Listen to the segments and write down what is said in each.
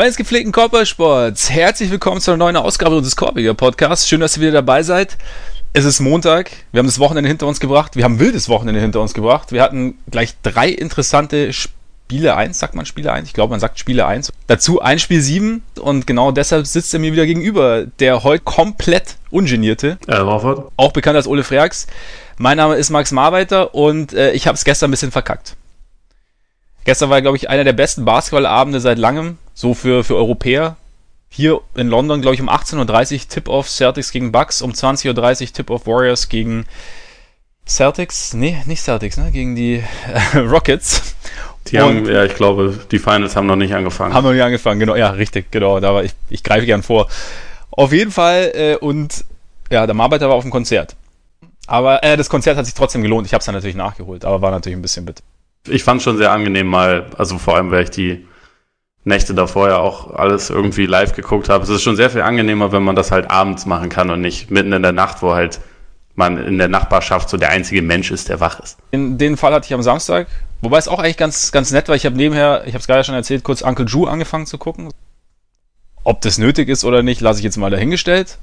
Freunde des gepflegten Körpersports, herzlich willkommen zu einer neuen Ausgabe unseres Korbiger Podcasts. Schön, dass ihr wieder dabei seid. Es ist Montag, wir haben das Wochenende hinter uns gebracht, wir haben wildes Wochenende hinter uns gebracht. Wir hatten gleich drei interessante Spiele 1, sagt man Spiele 1? Ich glaube, man sagt Spiele 1. Dazu ein Spiel 7 und genau deshalb sitzt er mir wieder gegenüber, der heute komplett ungenierte, äh, Warford. auch bekannt als Ole Freaks. Mein Name ist Max Marweiter und äh, ich habe es gestern ein bisschen verkackt. Gestern war, glaube ich, einer der besten Basketballabende seit langem, so für, für Europäer. Hier in London, glaube ich, um 18.30 Uhr Tip-Off Celtics gegen Bucks, um 20.30 Uhr Tip-Off Warriors gegen Celtics, nee, nicht Celtics, ne, gegen die äh, Rockets. Die haben, ja, ich glaube, die Finals haben noch nicht angefangen. Haben noch nicht angefangen, genau, ja, richtig, genau, da war ich, ich greife gern vor. Auf jeden Fall, äh, und ja, der Marbeiter war auf dem Konzert. Aber äh, das Konzert hat sich trotzdem gelohnt. Ich habe es dann natürlich nachgeholt, aber war natürlich ein bisschen bitter. Ich fand schon sehr angenehm mal, also vor allem, weil ich die Nächte davor ja auch alles irgendwie live geguckt habe. Es ist schon sehr viel angenehmer, wenn man das halt abends machen kann und nicht mitten in der Nacht, wo halt man in der Nachbarschaft so der einzige Mensch ist, der wach ist. In den Fall hatte ich am Samstag, wobei es auch eigentlich ganz, ganz nett war. Ich habe nebenher, ich habe es gerade schon erzählt, kurz Uncle Drew angefangen zu gucken. Ob das nötig ist oder nicht, lasse ich jetzt mal dahingestellt.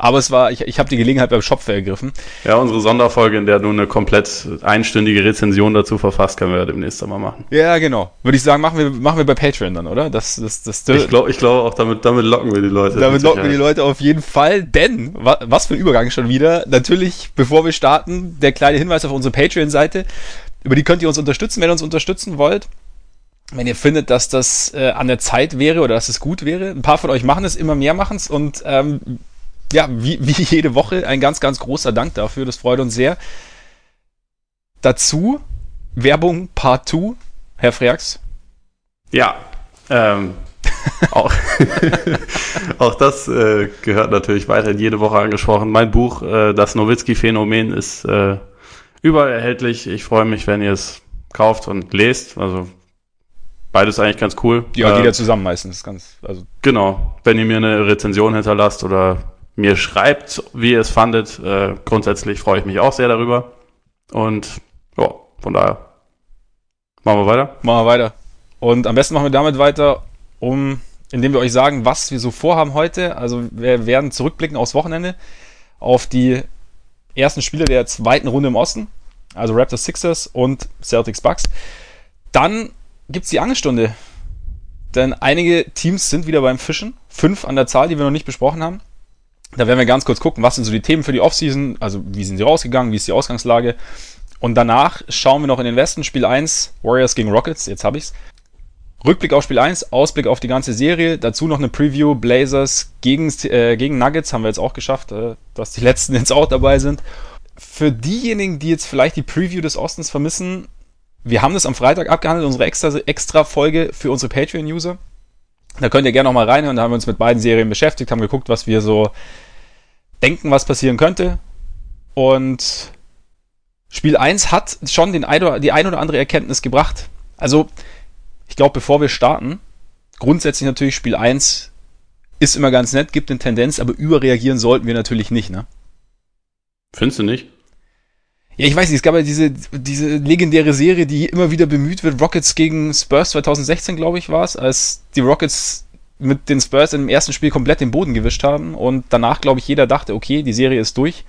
Aber es war, ich, ich habe die Gelegenheit beim Schopf ergriffen. Ja, unsere Sonderfolge, in der du eine komplett einstündige Rezension dazu verfasst, können wir ja demnächst einmal machen. Ja, genau. Würde ich sagen, machen wir, machen wir bei Patreon dann, oder? Das, das, das, Ich glaube ich glaub auch, damit, damit locken wir die Leute. Damit locken wir die Leute auf jeden Fall, denn, wa- was für ein Übergang schon wieder. Natürlich, bevor wir starten, der kleine Hinweis auf unsere Patreon-Seite. Über die könnt ihr uns unterstützen, wenn ihr uns unterstützen wollt. Wenn ihr findet, dass das äh, an der Zeit wäre oder dass es gut wäre. Ein paar von euch machen es, immer mehr machen es und ähm, ja, wie, wie jede Woche ein ganz, ganz großer Dank dafür. Das freut uns sehr. Dazu Werbung Part 2, Herr Freaks. Ja, ähm, auch, auch das äh, gehört natürlich weiterhin jede Woche angesprochen. Mein Buch, äh, das Nowitzki-Phänomen, ist äh, überall erhältlich. Ich freue mich, wenn ihr es kauft und lest. Also beides eigentlich ganz cool. Ja, Äh, jeder zusammen meistens. Ganz, also Genau, wenn ihr mir eine Rezension hinterlasst oder mir schreibt, wie ihr es fandet, äh, grundsätzlich freue ich mich auch sehr darüber. Und ja, von daher machen wir weiter. Machen wir weiter. Und am besten machen wir damit weiter, um, indem wir euch sagen, was wir so vorhaben heute. Also wir werden zurückblicken aufs Wochenende, auf die ersten Spiele der zweiten Runde im Osten, also Raptors Sixers und Celtics Bucks. Dann gibt's die Angelstunde. Denn einige Teams sind wieder beim Fischen. Fünf an der Zahl, die wir noch nicht besprochen haben. Da werden wir ganz kurz gucken, was sind so die Themen für die Offseason, also wie sind sie rausgegangen, wie ist die Ausgangslage. Und danach schauen wir noch in den Westen, Spiel 1, Warriors gegen Rockets, jetzt habe ich's. Rückblick auf Spiel 1, Ausblick auf die ganze Serie, dazu noch eine Preview, Blazers gegen, äh, gegen Nuggets, haben wir jetzt auch geschafft, äh, dass die letzten jetzt auch dabei sind. Für diejenigen, die jetzt vielleicht die Preview des Ostens vermissen, wir haben das am Freitag abgehandelt, unsere extra, extra Folge für unsere Patreon-User. Da könnt ihr gerne noch mal reinhören, da haben wir uns mit beiden Serien beschäftigt, haben geguckt, was wir so denken, was passieren könnte. Und Spiel 1 hat schon den ein die ein oder andere Erkenntnis gebracht. Also, ich glaube, bevor wir starten, grundsätzlich natürlich Spiel 1 ist immer ganz nett, gibt eine Tendenz, aber überreagieren sollten wir natürlich nicht, ne? Findest du nicht? Ja, ich weiß nicht, es gab ja diese, diese legendäre Serie, die immer wieder bemüht wird, Rockets gegen Spurs 2016, glaube ich, war es, als die Rockets mit den Spurs im ersten Spiel komplett den Boden gewischt haben und danach, glaube ich, jeder dachte, okay, die Serie ist durch.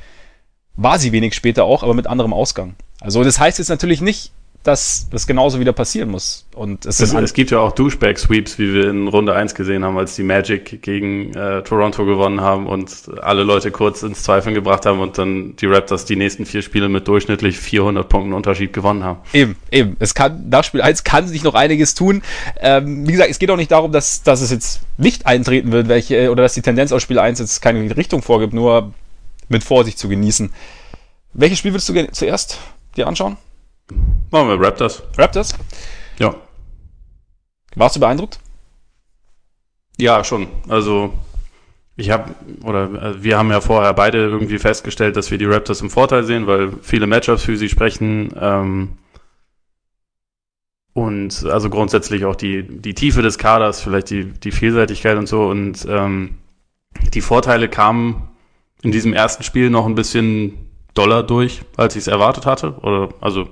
War sie wenig später auch, aber mit anderem Ausgang. Also das heißt jetzt natürlich nicht, dass das genauso wieder passieren muss. Und es Es, es gibt ja auch Douchebag-Sweeps, wie wir in Runde 1 gesehen haben, als die Magic gegen äh, Toronto gewonnen haben und alle Leute kurz ins Zweifeln gebracht haben und dann die Raptors die nächsten vier Spiele mit durchschnittlich 400 Punkten Unterschied gewonnen haben. Eben, eben. Es kann, nach Spiel 1 kann sich noch einiges tun. Ähm, wie gesagt, es geht auch nicht darum, dass, dass es jetzt nicht eintreten wird, welche, oder dass die Tendenz aus Spiel 1 jetzt keine Richtung vorgibt, nur mit Vorsicht zu genießen. Welches Spiel willst du zuerst dir anschauen? Machen wir Raptors. Raptors? Ja. Warst du beeindruckt? Ja, schon. Also ich habe oder äh, wir haben ja vorher beide irgendwie festgestellt, dass wir die Raptors im Vorteil sehen, weil viele Matchups für sie sprechen. Ähm, und also grundsätzlich auch die, die Tiefe des Kaders, vielleicht die, die Vielseitigkeit und so. Und ähm, die Vorteile kamen in diesem ersten Spiel noch ein bisschen doller durch, als ich es erwartet hatte. Oder also,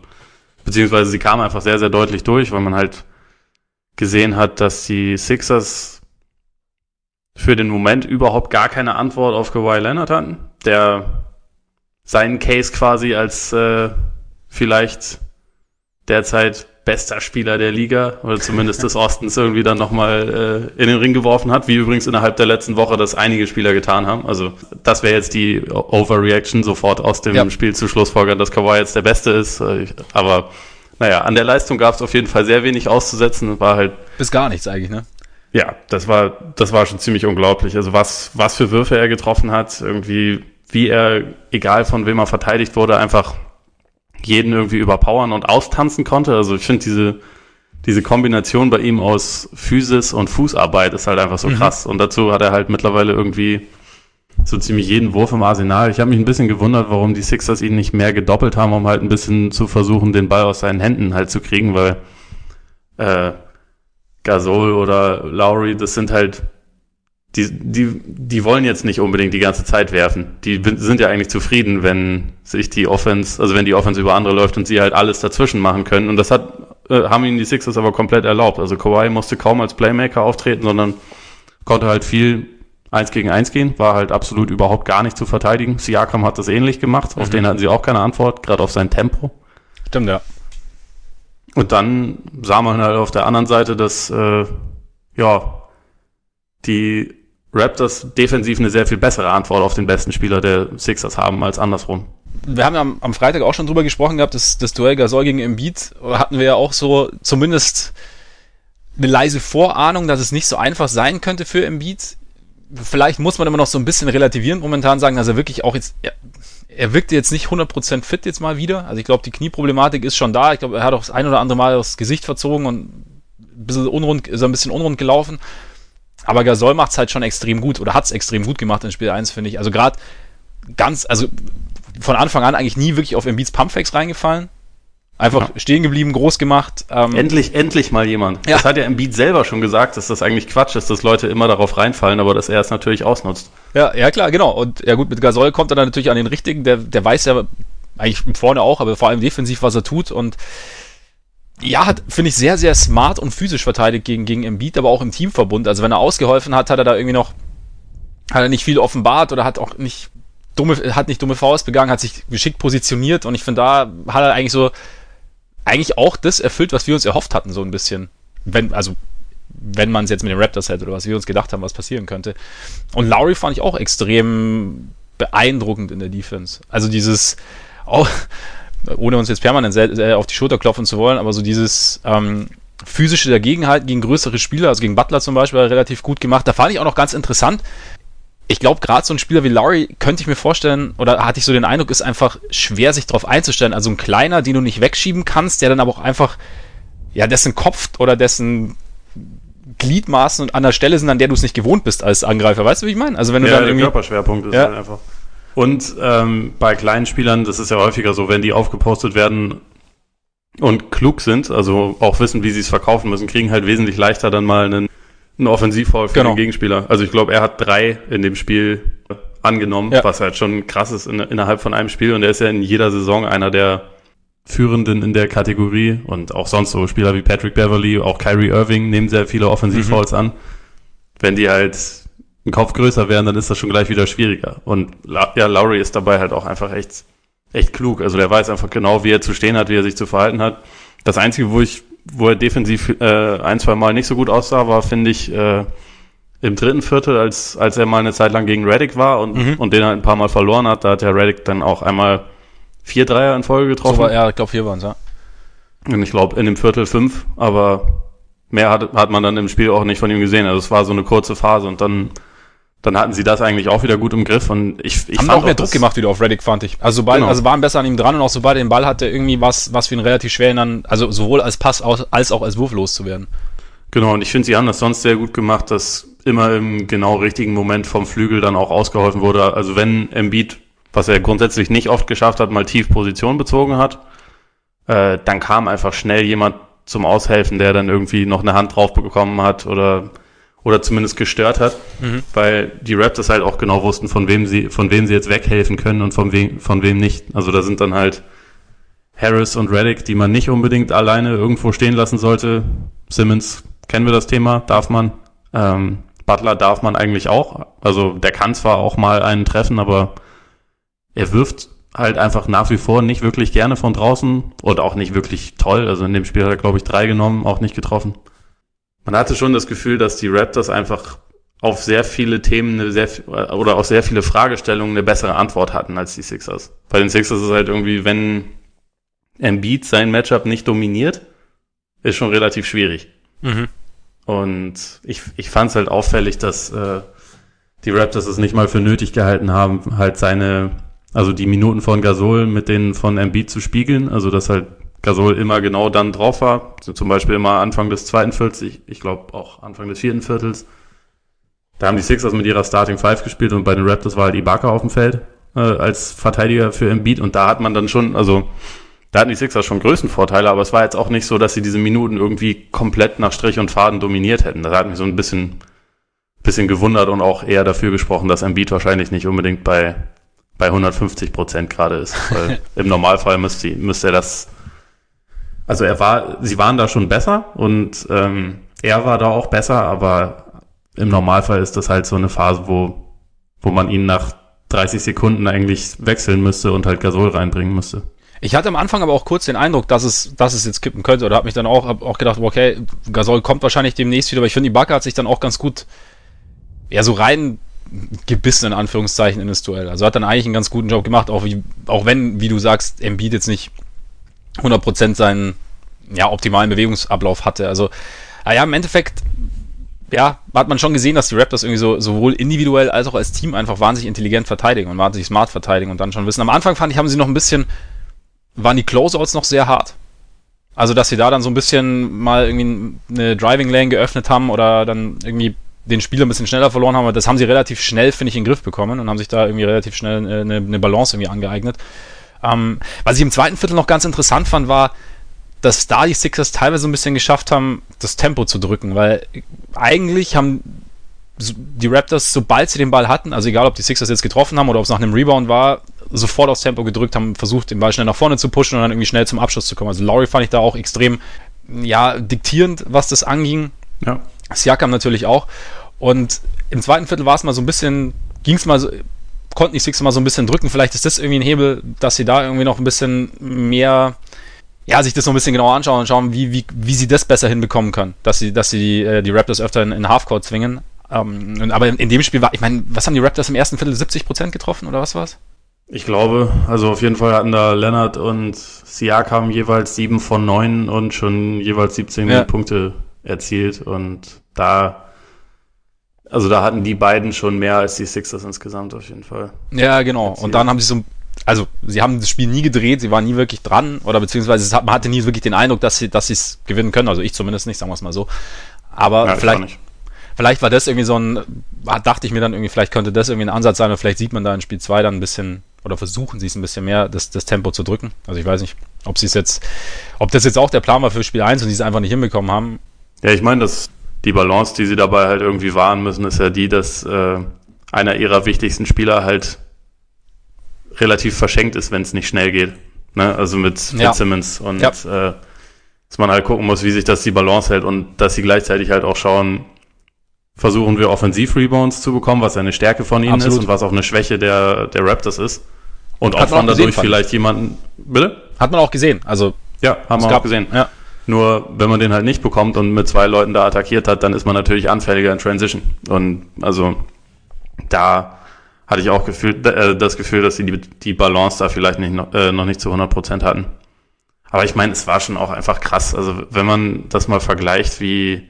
beziehungsweise sie kamen einfach sehr, sehr deutlich durch, weil man halt gesehen hat, dass die Sixers für den Moment überhaupt gar keine Antwort auf Kawhi Leonard hatten, der seinen Case quasi als äh, vielleicht derzeit bester Spieler der Liga oder zumindest des Ostens irgendwie dann nochmal äh, in den Ring geworfen hat, wie übrigens innerhalb der letzten Woche das einige Spieler getan haben. Also das wäre jetzt die Overreaction, sofort aus dem ja. Spiel zu Schlussfolgern, dass Kawhi jetzt der Beste ist. Aber naja, an der Leistung gab es auf jeden Fall sehr wenig auszusetzen. War halt. Bis gar nichts eigentlich, ne? Ja, das war, das war schon ziemlich unglaublich. Also was, was für Würfe er getroffen hat, irgendwie, wie er, egal von wem er verteidigt wurde, einfach jeden irgendwie überpowern und austanzen konnte. Also ich finde diese, diese Kombination bei ihm aus Physis und Fußarbeit ist halt einfach so mhm. krass. Und dazu hat er halt mittlerweile irgendwie so ziemlich jeden Wurf im Arsenal. Ich habe mich ein bisschen gewundert, warum die Sixers ihn nicht mehr gedoppelt haben, um halt ein bisschen zu versuchen, den Ball aus seinen Händen halt zu kriegen, weil äh, Gasol oder Lowry, das sind halt die, die, die wollen jetzt nicht unbedingt die ganze Zeit werfen. Die sind ja eigentlich zufrieden, wenn sich die Offense, also wenn die Offense über andere läuft und sie halt alles dazwischen machen können. Und das hat, äh, haben ihnen die Sixers aber komplett erlaubt. Also Kawhi musste kaum als Playmaker auftreten, sondern konnte halt viel eins gegen eins gehen, war halt absolut überhaupt gar nicht zu verteidigen. Siakam hat das ähnlich gemacht, auf mhm. den hatten sie auch keine Antwort, gerade auf sein Tempo. Stimmt, ja. Und dann sah man halt auf der anderen Seite, dass äh, ja die Raptors defensiv eine sehr viel bessere Antwort auf den besten Spieler der Sixers haben als andersrum. Wir haben ja am, Freitag auch schon drüber gesprochen gehabt, das, das Duell Gasol gegen Embiid hatten wir ja auch so zumindest eine leise Vorahnung, dass es nicht so einfach sein könnte für Embiid. Vielleicht muss man immer noch so ein bisschen relativieren momentan sagen, dass er wirklich auch jetzt, er, er wirkte jetzt nicht 100% fit jetzt mal wieder. Also ich glaube, die Knieproblematik ist schon da. Ich glaube, er hat auch das ein oder andere Mal das Gesicht verzogen und ein bisschen unrund, ist ein bisschen unrund gelaufen. Aber Gasol macht es halt schon extrem gut oder hat es extrem gut gemacht in Spiel 1, finde ich. Also gerade ganz, also von Anfang an eigentlich nie wirklich auf Embiids Pumpfakes reingefallen. Einfach ja. stehen geblieben, groß gemacht. Ähm, endlich, endlich mal jemand. Ja. Das hat ja Embiid selber schon gesagt, dass das eigentlich Quatsch ist, dass Leute immer darauf reinfallen, aber dass er es natürlich ausnutzt. Ja, ja klar, genau. Und ja gut, mit Gasol kommt er dann natürlich an den richtigen, der, der weiß ja eigentlich vorne auch, aber vor allem defensiv, was er tut und ja, hat, finde ich, sehr, sehr smart und physisch verteidigt gegen, gegen Embiid, aber auch im Teamverbund. Also wenn er ausgeholfen hat, hat er da irgendwie noch, hat er nicht viel offenbart oder hat auch nicht dumme, hat nicht dumme Faust begangen, hat sich geschickt positioniert und ich finde, da hat er eigentlich so, eigentlich auch das erfüllt, was wir uns erhofft hatten, so ein bisschen. Wenn, also, wenn man es jetzt mit den Raptors hätte oder was wir uns gedacht haben, was passieren könnte. Und Lowry fand ich auch extrem beeindruckend in der Defense. Also dieses, auch, ohne uns jetzt permanent äh, auf die Schulter klopfen zu wollen, aber so dieses ähm, physische Dagegenhalten gegen größere Spieler, also gegen Butler zum Beispiel, relativ gut gemacht. Da fand ich auch noch ganz interessant. Ich glaube, gerade so ein Spieler wie Laurie könnte ich mir vorstellen, oder hatte ich so den Eindruck, ist einfach schwer, sich darauf einzustellen. Also ein kleiner, den du nicht wegschieben kannst, der dann aber auch einfach, ja, dessen Kopf oder dessen Gliedmaßen an der Stelle sind, an der du es nicht gewohnt bist als Angreifer. Weißt du, wie ich meine? Also wenn du ja, dann der irgendwie, Körperschwerpunkt ist ja. halt einfach. Und ähm, bei kleinen Spielern, das ist ja häufiger so, wenn die aufgepostet werden und klug sind, also auch wissen, wie sie es verkaufen müssen, kriegen halt wesentlich leichter dann mal einen, einen Offensivfoul für genau. den Gegenspieler. Also ich glaube, er hat drei in dem Spiel angenommen, ja. was halt schon krass ist in, innerhalb von einem Spiel. Und er ist ja in jeder Saison einer der Führenden in der Kategorie und auch sonst so Spieler wie Patrick Beverly, auch Kyrie Irving nehmen sehr viele Offensivfouls mhm. an. Wenn die halt ein Kopf größer wären, dann ist das schon gleich wieder schwieriger. Und ja, Lowry ist dabei halt auch einfach echt, echt klug. Also der weiß einfach genau, wie er zu stehen hat, wie er sich zu verhalten hat. Das Einzige, wo ich, wo er defensiv äh, ein, zwei Mal nicht so gut aussah, war, finde ich, äh, im dritten Viertel, als, als er mal eine Zeit lang gegen Reddick war und, mhm. und den er ein paar Mal verloren hat, da hat der Reddick dann auch einmal vier Dreier in Folge getroffen. So war, ja, ich glaube vier waren es, ja. Und ich glaube in dem Viertel fünf, aber mehr hat, hat man dann im Spiel auch nicht von ihm gesehen. Also es war so eine kurze Phase und dann dann hatten sie das eigentlich auch wieder gut im Griff und ich, ich haben fand auch mehr Druck gemacht wieder auf Reddick fand ich. Also sobald, genau. also waren besser an ihm dran und auch sobald er den Ball hatte irgendwie was was für ihn relativ schwer dann also sowohl als Pass als auch als Wurf loszuwerden. Genau und ich finde sie haben das sonst sehr gut gemacht dass immer im genau richtigen Moment vom Flügel dann auch ausgeholfen wurde. Also wenn Embiid was er grundsätzlich nicht oft geschafft hat mal tief Position bezogen hat äh, dann kam einfach schnell jemand zum Aushelfen der dann irgendwie noch eine Hand drauf bekommen hat oder oder zumindest gestört hat, mhm. weil die Raptors halt auch genau wussten, von wem sie, von wem sie jetzt weghelfen können und von wem, von wem nicht. Also da sind dann halt Harris und Reddick, die man nicht unbedingt alleine irgendwo stehen lassen sollte. Simmons kennen wir das Thema, darf man. Ähm, Butler darf man eigentlich auch. Also der kann zwar auch mal einen treffen, aber er wirft halt einfach nach wie vor nicht wirklich gerne von draußen und auch nicht wirklich toll. Also in dem Spiel hat er, glaube ich, drei genommen, auch nicht getroffen. Man hatte schon das Gefühl, dass die Raptors einfach auf sehr viele Themen eine sehr, oder auf sehr viele Fragestellungen eine bessere Antwort hatten als die Sixers. Bei den Sixers ist es halt irgendwie, wenn Embiid sein Matchup nicht dominiert, ist schon relativ schwierig. Mhm. Und ich, ich fand es halt auffällig, dass äh, die Raptors es nicht mal für nötig gehalten haben, halt seine also die Minuten von Gasol mit denen von Embiid zu spiegeln, also dass halt Gasol immer genau dann drauf war, zum Beispiel immer Anfang des zweiten Viertels, ich, ich glaube auch Anfang des vierten Viertels. Da haben die Sixers mit ihrer Starting Five gespielt und bei den Raptors war halt Ibaka auf dem Feld äh, als Verteidiger für Embiid und da hat man dann schon, also da hatten die Sixers schon Größenvorteile, aber es war jetzt auch nicht so, dass sie diese Minuten irgendwie komplett nach Strich und Faden dominiert hätten. Da hat mich so ein bisschen, bisschen gewundert und auch eher dafür gesprochen, dass Embiid wahrscheinlich nicht unbedingt bei bei 150 Prozent gerade ist. Weil im Normalfall müsste, müsste er das, also er war, sie waren da schon besser und ähm, er war da auch besser, aber im Normalfall ist das halt so eine Phase, wo, wo man ihn nach 30 Sekunden eigentlich wechseln müsste und halt Gasol reinbringen müsste. Ich hatte am Anfang aber auch kurz den Eindruck, dass es, dass es jetzt kippen könnte, oder habe mich dann auch, hab auch gedacht, okay, Gasol kommt wahrscheinlich demnächst wieder, aber ich finde, die Backe hat sich dann auch ganz gut, ja, so rein gebissen in Anführungszeichen in das Duell. Also hat dann eigentlich einen ganz guten Job gemacht, auch, wie, auch wenn, wie du sagst, Embiid jetzt nicht 100% seinen ja, optimalen Bewegungsablauf hatte. Also, naja, im Endeffekt, ja, hat man schon gesehen, dass die Raptors irgendwie so sowohl individuell als auch als Team einfach wahnsinnig intelligent verteidigen und wahnsinnig smart verteidigen und dann schon wissen. Am Anfang fand ich, haben sie noch ein bisschen, waren die Closeouts noch sehr hart. Also, dass sie da dann so ein bisschen mal irgendwie eine Driving Lane geöffnet haben oder dann irgendwie den Spieler ein bisschen schneller verloren haben, das haben sie relativ schnell, finde ich, in den Griff bekommen und haben sich da irgendwie relativ schnell eine, eine Balance irgendwie angeeignet. Ähm, was ich im zweiten Viertel noch ganz interessant fand, war, dass da die Sixers teilweise so ein bisschen geschafft haben, das Tempo zu drücken, weil eigentlich haben die Raptors, sobald sie den Ball hatten, also egal ob die Sixers jetzt getroffen haben oder ob es nach einem Rebound war, sofort aufs Tempo gedrückt haben, versucht, den Ball schnell nach vorne zu pushen und dann irgendwie schnell zum Abschluss zu kommen. Also Laurie fand ich da auch extrem, ja, diktierend, was das anging. Ja. Siakam natürlich auch. Und im zweiten Viertel war es mal so ein bisschen, ging es mal so, konnten die Sixers mal so ein bisschen drücken. Vielleicht ist das irgendwie ein Hebel, dass sie da irgendwie noch ein bisschen mehr, ja, sich das noch ein bisschen genauer anschauen und schauen, wie, wie, wie sie das besser hinbekommen können. Dass sie, dass sie die, äh, die Raptors öfter in, in Halfcourt zwingen. Ähm, aber in, in, dem Spiel war, ich meine, was haben die Raptors im ersten Viertel 70% getroffen oder was war's? Ich glaube, also auf jeden Fall hatten da Leonard und Siakam jeweils sieben von neun und schon jeweils 17 ja. Punkte erzielt und da also da hatten die beiden schon mehr als die Sixers insgesamt auf jeden Fall. Ja, genau. Und dann haben sie so, also sie haben das Spiel nie gedreht, sie waren nie wirklich dran oder beziehungsweise man hatte nie wirklich den Eindruck, dass sie, dass sie es gewinnen können. Also ich zumindest nicht, sagen wir es mal so. Aber ja, vielleicht, vielleicht war das irgendwie so ein, dachte ich mir dann irgendwie, vielleicht könnte das irgendwie ein Ansatz sein, oder vielleicht sieht man da in Spiel 2 dann ein bisschen, oder versuchen sie es ein bisschen mehr, das, das Tempo zu drücken. Also ich weiß nicht, ob sie es jetzt, ob das jetzt auch der Plan war für Spiel 1 und sie es einfach nicht hinbekommen haben. Ja, ich meine, das, die Balance, die sie dabei halt irgendwie wahren müssen, ist ja die, dass äh, einer ihrer wichtigsten Spieler halt relativ verschenkt ist, wenn es nicht schnell geht. Ne? Also mit ja. Fitzsimmons und ja. äh, dass man halt gucken muss, wie sich das die Balance hält und dass sie gleichzeitig halt auch schauen, versuchen wir Offensiv-Rebounds zu bekommen, was eine Stärke von ihnen Absolut. ist und was auch eine Schwäche der, der Raptors ist. Und Hat opfern dadurch vielleicht jemanden. Bitte? Hat man auch gesehen. Also ja, haben wir auch gesehen. Ja. Nur wenn man den halt nicht bekommt und mit zwei Leuten da attackiert hat, dann ist man natürlich anfälliger in Transition. Und also da hatte ich auch gefühlt, äh, das Gefühl, dass sie die, die Balance da vielleicht nicht, äh, noch nicht zu 100 Prozent hatten. Aber ich meine, es war schon auch einfach krass. Also wenn man das mal vergleicht, wie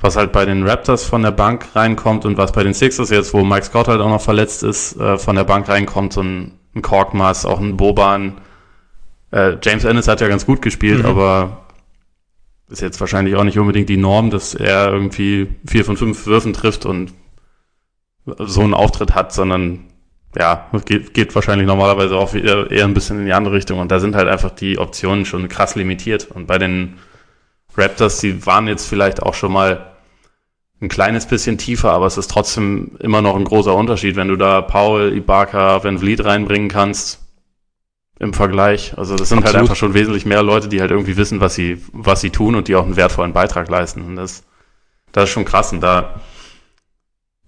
was halt bei den Raptors von der Bank reinkommt und was bei den Sixers jetzt, wo Mike Scott halt auch noch verletzt ist, äh, von der Bank reinkommt, so ein, ein Korkmaß, auch ein Boban. Äh, James Ennis hat ja ganz gut gespielt, mhm. aber ist jetzt wahrscheinlich auch nicht unbedingt die Norm, dass er irgendwie vier von fünf Würfen trifft und so einen Auftritt hat, sondern ja, geht, geht wahrscheinlich normalerweise auch eher, eher ein bisschen in die andere Richtung. Und da sind halt einfach die Optionen schon krass limitiert. Und bei den Raptors, die waren jetzt vielleicht auch schon mal ein kleines bisschen tiefer, aber es ist trotzdem immer noch ein großer Unterschied, wenn du da Paul, Ibaka, Van Vliet reinbringen kannst im Vergleich. Also das sind halt Absolut. halt einfach schon wesentlich mehr Leute, die halt irgendwie wissen, was sie, was sie tun und die auch einen wertvollen Beitrag leisten. Und das, das ist schon krass. Und da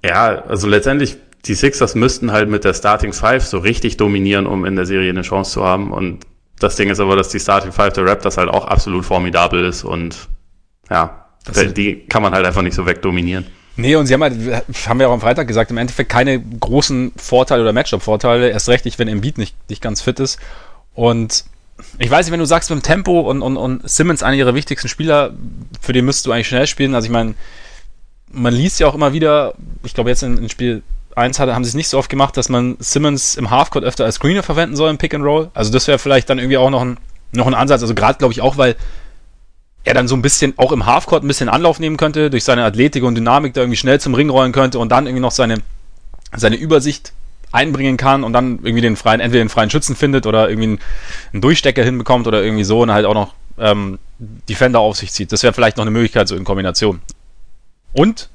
Ja, also letztendlich, die Sixers müssten halt mit der Starting Five so richtig dominieren, um in der Serie eine Chance zu haben. Und das Ding ist aber, dass die Starting Five der Raptors halt auch absolut formidabel ist und ja, die, die kann man halt einfach nicht so wegdominieren. Nee, und sie haben halt, haben wir auch am Freitag gesagt, im Endeffekt keine großen Vorteile oder Matchup-Vorteile, erst recht nicht, wenn Embiid nicht, nicht ganz fit ist. Und ich weiß nicht, wenn du sagst, mit dem Tempo und, und, und Simmons einer ihrer wichtigsten Spieler, für den müsstest du eigentlich schnell spielen. Also ich meine, man liest ja auch immer wieder, ich glaube jetzt in, in Spiel 1 hat, haben sie es nicht so oft gemacht, dass man Simmons im Halfcourt öfter als Screener verwenden soll im Pick and Roll. Also das wäre vielleicht dann irgendwie auch noch ein, noch ein Ansatz. Also gerade glaube ich auch, weil er dann so ein bisschen auch im Halfcourt ein bisschen Anlauf nehmen könnte, durch seine Athletik und Dynamik da irgendwie schnell zum Ring rollen könnte und dann irgendwie noch seine, seine Übersicht einbringen kann und dann irgendwie den freien, entweder den freien Schützen findet oder irgendwie einen, einen Durchstecker hinbekommt oder irgendwie so und halt auch noch ähm, Defender auf sich zieht. Das wäre vielleicht noch eine Möglichkeit so in Kombination. Und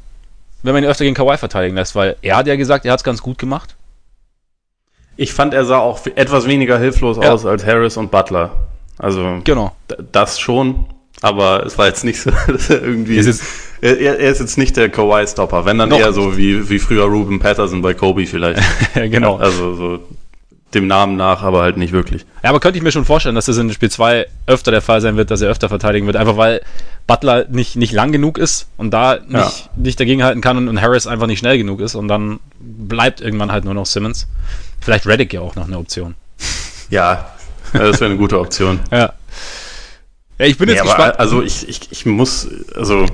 wenn man ihn öfter gegen Kawhi verteidigen lässt, weil er hat ja gesagt, er hat es ganz gut gemacht. Ich fand, er sah auch etwas weniger hilflos ja. aus als Harris und Butler. Also genau. das schon, aber es war jetzt nicht so, dass er irgendwie. Ist er, er, ist jetzt nicht der Kawhi-Stopper, wenn dann Noch. eher so wie, wie früher Ruben Patterson bei Kobe vielleicht. genau. Also so dem Namen nach, aber halt nicht wirklich. Ja, aber könnte ich mir schon vorstellen, dass das in Spiel 2 öfter der Fall sein wird, dass er öfter verteidigen wird, einfach weil Butler nicht, nicht lang genug ist und da nicht, ja. nicht dagegenhalten kann und, und Harris einfach nicht schnell genug ist und dann bleibt irgendwann halt nur noch Simmons. Vielleicht Reddick ja auch noch eine Option. Ja, das wäre eine gute Option. ja. Ja, ich bin jetzt nee, gespannt. Also ich, ich, ich muss, also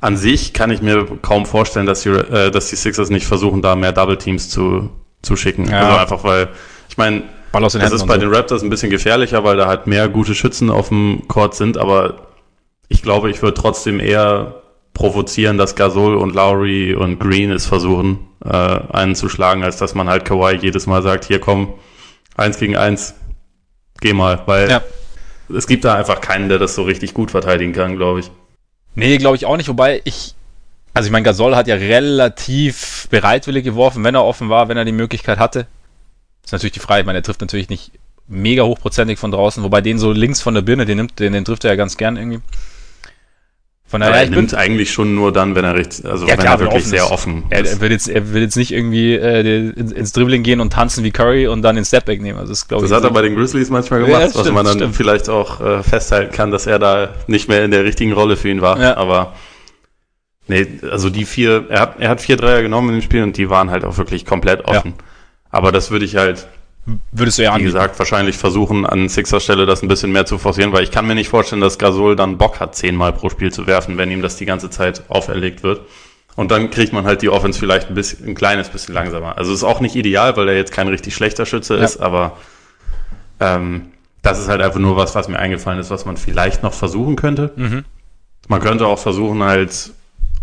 an sich kann ich mir kaum vorstellen, dass die, äh, dass die Sixers nicht versuchen, da mehr Double Teams zu, zu schicken. Ja. Also einfach weil, ich meine, das ist bei so. den Raptors ein bisschen gefährlicher, weil da halt mehr gute Schützen auf dem Court sind, aber ich glaube, ich würde trotzdem eher provozieren, dass Gasol und Lowry und Green es versuchen, äh, einen zu schlagen, als dass man halt Kawhi jedes Mal sagt, hier komm, eins gegen eins, geh mal, weil ja. Es gibt da einfach keinen, der das so richtig gut verteidigen kann, glaube ich. Nee, glaube ich auch nicht, wobei ich, also ich meine, Gasol hat ja relativ bereitwillig geworfen, wenn er offen war, wenn er die Möglichkeit hatte. Ist natürlich die Frage, ich meine, er trifft natürlich nicht mega hochprozentig von draußen, wobei den so links von der Birne, den nimmt, den, den trifft er ja ganz gern irgendwie. Von daher, er nimmt eigentlich schon nur dann, wenn er richtig, also ja, wenn klar, er wirklich offen sehr offen ist. Er, will jetzt, er will jetzt nicht irgendwie äh, ins Dribbling gehen und tanzen wie Curry und dann den Stepback nehmen. Also das, das ich, hat er bei den Grizzlies manchmal gemacht, ja, was man dann stimmt. vielleicht auch äh, festhalten kann, dass er da nicht mehr in der richtigen Rolle für ihn war. Ja. Aber nee, also die vier, er hat, er hat vier Dreier genommen in dem Spiel und die waren halt auch wirklich komplett offen. Ja. Aber das würde ich halt Würdest du ja Wie gesagt, wahrscheinlich versuchen, an Sixer Stelle das ein bisschen mehr zu forcieren, weil ich kann mir nicht vorstellen, dass Gasol dann Bock hat, zehnmal pro Spiel zu werfen, wenn ihm das die ganze Zeit auferlegt wird. Und dann kriegt man halt die Offense vielleicht ein bisschen, ein kleines bisschen langsamer. Also ist auch nicht ideal, weil er jetzt kein richtig schlechter Schütze ja. ist, aber ähm, das ist halt einfach nur was, was mir eingefallen ist, was man vielleicht noch versuchen könnte. Mhm. Man könnte auch versuchen, halt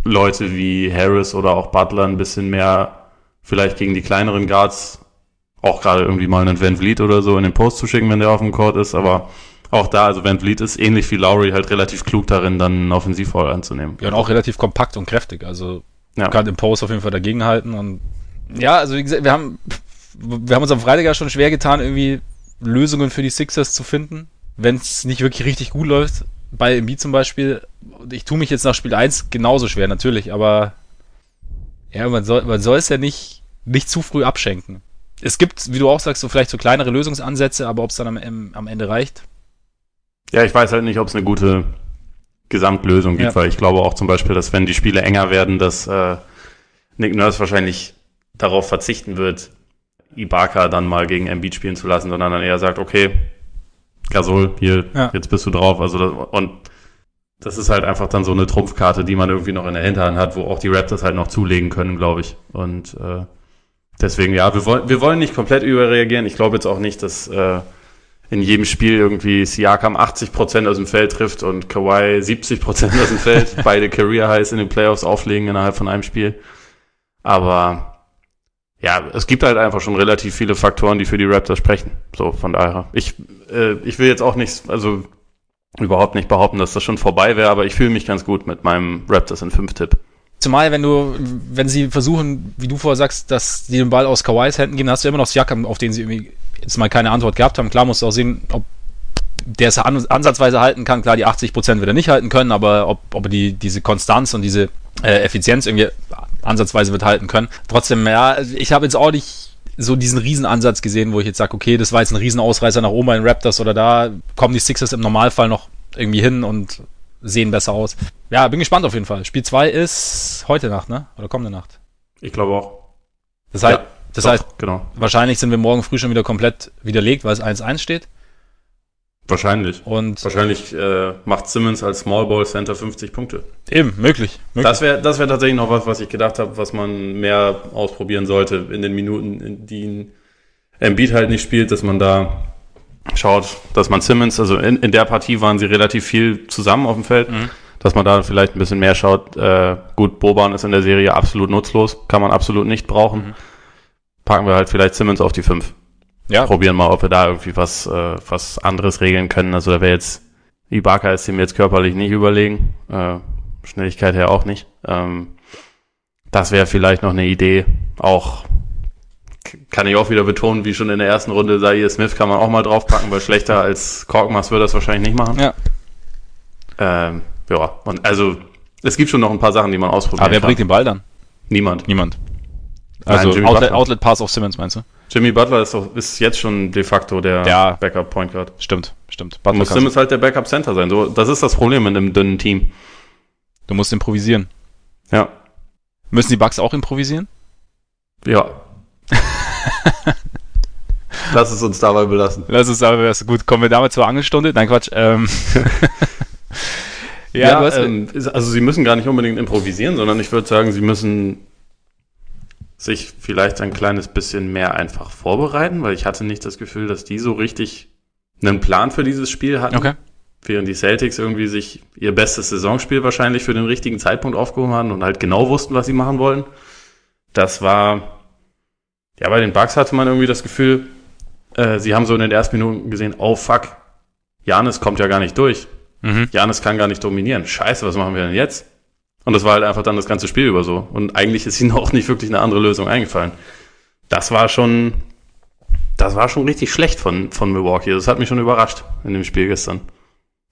Leute wie Harris oder auch Butler ein bisschen mehr vielleicht gegen die kleineren Guards auch gerade irgendwie mal einen Van Vliet oder so in den Post zu schicken, wenn der auf dem Court ist, aber auch da, also Van Vliet ist ähnlich wie Lowry halt relativ klug darin, dann einen Offensivfall anzunehmen. Ja, und auch relativ kompakt und kräftig, also ja. kann im Post auf jeden Fall dagegenhalten und ja, also wie gesagt, wir haben, wir haben uns am Freitag ja schon schwer getan, irgendwie Lösungen für die Sixers zu finden, wenn es nicht wirklich richtig gut läuft. Bei MB zum Beispiel, ich tue mich jetzt nach Spiel 1 genauso schwer, natürlich, aber ja, man soll, man soll es ja nicht, nicht zu früh abschenken es gibt, wie du auch sagst, so vielleicht so kleinere Lösungsansätze, aber ob es dann am, am, Ende reicht? Ja, ich weiß halt nicht, ob es eine gute Gesamtlösung gibt, ja. weil ich glaube auch zum Beispiel, dass wenn die Spiele enger werden, dass äh, Nick Nurse wahrscheinlich darauf verzichten wird, Ibaka dann mal gegen Embiid spielen zu lassen, sondern dann eher sagt, okay, Gasol, hier, ja. jetzt bist du drauf. Also das, und das ist halt einfach dann so eine Trumpfkarte, die man irgendwie noch in der Hinterhand hat, wo auch die Raptors halt noch zulegen können, glaube ich. Und äh, Deswegen, ja, wir wollen, wir wollen nicht komplett überreagieren. Ich glaube jetzt auch nicht, dass äh, in jedem Spiel irgendwie Siakam 80% aus dem Feld trifft und Kawhi 70% aus dem Feld. Beide Career Highs in den Playoffs auflegen innerhalb von einem Spiel. Aber ja, es gibt halt einfach schon relativ viele Faktoren, die für die Raptors sprechen. So, von daher. Ich, äh, ich will jetzt auch nicht, also überhaupt nicht behaupten, dass das schon vorbei wäre, aber ich fühle mich ganz gut mit meinem Raptors in 5-Tipp. Zumal, wenn du, wenn sie versuchen, wie du vorher sagst, dass sie den Ball aus Kawais Händen gehen, hast du immer noch Siakam, auf den sie irgendwie jetzt mal keine Antwort gehabt haben. Klar musst du auch sehen, ob der es ansatzweise halten kann. Klar, die 80% wird er nicht halten können, aber ob, ob er die, diese Konstanz und diese äh, Effizienz irgendwie ansatzweise wird halten können. Trotzdem, ja, ich habe jetzt auch nicht so diesen Riesenansatz gesehen, wo ich jetzt sage, okay, das war jetzt ein Riesenausreißer nach oben den Raptors oder da kommen die Sixers im Normalfall noch irgendwie hin und sehen besser aus. Ja, bin gespannt auf jeden Fall. Spiel 2 ist heute Nacht, ne? Oder kommende Nacht? Ich glaube auch. Das heißt, ja, das doch, heißt genau. wahrscheinlich sind wir morgen früh schon wieder komplett widerlegt, weil es 1-1 steht. Wahrscheinlich. Und Wahrscheinlich äh, macht Simmons als Small Ball Center 50 Punkte. Eben, möglich. möglich. Das wäre das wär tatsächlich noch was, was ich gedacht habe, was man mehr ausprobieren sollte in den Minuten, in denen Embiid halt nicht spielt, dass man da schaut, dass man Simmons, also in, in der Partie waren sie relativ viel zusammen auf dem Feld, mhm. Dass man da vielleicht ein bisschen mehr schaut. Äh, gut, Boban ist in der Serie absolut nutzlos, kann man absolut nicht brauchen. Mhm. Packen wir halt vielleicht Simmons auf die 5 ja. probieren mal, ob wir da irgendwie was, äh, was anderes regeln können. Also da wäre jetzt, Ibaka ist ihm jetzt körperlich nicht überlegen, äh, Schnelligkeit her auch nicht. Ähm, das wäre vielleicht noch eine Idee. Auch kann ich auch wieder betonen, wie schon in der ersten Runde, Zaire Smith kann man auch mal draufpacken, weil schlechter als Korkmaz würde das wahrscheinlich nicht machen. Ja. Ähm, ja, und also es gibt schon noch ein paar Sachen, die man ausprobieren kann. Aber wer bringt den Ball dann? Niemand. Niemand. Also Nein, Outlet, Outlet Pass auf Simmons, meinst du? Jimmy Butler ist, doch, ist jetzt schon de facto der ja, Backup Point Guard. Stimmt, stimmt. Butler muss Simmons halt der Backup Center sein. So, das ist das Problem in einem dünnen Team. Du musst improvisieren. Ja. Müssen die Bugs auch improvisieren? Ja. Lass es uns dabei belassen. Lass es dabei belassen. Gut, kommen wir damit zur Angelstunde? Nein, Quatsch. Ähm. ja, ja ähm, also sie müssen gar nicht unbedingt improvisieren, sondern ich würde sagen, sie müssen sich vielleicht ein kleines bisschen mehr einfach vorbereiten, weil ich hatte nicht das Gefühl, dass die so richtig einen Plan für dieses Spiel hatten. Okay. Während die Celtics irgendwie sich ihr bestes Saisonspiel wahrscheinlich für den richtigen Zeitpunkt aufgehoben haben und halt genau wussten, was sie machen wollen. Das war, ja, bei den Bugs hatte man irgendwie das Gefühl, äh, sie haben so in den ersten Minuten gesehen, oh fuck, Janis kommt ja gar nicht durch. Mhm. Janis kann gar nicht dominieren. Scheiße, was machen wir denn jetzt? Und das war halt einfach dann das ganze Spiel über so. Und eigentlich ist ihnen auch nicht wirklich eine andere Lösung eingefallen. Das war schon, das war schon richtig schlecht von, von Milwaukee. Das hat mich schon überrascht in dem Spiel gestern.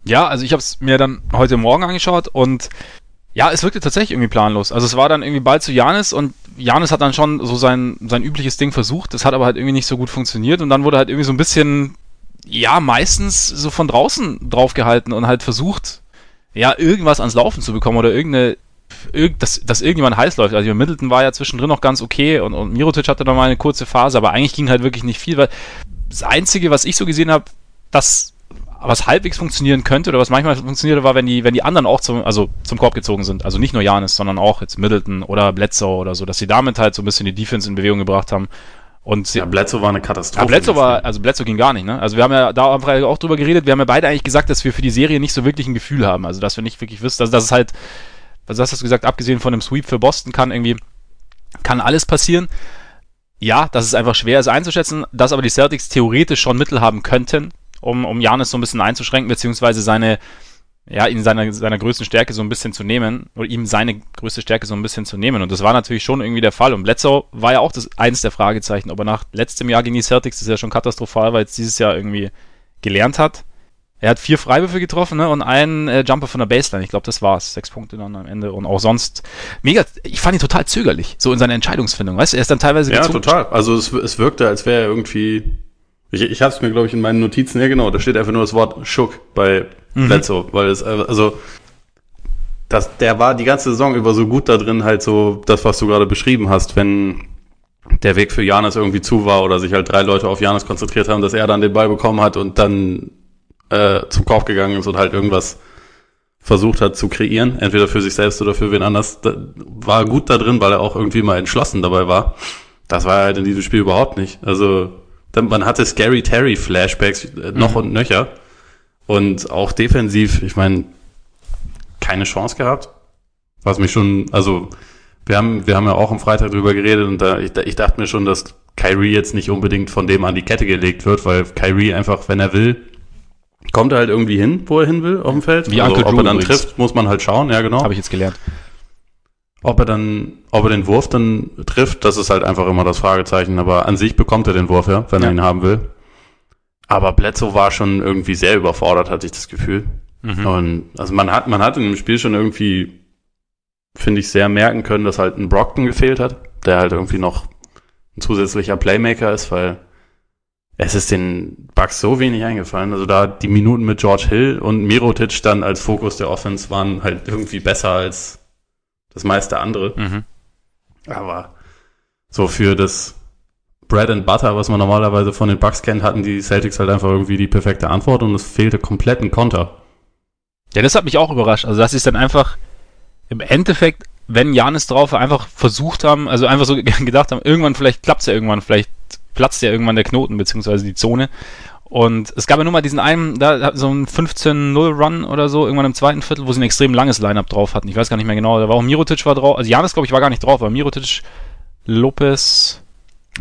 Ja, also ich habe es mir dann heute Morgen angeschaut und ja, es wirkte tatsächlich irgendwie planlos. Also es war dann irgendwie bald zu Janis und Janis hat dann schon so sein, sein übliches Ding versucht. Das hat aber halt irgendwie nicht so gut funktioniert und dann wurde halt irgendwie so ein bisschen, ja, meistens so von draußen draufgehalten und halt versucht, ja, irgendwas ans Laufen zu bekommen oder irgendeine, irg dass, dass irgendjemand heiß läuft. Also Middleton war ja zwischendrin noch ganz okay und, und Mirotic hatte noch mal eine kurze Phase, aber eigentlich ging halt wirklich nicht viel, weil das Einzige, was ich so gesehen habe, das was halbwegs funktionieren könnte oder was manchmal funktionierte, war, wenn die, wenn die anderen auch zum, also zum Korb gezogen sind. Also nicht nur Janis, sondern auch jetzt Middleton oder Bledsoe oder so, dass sie damit halt so ein bisschen die Defense in Bewegung gebracht haben. Und ja, Bledsoe war eine Katastrophe. Ja, Bledsoe war, also Bledsoe ging gar nicht, ne? Also wir haben ja da am Freitag auch drüber geredet, wir haben ja beide eigentlich gesagt, dass wir für die Serie nicht so wirklich ein Gefühl haben. Also dass wir nicht wirklich wissen, also dass es halt, was hast du gesagt, abgesehen von dem Sweep für Boston kann irgendwie, kann alles passieren. Ja, dass es einfach schwer ist einzuschätzen, dass aber die Celtics theoretisch schon Mittel haben könnten, um, um Janis so ein bisschen einzuschränken, beziehungsweise seine, ja, ihn seiner, seiner größten Stärke so ein bisschen zu nehmen, oder ihm seine größte Stärke so ein bisschen zu nehmen. Und das war natürlich schon irgendwie der Fall. Und Bledsoe war ja auch das eins der Fragezeichen, ob er nach letztem Jahr gegen die Celtics, das ist ja schon katastrophal, weil es dieses Jahr irgendwie gelernt hat. Er hat vier Freiwürfe getroffen ne, und einen äh, Jumper von der Baseline. Ich glaube, das war's. Sechs Punkte dann am Ende. Und auch sonst mega. Ich fand ihn total zögerlich, so in seiner Entscheidungsfindung. Weißt du, er ist dann teilweise. Ja, total. Also es, es wirkte, als wäre er irgendwie ich, ich habe es mir, glaube ich, in meinen Notizen, ja genau, da steht einfach nur das Wort Schuck bei mhm. Bledsoe, weil es, also, das, der war die ganze Saison über so gut da drin, halt so das, was du gerade beschrieben hast, wenn der Weg für Janis irgendwie zu war oder sich halt drei Leute auf Janis konzentriert haben, dass er dann den Ball bekommen hat und dann äh, zum Korb gegangen ist und halt irgendwas versucht hat zu kreieren, entweder für sich selbst oder für wen anders, da, war gut da drin, weil er auch irgendwie mal entschlossen dabei war. Das war halt in diesem Spiel überhaupt nicht. Also man hatte Scary Terry Flashbacks äh, noch mhm. und nöcher. Und auch defensiv, ich meine, keine Chance gehabt. Was mich schon, also wir haben, wir haben ja auch am Freitag drüber geredet und da, ich, ich dachte mir schon, dass Kyrie jetzt nicht unbedingt von dem an die Kette gelegt wird, weil Kyrie einfach, wenn er will, kommt er halt irgendwie hin, wo er hin will auf dem Feld. Wie also, ob er dann übrigens. trifft, muss man halt schauen, ja genau. Habe ich jetzt gelernt. Ob er dann, ob er den Wurf dann trifft, das ist halt einfach immer das Fragezeichen. Aber an sich bekommt er den Wurf, ja, wenn ja. er ihn haben will. Aber Bledsoe war schon irgendwie sehr überfordert, hatte ich das Gefühl. Mhm. Und also man hat, man hat in dem Spiel schon irgendwie finde ich, sehr merken können, dass halt ein Brockton gefehlt hat, der halt irgendwie noch ein zusätzlicher Playmaker ist, weil es ist den Bucks so wenig eingefallen. Also da die Minuten mit George Hill und Mirotic dann als Fokus der Offense waren halt irgendwie besser als das meiste andere. Mhm. Aber so für das Bread and Butter, was man normalerweise von den Bucks kennt, hatten die Celtics halt einfach irgendwie die perfekte Antwort und es fehlte komplett ein Konter. Ja, das hat mich auch überrascht. Also, dass sie es dann einfach im Endeffekt, wenn Janis drauf war, einfach versucht haben, also einfach so gedacht haben, irgendwann vielleicht klappt es ja irgendwann, vielleicht platzt ja irgendwann der Knoten, beziehungsweise die Zone. Und es gab ja nur mal diesen einen, da so ein 15-0-Run oder so, irgendwann im zweiten Viertel, wo sie ein extrem langes Line-Up drauf hatten. Ich weiß gar nicht mehr genau. Da war auch Mirotic war drauf. Also Janis, glaube ich, war gar nicht drauf, aber Mirotic, Lopez,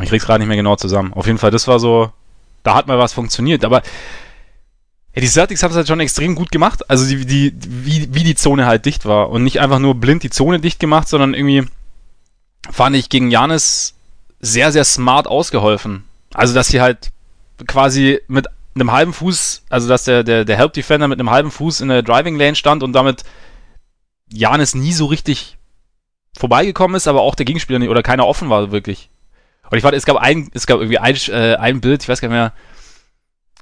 ich krieg's gerade nicht mehr genau zusammen. Auf jeden Fall, das war so, da hat mal was funktioniert. Aber ja, die Celtics haben es halt schon extrem gut gemacht. Also die, die, wie, wie die Zone halt dicht war. Und nicht einfach nur blind die Zone dicht gemacht, sondern irgendwie fand ich gegen Janis sehr, sehr smart ausgeholfen. Also, dass sie halt quasi mit einem halben Fuß, also dass der, der, der Help Defender mit einem halben Fuß in der Driving Lane stand und damit Janis nie so richtig vorbeigekommen ist, aber auch der Gegenspieler nicht, oder keiner offen war wirklich. Und ich fand, es gab ein, es gab irgendwie ein, äh, ein Bild, ich weiß gar nicht mehr,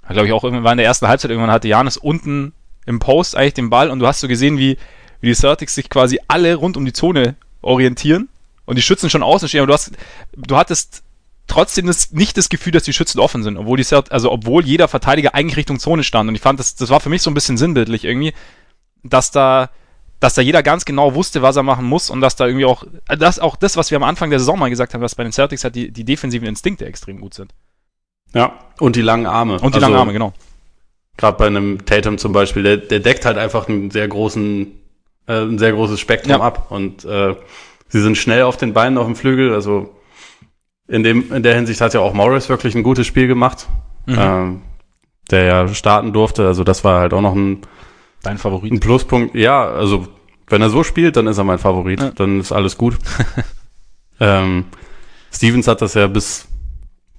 glaube ich auch irgendwann in der ersten Halbzeit, irgendwann hatte Janis unten im Post eigentlich den Ball und du hast so gesehen, wie, wie die Celtics sich quasi alle rund um die Zone orientieren und die Schützen schon außen stehen, aber du hast, du hattest trotzdem das, nicht das Gefühl, dass die Schützen offen sind, obwohl die Celt also obwohl jeder Verteidiger eigentlich Richtung Zone stand und ich fand, das, das war für mich so ein bisschen sinnbildlich irgendwie, dass da dass da jeder ganz genau wusste, was er machen muss und dass da irgendwie auch, das auch das, was wir am Anfang der Saison mal gesagt haben, dass bei den Celtics halt die, die defensiven Instinkte extrem gut sind. Ja, und die langen Arme. Und die also, langen Arme, genau. Gerade bei einem Tatum zum Beispiel, der, der deckt halt einfach einen sehr großen, äh, ein sehr großes Spektrum ja. ab und äh, sie sind schnell auf den Beinen auf dem Flügel, also in dem, in der Hinsicht hat ja auch Morris wirklich ein gutes Spiel gemacht, mhm. ähm, der ja starten durfte, also das war halt auch noch ein Dein Favorit? Ein Pluspunkt, ja, also wenn er so spielt, dann ist er mein Favorit. Ja. Dann ist alles gut. ähm, Stevens hat das ja bis,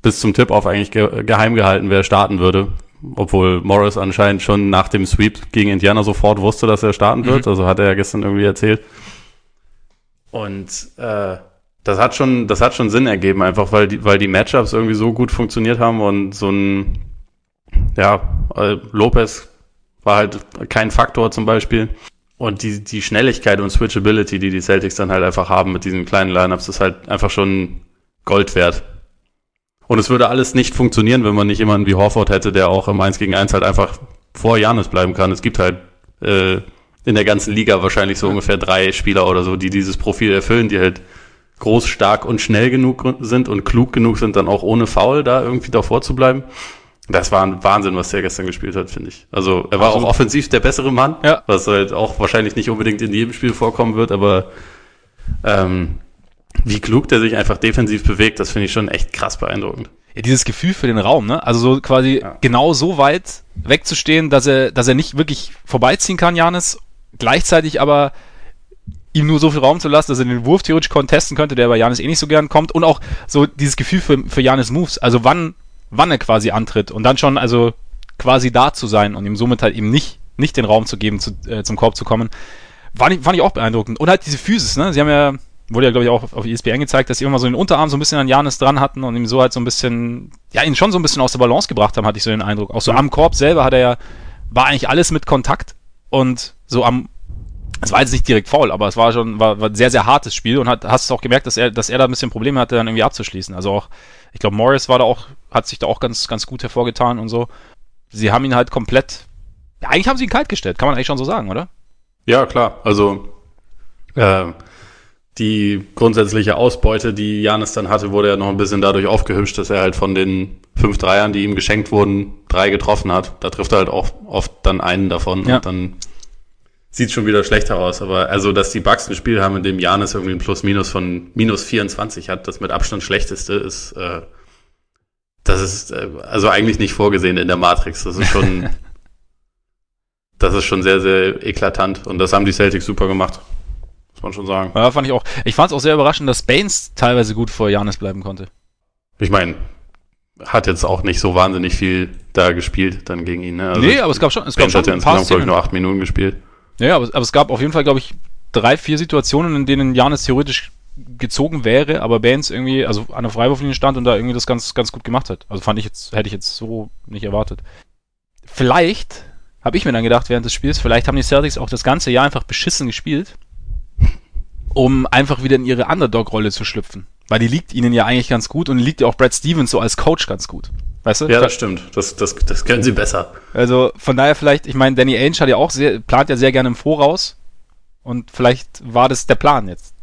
bis zum Tip-Off eigentlich ge geheim gehalten, wer starten würde. Obwohl Morris anscheinend schon nach dem Sweep gegen Indiana sofort wusste, dass er starten wird. Mhm. Also hat er ja gestern irgendwie erzählt. Und äh, das hat schon, das hat schon Sinn ergeben, einfach weil die, weil die Matchups irgendwie so gut funktioniert haben und so ein, ja, äh, Lopez war halt kein Faktor zum Beispiel. Und die, die Schnelligkeit und Switchability, die die Celtics dann halt einfach haben mit diesen kleinen Lineups, ist halt einfach schon Gold wert. Und es würde alles nicht funktionieren, wenn man nicht jemanden wie Horford hätte, der auch im 1 gegen 1 halt einfach vor Janis bleiben kann. Es gibt halt äh, in der ganzen Liga wahrscheinlich so ungefähr drei Spieler oder so, die dieses Profil erfüllen, die halt groß, stark und schnell genug sind und klug genug sind, dann auch ohne Foul da irgendwie davor zu bleiben. Das war ein Wahnsinn, was der gestern gespielt hat, finde ich. Also er war Absolut. auch offensiv der bessere Mann, ja. was halt auch wahrscheinlich nicht unbedingt in jedem Spiel vorkommen wird, aber ähm, wie klug der sich einfach defensiv bewegt, das finde ich schon echt krass beeindruckend. Ja, dieses Gefühl für den Raum, ne? Also so quasi ja. genau so weit wegzustehen, dass er, dass er nicht wirklich vorbeiziehen kann, Janis, gleichzeitig aber ihm nur so viel Raum zu lassen, dass er den Wurf theoretisch contesten könnte, der bei Janis eh nicht so gern kommt und auch so dieses Gefühl für, für Janis Moves. Also wann wann er quasi antritt und dann schon also quasi da zu sein und ihm somit halt eben nicht, nicht den Raum zu geben, zu, äh, zum Korb zu kommen, fand ich, fand ich auch beeindruckend. Und halt diese Physis, ne? Sie haben ja, wurde ja glaube ich auch auf ESPN gezeigt, dass sie immer so den Unterarm so ein bisschen an Janis dran hatten und ihm so halt so ein bisschen, ja, ihn schon so ein bisschen aus der Balance gebracht haben, hatte ich so den Eindruck. Auch so am Korb selber hat er ja, war eigentlich alles mit Kontakt und so am, es war jetzt nicht direkt faul, aber es war schon, war, war ein sehr, sehr hartes Spiel und hat, hast du auch gemerkt, dass er, dass er da ein bisschen Probleme hatte, dann irgendwie abzuschließen. Also auch, ich glaube, Morris war da auch, hat sich da auch ganz, ganz gut hervorgetan und so. Sie haben ihn halt komplett, ja, eigentlich haben sie ihn kalt gestellt, kann man eigentlich schon so sagen, oder? Ja, klar. Also, äh, die grundsätzliche Ausbeute, die Janis dann hatte, wurde ja noch ein bisschen dadurch aufgehübscht, dass er halt von den fünf Dreiern, die ihm geschenkt wurden, drei getroffen hat. Da trifft er halt auch oft dann einen davon ja. und dann sieht schon wieder schlechter aus. Aber also, dass die Bucks ein Spiel haben, in dem Janis irgendwie ein Plus-Minus von minus 24 hat, das mit Abstand schlechteste ist, äh, das ist äh, also eigentlich nicht vorgesehen in der Matrix. Das ist schon, das ist schon sehr, sehr eklatant. Und das haben die Celtics super gemacht. Muss man schon sagen. Ja, fand ich auch. Ich fand es auch sehr überraschend, dass Baines teilweise gut vor Janis bleiben konnte. Ich meine, hat jetzt auch nicht so wahnsinnig viel da gespielt dann gegen ihn. Ne? Also nee, aber es gab schon, es gab schon hat ja insgesamt, glaube ich, nur acht Minuten gespielt. Ja, aber, aber es gab auf jeden Fall, glaube ich, drei, vier Situationen, in denen Janis theoretisch gezogen wäre, aber Baines irgendwie, also an der Freiwurflinie stand und da irgendwie das ganz, ganz gut gemacht hat. Also fand ich jetzt, hätte ich jetzt so nicht erwartet. Vielleicht habe ich mir dann gedacht während des Spiels, vielleicht haben die Celtics auch das ganze Jahr einfach beschissen gespielt, um einfach wieder in ihre Underdog-Rolle zu schlüpfen. Weil die liegt ihnen ja eigentlich ganz gut und liegt ja auch Brad Stevens so als Coach ganz gut. Weißt du? Ja, das stimmt. Das, das, das können sie besser. Also von daher vielleicht, ich meine, Danny Ainge hat ja auch sehr, plant ja sehr gerne im Voraus. Und vielleicht war das der Plan jetzt.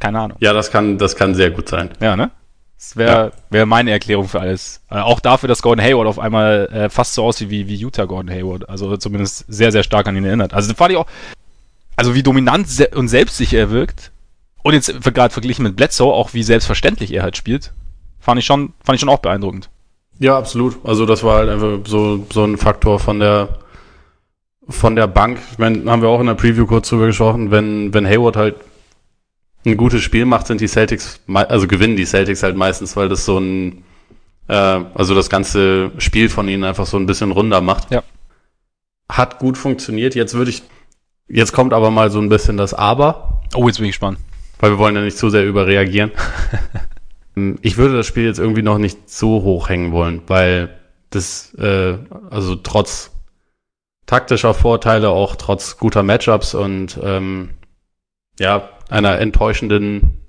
Keine Ahnung. Ja, das kann, das kann sehr gut sein. Ja, ne? Das wäre ja. wär meine Erklärung für alles. Äh, auch dafür, dass Gordon Hayward auf einmal äh, fast so aussieht wie, wie Utah Gordon Hayward. Also zumindest sehr, sehr stark an ihn erinnert. Also fand ich auch, also wie dominant se und selbstsicher er wirkt. Und jetzt gerade verglichen mit Bledsoe, auch wie selbstverständlich er halt spielt. Fand ich schon, fand ich schon auch beeindruckend. Ja, absolut. Also das war halt einfach so, so ein Faktor von der, von der Bank. Ich meine, haben wir auch in der Preview kurz drüber gesprochen, wenn, wenn Hayward halt ein gutes Spiel macht, sind die Celtics, also gewinnen die Celtics halt meistens, weil das so ein, äh, also das ganze Spiel von ihnen einfach so ein bisschen runder macht. Ja. Hat gut funktioniert. Jetzt würde ich, jetzt kommt aber mal so ein bisschen das Aber. Oh, jetzt bin ich gespannt. Weil wir wollen ja nicht zu sehr überreagieren. ich würde das Spiel jetzt irgendwie noch nicht so hoch hängen wollen, weil das, äh, also trotz taktischer Vorteile, auch trotz guter Matchups und ähm, ja, einer enttäuschenden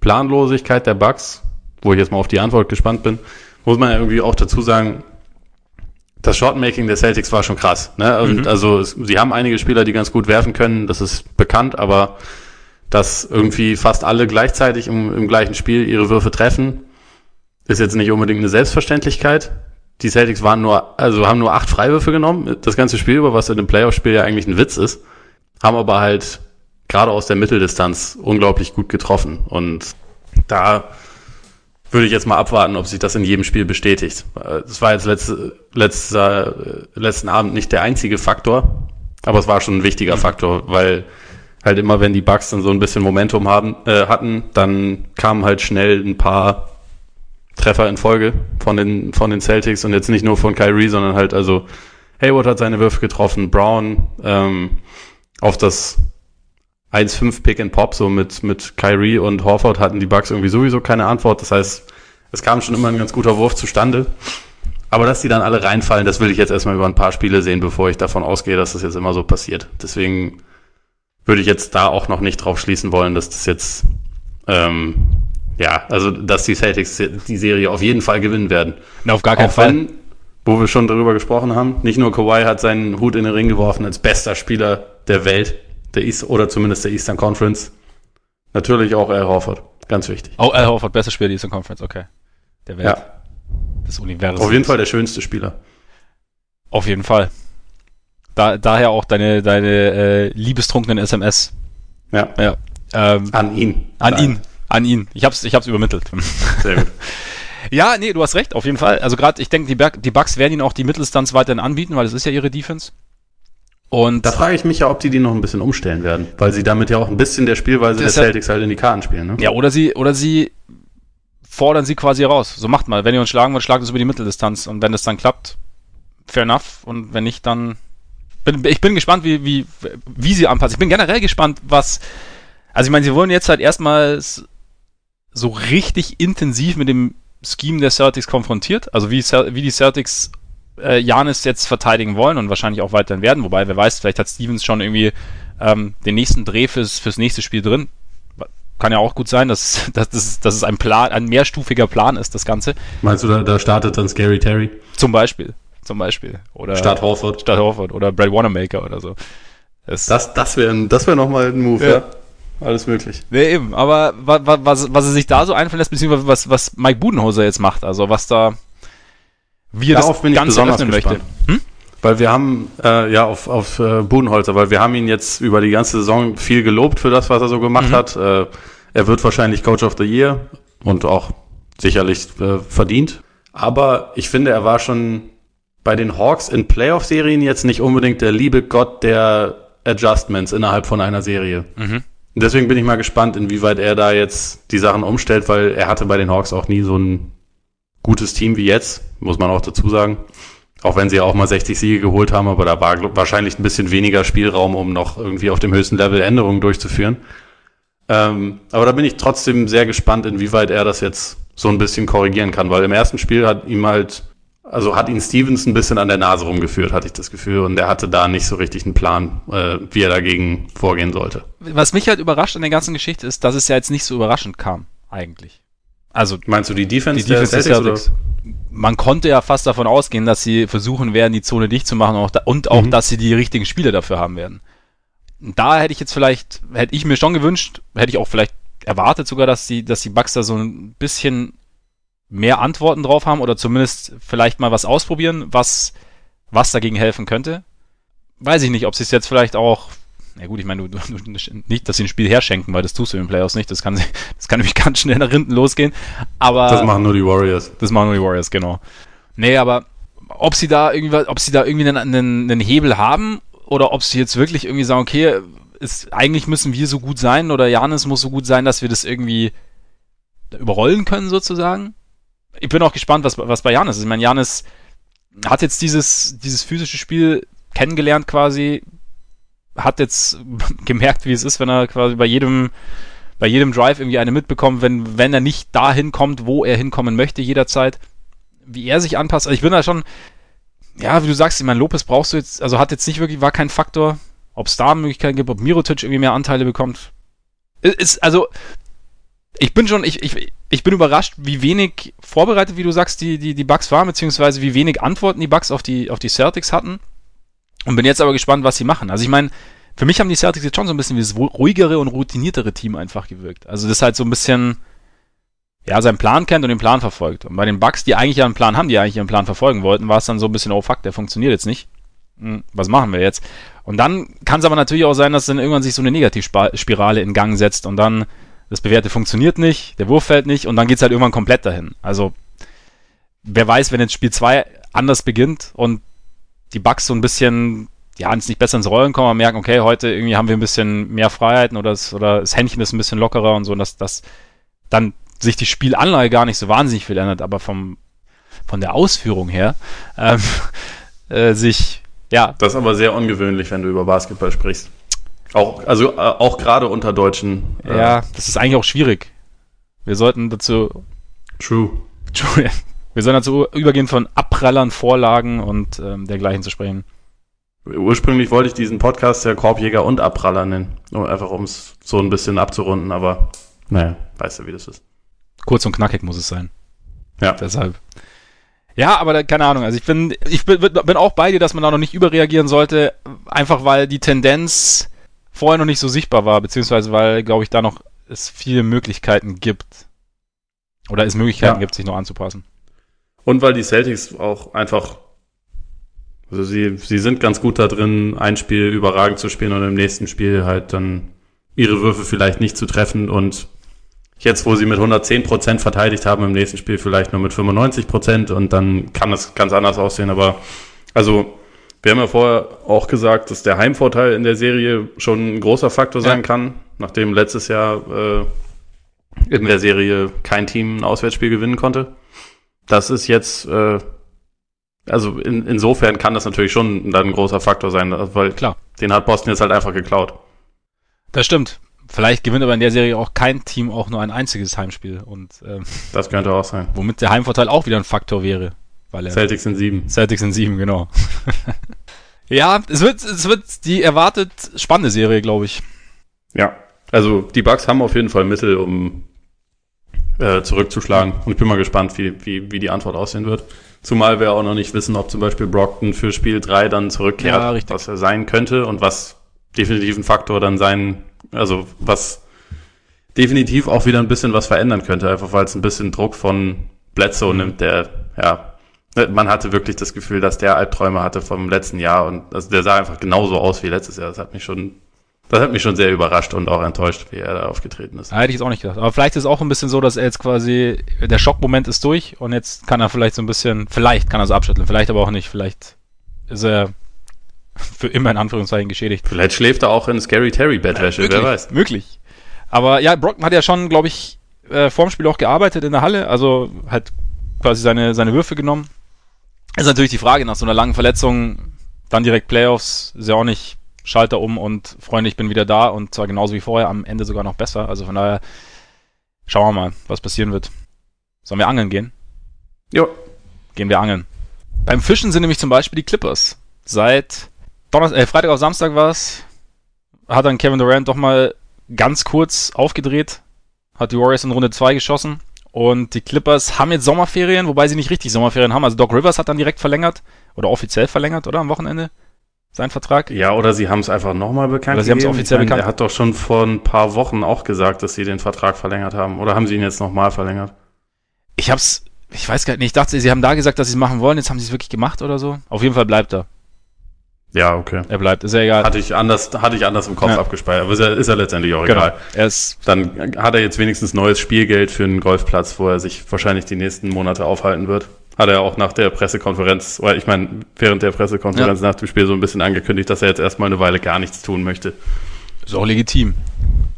Planlosigkeit der Bugs, wo ich jetzt mal auf die Antwort gespannt bin, muss man ja irgendwie auch dazu sagen, das Shotmaking der Celtics war schon krass. Ne? Und mhm. also es, sie haben einige Spieler, die ganz gut werfen können, das ist bekannt, aber dass irgendwie fast alle gleichzeitig im, im gleichen Spiel ihre Würfe treffen, ist jetzt nicht unbedingt eine Selbstverständlichkeit. Die Celtics waren nur, also haben nur acht Freiwürfe genommen, das ganze Spiel über, was in dem Playoff-Spiel ja eigentlich ein Witz ist, haben aber halt gerade aus der Mitteldistanz unglaublich gut getroffen. Und da würde ich jetzt mal abwarten, ob sich das in jedem Spiel bestätigt. Es war jetzt letzte, letzter, letzten Abend nicht der einzige Faktor, aber es war schon ein wichtiger. Faktor, weil halt immer, wenn die Bugs dann so ein bisschen Momentum haben, äh, hatten, dann kamen halt schnell ein paar Treffer in Folge von den, von den Celtics und jetzt nicht nur von Kyrie, sondern halt also Hayward hat seine Würfe getroffen, Brown ähm, auf das 1-5 Pick and Pop, so mit, mit Kyrie und Horford hatten die Bugs irgendwie sowieso keine Antwort. Das heißt, es kam schon immer ein ganz guter Wurf zustande. Aber dass die dann alle reinfallen, das will ich jetzt erstmal über ein paar Spiele sehen, bevor ich davon ausgehe, dass das jetzt immer so passiert. Deswegen würde ich jetzt da auch noch nicht drauf schließen wollen, dass das jetzt, ähm, ja, also dass die Celtics die Serie auf jeden Fall gewinnen werden. Na, auf gar keinen auch Fall. Wenn, wo wir schon darüber gesprochen haben, nicht nur Kawhi hat seinen Hut in den Ring geworfen als bester Spieler der Welt, der East, oder zumindest der Eastern Conference. Natürlich auch Al Horford. Ganz wichtig. Oh, Al Horford, bester Spieler der Eastern Conference, okay. Der Welt. Ja. Des Universums. Auf jeden Fall der schönste Spieler. Auf jeden Fall. Da, daher auch deine, deine äh, liebestrunkenen SMS. Ja. ja. Ähm, an ihn. An Nein. ihn. An ihn. Ich hab's, ich hab's übermittelt. Sehr gut. ja, nee, du hast recht, auf jeden Fall. Also gerade, ich denke, die, die Bucks werden ihn auch die Mitteldistanz weiterhin anbieten, weil das ist ja ihre Defense. Und da frage ich mich ja, ob die die noch ein bisschen umstellen werden, weil sie damit ja auch ein bisschen der Spielweise der Celtics halt in die Karten spielen. Ne? Ja, oder sie, oder sie fordern sie quasi raus. So macht mal. Wenn ihr uns schlagen wollt, schlagt uns über die Mitteldistanz. Und wenn das dann klappt, fair enough. Und wenn nicht, dann bin, ich bin gespannt, wie, wie, wie sie anpassen. Ich bin generell gespannt, was. Also ich meine, sie wurden jetzt halt erstmals so richtig intensiv mit dem Scheme der Celtics konfrontiert. Also wie, wie die Celtics äh, Janis jetzt verteidigen wollen und wahrscheinlich auch weiterhin werden. Wobei, wer weiß, vielleicht hat Stevens schon irgendwie ähm, den nächsten Dreh fürs, fürs nächste Spiel drin. Kann ja auch gut sein, dass, dass, dass, dass es ein Plan, ein mehrstufiger Plan ist, das Ganze. Meinst du, da, da startet dann Scary Terry? Zum Beispiel. Zum Beispiel. Oder Statt Horford. Statt Horford oder Brad Wanamaker oder so. Das, das, das wäre das wär nochmal ein Move, ja. ja. Alles möglich. Nee, eben. Aber was, was, was er sich da so einfallen lässt, beziehungsweise was, was Mike Budenhoser jetzt macht, also was da, wie er Darauf das bin ich Ganze besonders möchte. Hm? Weil wir haben, äh, ja, auf, auf äh, Budenholzer, weil wir haben ihn jetzt über die ganze Saison viel gelobt für das, was er so gemacht mhm. hat. Äh, er wird wahrscheinlich Coach of the Year und auch sicherlich äh, verdient. Aber ich finde, er war schon bei den Hawks in Playoff-Serien jetzt nicht unbedingt der liebe Gott der Adjustments innerhalb von einer Serie. Mhm. Deswegen bin ich mal gespannt, inwieweit er da jetzt die Sachen umstellt, weil er hatte bei den Hawks auch nie so ein gutes Team wie jetzt, muss man auch dazu sagen. Auch wenn sie ja auch mal 60 Siege geholt haben, aber da war wahrscheinlich ein bisschen weniger Spielraum, um noch irgendwie auf dem höchsten Level Änderungen durchzuführen. Ähm, aber da bin ich trotzdem sehr gespannt, inwieweit er das jetzt so ein bisschen korrigieren kann, weil im ersten Spiel hat ihm halt, also hat ihn Stevens ein bisschen an der Nase rumgeführt, hatte ich das Gefühl, und er hatte da nicht so richtig einen Plan, äh, wie er dagegen vorgehen sollte. Was mich halt überrascht an der ganzen Geschichte ist, dass es ja jetzt nicht so überraschend kam, eigentlich. Also meinst du die Defense, die Defense der Celtics? Man konnte ja fast davon ausgehen, dass sie versuchen werden, die Zone dicht zu machen und auch, da, und auch mhm. dass sie die richtigen Spieler dafür haben werden. Da hätte ich jetzt vielleicht, hätte ich mir schon gewünscht, hätte ich auch vielleicht erwartet sogar, dass die, dass die Bugs da so ein bisschen mehr Antworten drauf haben oder zumindest vielleicht mal was ausprobieren, was, was dagegen helfen könnte. Weiß ich nicht, ob sie es jetzt vielleicht auch na gut, ich meine, du, du, nicht, dass sie ein Spiel herschenken, weil das tust du in den Playoffs nicht. Das kann, das kann nämlich ganz schnell nach hinten losgehen. Aber. Das machen nur die Warriors. Das machen nur die Warriors, genau. Nee, aber ob sie da irgendwie, ob sie da irgendwie einen, einen, einen Hebel haben oder ob sie jetzt wirklich irgendwie sagen, okay, ist, eigentlich müssen wir so gut sein oder Janis muss so gut sein, dass wir das irgendwie überrollen können sozusagen. Ich bin auch gespannt, was, was bei Janis ist. Ich meine, Janis hat jetzt dieses, dieses physische Spiel kennengelernt quasi, hat jetzt gemerkt, wie es ist, wenn er quasi bei jedem, bei jedem Drive irgendwie eine mitbekommt, wenn, wenn er nicht dahin kommt, wo er hinkommen möchte, jederzeit, wie er sich anpasst. Also ich bin da schon, ja, wie du sagst, ich meine, Lopez brauchst du jetzt, also hat jetzt nicht wirklich, war kein Faktor, ob es da Möglichkeiten gibt, ob Mirotic irgendwie mehr Anteile bekommt. Ist, also, ich bin schon, ich, ich, ich bin überrascht, wie wenig vorbereitet, wie du sagst, die, die, die Bugs waren, beziehungsweise wie wenig Antworten die Bugs auf die, auf die Celtics hatten. Und bin jetzt aber gespannt, was sie machen. Also ich meine, für mich haben die Celtics jetzt schon so ein bisschen wie das ruhigere und routiniertere Team einfach gewirkt. Also das halt so ein bisschen, ja, seinen Plan kennt und den Plan verfolgt. Und bei den Bucks, die eigentlich einen Plan haben, die eigentlich ihren Plan verfolgen wollten, war es dann so ein bisschen, oh fuck, der funktioniert jetzt nicht. Hm, was machen wir jetzt? Und dann kann es aber natürlich auch sein, dass dann irgendwann sich so eine Negativspirale in Gang setzt und dann das Bewährte funktioniert nicht, der Wurf fällt nicht und dann geht es halt irgendwann komplett dahin. Also, wer weiß, wenn jetzt Spiel 2 anders beginnt und die Bugs so ein bisschen, ja, ins nicht besser ins Rollen kommen, und merken, okay, heute irgendwie haben wir ein bisschen mehr Freiheiten oder das, oder das Händchen ist ein bisschen lockerer und so, und dass, dass dann sich die Spielanlage gar nicht so wahnsinnig viel ändert, aber vom, von der Ausführung her ähm, äh, sich, ja. Das ist aber sehr ungewöhnlich, wenn du über Basketball sprichst. Auch, also äh, auch gerade unter Deutschen. Äh, ja, das ist eigentlich auch schwierig. Wir sollten dazu. True. True, ja. Wir sollen dazu übergehen von Abprallern, Vorlagen und ähm, dergleichen zu sprechen. Ursprünglich wollte ich diesen Podcast ja Korbjäger und Abpraller nennen. Einfach um es so ein bisschen abzurunden, aber naja, weißt du, wie das ist. Kurz und knackig muss es sein. Ja. Deshalb. Ja, aber da, keine Ahnung. Also ich bin, ich bin, bin auch bei dir, dass man da noch nicht überreagieren sollte, einfach weil die Tendenz vorher noch nicht so sichtbar war, beziehungsweise weil, glaube ich, da noch es viele Möglichkeiten gibt. Oder es Möglichkeiten ja. gibt, sich noch anzupassen. Und weil die Celtics auch einfach, also sie, sie sind ganz gut da drin, ein Spiel überragend zu spielen und im nächsten Spiel halt dann ihre Würfe vielleicht nicht zu treffen und jetzt, wo sie mit 110 Prozent verteidigt haben, im nächsten Spiel vielleicht nur mit 95 Prozent und dann kann es ganz anders aussehen. Aber also wir haben ja vorher auch gesagt, dass der Heimvorteil in der Serie schon ein großer Faktor sein ja. kann, nachdem letztes Jahr äh, in der Serie kein Team ein Auswärtsspiel gewinnen konnte das ist jetzt, äh, also in, insofern kann das natürlich schon dann ein großer Faktor sein, weil Klar. den hat Boston jetzt halt einfach geklaut. Das stimmt. Vielleicht gewinnt aber in der Serie auch kein Team auch nur ein einziges Heimspiel. Und, ähm, das könnte auch sein. Womit der Heimvorteil auch wieder ein Faktor wäre. Weil er, Celtics in sieben. Celtics in sieben, genau. ja, es wird, es wird die erwartet spannende Serie, glaube ich. Ja, also die Bucks haben auf jeden Fall Mittel, um äh, zurückzuschlagen. Und ich bin mal gespannt, wie, wie, wie die Antwort aussehen wird. Zumal wir auch noch nicht wissen, ob zum Beispiel Brockton für Spiel 3 dann zurückkehrt, ja, was er sein könnte und was definitiv ein Faktor dann sein, also was definitiv auch wieder ein bisschen was verändern könnte, einfach weil es ein bisschen Druck von Bledsoe mhm. nimmt, der, ja, man hatte wirklich das Gefühl, dass der Albträume hatte vom letzten Jahr und also der sah einfach genauso aus wie letztes Jahr. Das hat mich schon das hat mich schon sehr überrascht und auch enttäuscht, wie er da aufgetreten ist. Hätte ich jetzt auch nicht gedacht. Aber vielleicht ist es auch ein bisschen so, dass er jetzt quasi, der Schockmoment ist durch und jetzt kann er vielleicht so ein bisschen, vielleicht kann er so abschütteln, vielleicht aber auch nicht. Vielleicht ist er für immer in Anführungszeichen geschädigt. Vielleicht schläft er auch in Scary Terry Bettwäsche, ja, wer weiß. Möglich. Aber ja, Brockton hat ja schon, glaube ich, äh, vorm Spiel auch gearbeitet in der Halle, also hat quasi seine, seine Würfe genommen. Ist natürlich die Frage nach so einer langen Verletzung, dann direkt Playoffs, ist ja auch nicht Schalter um und Freunde, ich bin wieder da und zwar genauso wie vorher, am Ende sogar noch besser. Also von daher schauen wir mal, was passieren wird. Sollen wir angeln gehen? Jo. Gehen wir angeln. Beim Fischen sind nämlich zum Beispiel die Clippers. Seit Donnerstag, äh, Freitag auf Samstag war es, hat dann Kevin Durant doch mal ganz kurz aufgedreht, hat die Warriors in Runde 2 geschossen und die Clippers haben jetzt Sommerferien, wobei sie nicht richtig Sommerferien haben. Also Doc Rivers hat dann direkt verlängert oder offiziell verlängert, oder am Wochenende? Sein Vertrag? Ja, oder sie haben es einfach nochmal bekannt Oder sie haben es offiziell meine, bekannt. Er hat doch schon vor ein paar Wochen auch gesagt, dass sie den Vertrag verlängert haben. Oder haben sie ihn jetzt nochmal verlängert? Ich hab's, ich weiß gar nicht, ich dachte, sie haben da gesagt, dass sie es machen wollen, jetzt haben sie es wirklich gemacht oder so. Auf jeden Fall bleibt er. Ja, okay. Er bleibt, ist ja egal. Hatte ich anders, hatte ich anders im Kopf Ja. abgespeichert. Aber ist ja, ist ja letztendlich auch genau. egal. Er ist, Dann hat er jetzt wenigstens neues Spielgeld für einen Golfplatz, wo er sich wahrscheinlich die nächsten Monate aufhalten wird. Hat er auch nach der Pressekonferenz, oder ich meine, während der Pressekonferenz nach dem Spiel so ein bisschen angekündigt, dass er jetzt erstmal eine Weile gar nichts tun möchte. ist auch legitim.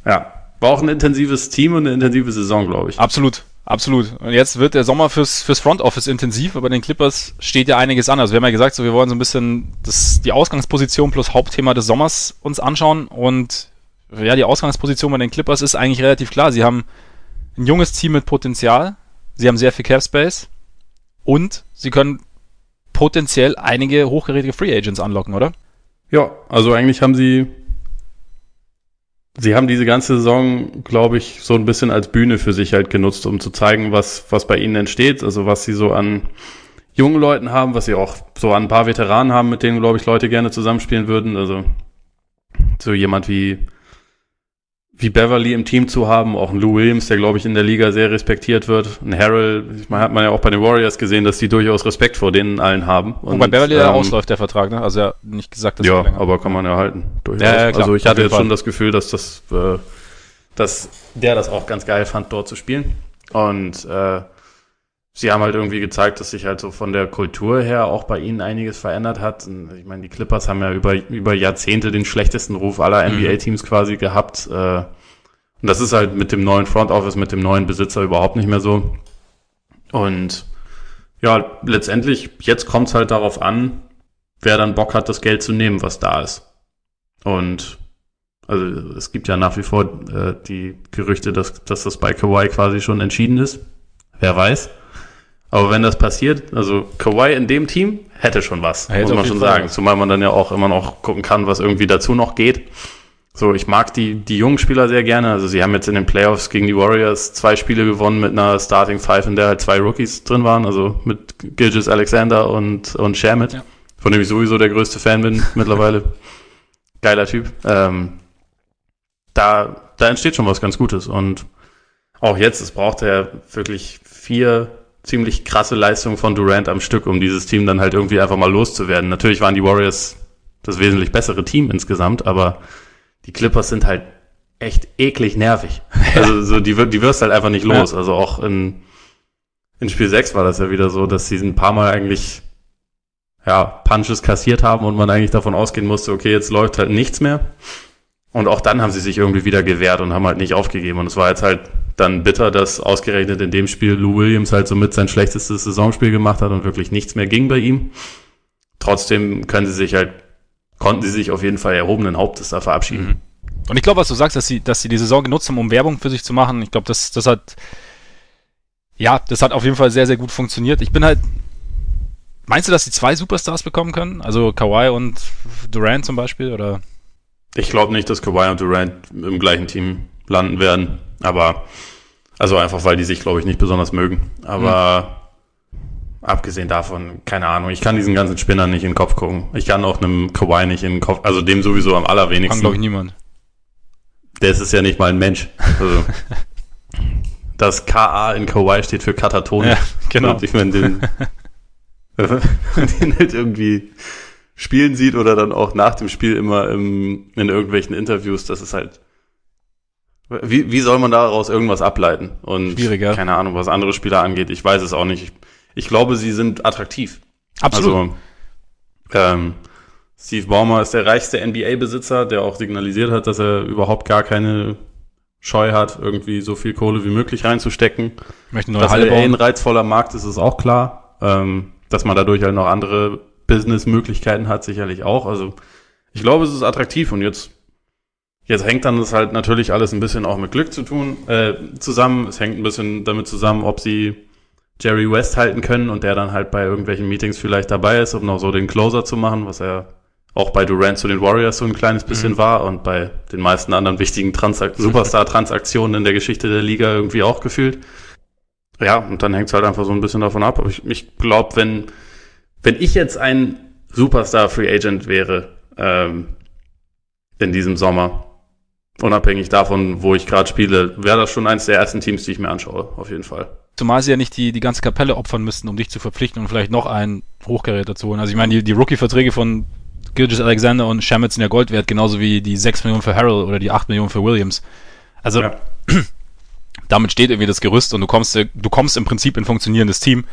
Ja. War auch ein intensives Team und eine intensive Saison, glaube ich. Absolut, absolut. Und jetzt wird der Sommer fürs, fürs Front Office intensiv, aber den Clippers steht ja einiges an. Also wir haben ja gesagt, so wir wollen so ein bisschen das, die Ausgangsposition plus Hauptthema des Sommers uns anschauen und ja, die Ausgangsposition bei den Clippers ist eigentlich relativ klar. Sie haben ein junges Team mit Potenzial, sie haben sehr viel Cap Space und sie können potenziell einige hochgerätige Free Agents anlocken, oder? Ja, also eigentlich haben sie, sie haben diese ganze Saison, glaube ich, so ein bisschen als Bühne für sich halt genutzt, um zu zeigen, was, was bei ihnen entsteht, also was sie so an jungen Leuten haben, was sie auch so an ein paar Veteranen haben, mit denen, glaube ich, Leute gerne zusammenspielen würden, also so jemand wie, wie Beverly im Team zu haben, auch ein Lou Williams, der, glaube ich, in der Liga sehr respektiert wird, ein Harold, ich meine, hat man ja auch bei den Warriors gesehen, dass die durchaus Respekt vor denen allen haben. Und, bei Beverly ja ähm, ausläuft der Vertrag, ne? Also er hat nicht gesagt, dass ja, er aber kann man erhalten. Durchaus. Ja, ja, klar, also ich hatte jetzt Fall. schon das Gefühl, dass das, äh, dass der das auch ganz geil fand, dort zu spielen. Und äh, sie haben halt irgendwie gezeigt, dass sich halt so von der Kultur her auch bei ihnen einiges verändert hat. Und ich meine, die Clippers haben ja über, über Jahrzehnte den schlechtesten Ruf aller Mhm. NBA-Teams quasi gehabt. Äh, und das ist halt mit dem neuen Front Office, mit dem neuen Besitzer überhaupt nicht mehr so. Und ja, letztendlich, jetzt kommt es halt darauf an, wer dann Bock hat, das Geld zu nehmen, was da ist. Und also es gibt ja nach wie vor äh, die Gerüchte, dass, dass das bei Kawhi quasi schon entschieden ist. Wer weiß. Aber wenn das passiert, also Kawhi in dem Team hätte schon was, Hätte muss man schon Fall sagen. was. Zumal man dann ja auch immer noch gucken kann, was irgendwie dazu noch geht. So, ich mag die, die jungen Spieler sehr gerne. Also sie haben jetzt in den Playoffs gegen die Warriors zwei Spiele gewonnen mit einer Starting Five, in der halt zwei Rookies drin waren, also mit Gilgis Alexander und, und Shamit, Ja. von dem ich sowieso der größte Fan bin mittlerweile. Geiler Typ. Ähm, da, da entsteht schon was ganz Gutes. Und auch jetzt, es braucht ja wirklich vier ziemlich krasse Leistungen von Durant am Stück, um dieses Team dann halt irgendwie einfach mal loszuwerden. Natürlich waren die Warriors das wesentlich bessere Team insgesamt, aber die Clippers sind halt echt eklig nervig. Also so, die, die wirst halt einfach nicht los. Also auch in, in Spiel 6 war das ja wieder so, dass sie ein paar Mal eigentlich ja, Punches kassiert haben und man eigentlich davon ausgehen musste, okay, jetzt läuft halt nichts mehr. Und auch dann haben sie sich irgendwie wieder gewehrt und haben halt nicht aufgegeben. Und es war jetzt halt dann bitter, dass ausgerechnet in dem Spiel Lou Williams halt somit sein schlechtestes Saisonspiel gemacht hat und wirklich nichts mehr ging bei ihm. Trotzdem können sie sich halt, konnten sie sich auf jeden Fall erhobenen Hauptes da verabschieden. Mhm. Und ich glaube, was du sagst, dass sie, dass sie die Saison genutzt haben, um Werbung für sich zu machen, ich glaube, das, das hat, ja, das hat auf jeden Fall sehr, sehr gut funktioniert. Ich bin halt, meinst du, dass sie zwei Superstars bekommen können? Also Kawhi und Durant zum Beispiel, oder? Ich glaube nicht, dass Kawhi und Durant im gleichen Team landen werden, aber also einfach, weil die sich, glaube ich, nicht besonders mögen. Aber abgesehen davon, keine Ahnung, ich kann diesen ganzen Spinnern nicht in den Kopf gucken. Ich kann auch einem Kawhi nicht in den Kopf, also dem sowieso am Kann, allerwenigsten. glaube ich, niemand. Der ist ja nicht mal ein Mensch. Also, das KA in Kawhi steht für Katatonisch. Ja, genau. Und ich meine, den, wenn man den halt irgendwie spielen sieht oder dann auch nach dem Spiel immer im, in irgendwelchen Interviews, das ist halt. Wie, wie soll man daraus irgendwas ableiten? Und Schwierig, ja. keine Ahnung, was andere Spieler angeht, ich weiß es auch nicht. Ich, ich glaube, sie sind attraktiv. Absolut. Also, ähm, Steve Ballmer ist der reichste NBA-Besitzer, der auch signalisiert hat, dass er überhaupt gar keine Scheu hat, irgendwie so viel Kohle wie möglich reinzustecken. ich möchte eine neue Dass Halle LA ein bauen. reizvoller Markt ist, ist auch klar. Ähm, dass man dadurch halt noch andere Business-Möglichkeiten hat, sicherlich auch. Also ich glaube, es ist attraktiv und jetzt, jetzt hängt dann das halt natürlich alles ein bisschen auch mit Glück zu tun, äh, zusammen. Es hängt ein bisschen damit zusammen, ob sie Jerry West halten können und der dann halt bei irgendwelchen Meetings vielleicht dabei ist, um noch so den Closer zu machen, was er auch bei Durant zu den Warriors so ein kleines bisschen mhm. war und bei den meisten anderen wichtigen Transak Superstar-Transaktionen in der Geschichte der Liga irgendwie auch gefühlt. Ja, und dann hängt es halt einfach so ein bisschen davon ab. Aber ich, ich glaube, wenn, wenn ich jetzt ein Superstar-Free Agent wäre ähm, in diesem Sommer, unabhängig davon, wo ich gerade spiele, wäre das schon eins der ersten Teams, die ich mir anschaue, auf jeden Fall. Zumal sie ja nicht die, die ganze Kapelle opfern müssten, um dich zu verpflichten und vielleicht noch einen Hochgerät dazu holen. Also ich meine, die, die Rookie-Verträge von Gilgis Alexander und Shamit sind ja Gold wert, genauso wie die 6 Millionen für Harrell oder die 8 Millionen für Williams. Also ja. damit steht irgendwie das Gerüst und du kommst, du kommst im Prinzip in ein funktionierendes Team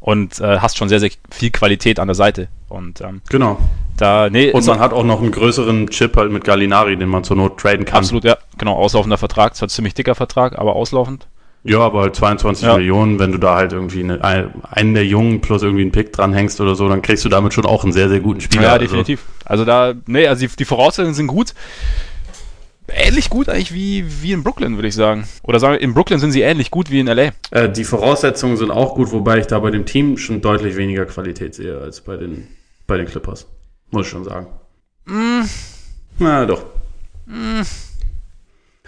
und äh, hast schon sehr, sehr viel Qualität an der Seite. Und ähm, genau. Da, nee, und man hat auch noch einen größeren Chip halt mit Gallinari, den man zur Not traden kann. Absolut, ja, genau, auslaufender Vertrag, zwar ziemlich dicker Vertrag, aber auslaufend. Ja, aber halt 22 ja. Millionen, wenn du da halt irgendwie eine, einen der Jungen plus irgendwie einen Pick dranhängst oder so, dann kriegst du damit schon auch einen sehr, sehr guten Spieler. Ja, also. definitiv. Also da, nee, also die, die Voraussetzungen sind gut. Ähnlich gut eigentlich wie, wie in Brooklyn, würde ich sagen. Oder sagen wir, in Brooklyn sind sie ähnlich gut wie in LA. Äh, die Voraussetzungen sind auch gut, wobei ich da bei dem Team schon deutlich weniger Qualität sehe als bei den, bei den Clippers. Muss ich schon sagen. Mm. Na doch. Mm.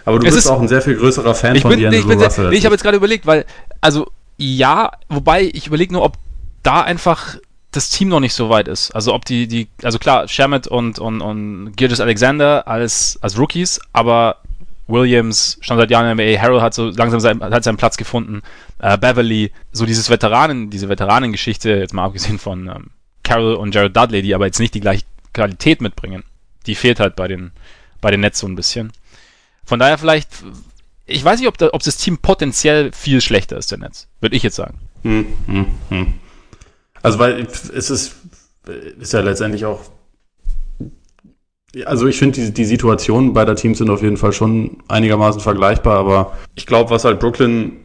Aber du es bist auch ein sehr viel größerer Fan von bin, D'Angelo nee, Russell. Nee, ich habe jetzt gerade überlegt, weil, also ja, wobei ich überlege nur, ob da einfach das Team noch nicht so weit ist. Also ob die, die, also klar, Shamit und, und, und Gilgis Alexander als, als Rookies, aber Williams, schon seit Jahren in der NBA, Harold hat so langsam sein, hat seinen Platz gefunden, äh, Beverly, so dieses Veteranen, diese Veteranengeschichte, jetzt mal abgesehen von ähm, Carroll und Jared Dudley, die aber jetzt nicht die gleiche Qualität mitbringen, die fehlt halt bei den, bei den Nets so ein bisschen. Von daher vielleicht, ich weiß nicht, ob, da, ob das Team potenziell viel schlechter ist, der Netz. Würde ich jetzt sagen. Hm, hm, hm. Also, weil es ist, ist ja letztendlich auch. Also ich finde, die, die Situationen beider Teams sind auf jeden Fall schon einigermaßen vergleichbar, aber ich glaube, was halt Brooklyn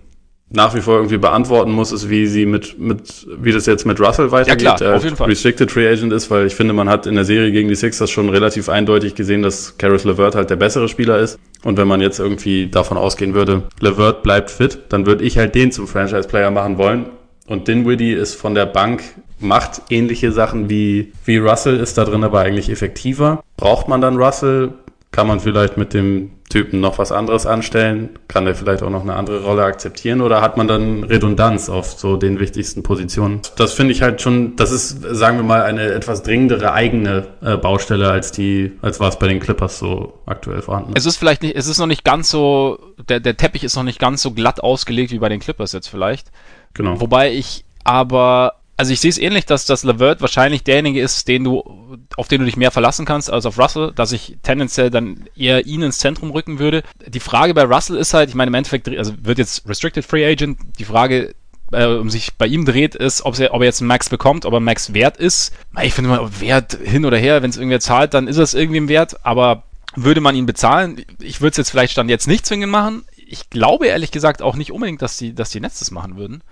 nach wie vor irgendwie beantworten muss, ist, wie sie mit, mit, wie das jetzt mit Russell weitergeht, ja, klar, auf jeden Fall. Restricted Free Agent ist, weil ich finde, man hat in der Serie gegen die Sixers schon relativ eindeutig gesehen, dass Karis LeVert halt der bessere Spieler ist. Und wenn man jetzt irgendwie davon ausgehen würde, LeVert bleibt fit, dann würde ich halt den zum Franchise-Player machen wollen. Und Dinwiddie ist von der Bank, macht ähnliche Sachen wie, wie Russell, ist da drin aber eigentlich effektiver. Braucht man dann Russell? Kann man vielleicht mit dem Typen noch was anderes anstellen? Kann der vielleicht auch noch eine andere Rolle akzeptieren oder hat man dann Redundanz auf so den wichtigsten Positionen? Das finde ich halt schon, das ist, sagen wir mal, eine etwas dringendere eigene äh, Baustelle als die, als war es bei den Clippers so aktuell vorhanden. Es ist vielleicht nicht, es ist noch nicht ganz so, der, der Teppich ist noch nicht ganz so glatt ausgelegt wie bei den Clippers jetzt vielleicht. Genau. Wobei ich aber also ich sehe es ähnlich, dass das Levert wahrscheinlich derjenige ist, den du, auf den du dich mehr verlassen kannst als auf Russell, dass ich tendenziell dann eher ihn ins Zentrum rücken würde. Die Frage bei Russell ist halt, ich meine im Endeffekt, also wird jetzt Restricted Free Agent, die Frage, äh, um sich bei ihm dreht, ist, ob er, ob er jetzt einen Max bekommt, ob er Max wert ist. Ich finde mal, Wert hin oder her, wenn es irgendwer zahlt, dann ist es irgendwie im Wert, aber würde man ihn bezahlen? Ich würde es jetzt vielleicht dann jetzt nicht zwingend machen. Ich glaube ehrlich gesagt auch nicht unbedingt, dass die, dass die Netz das machen würden.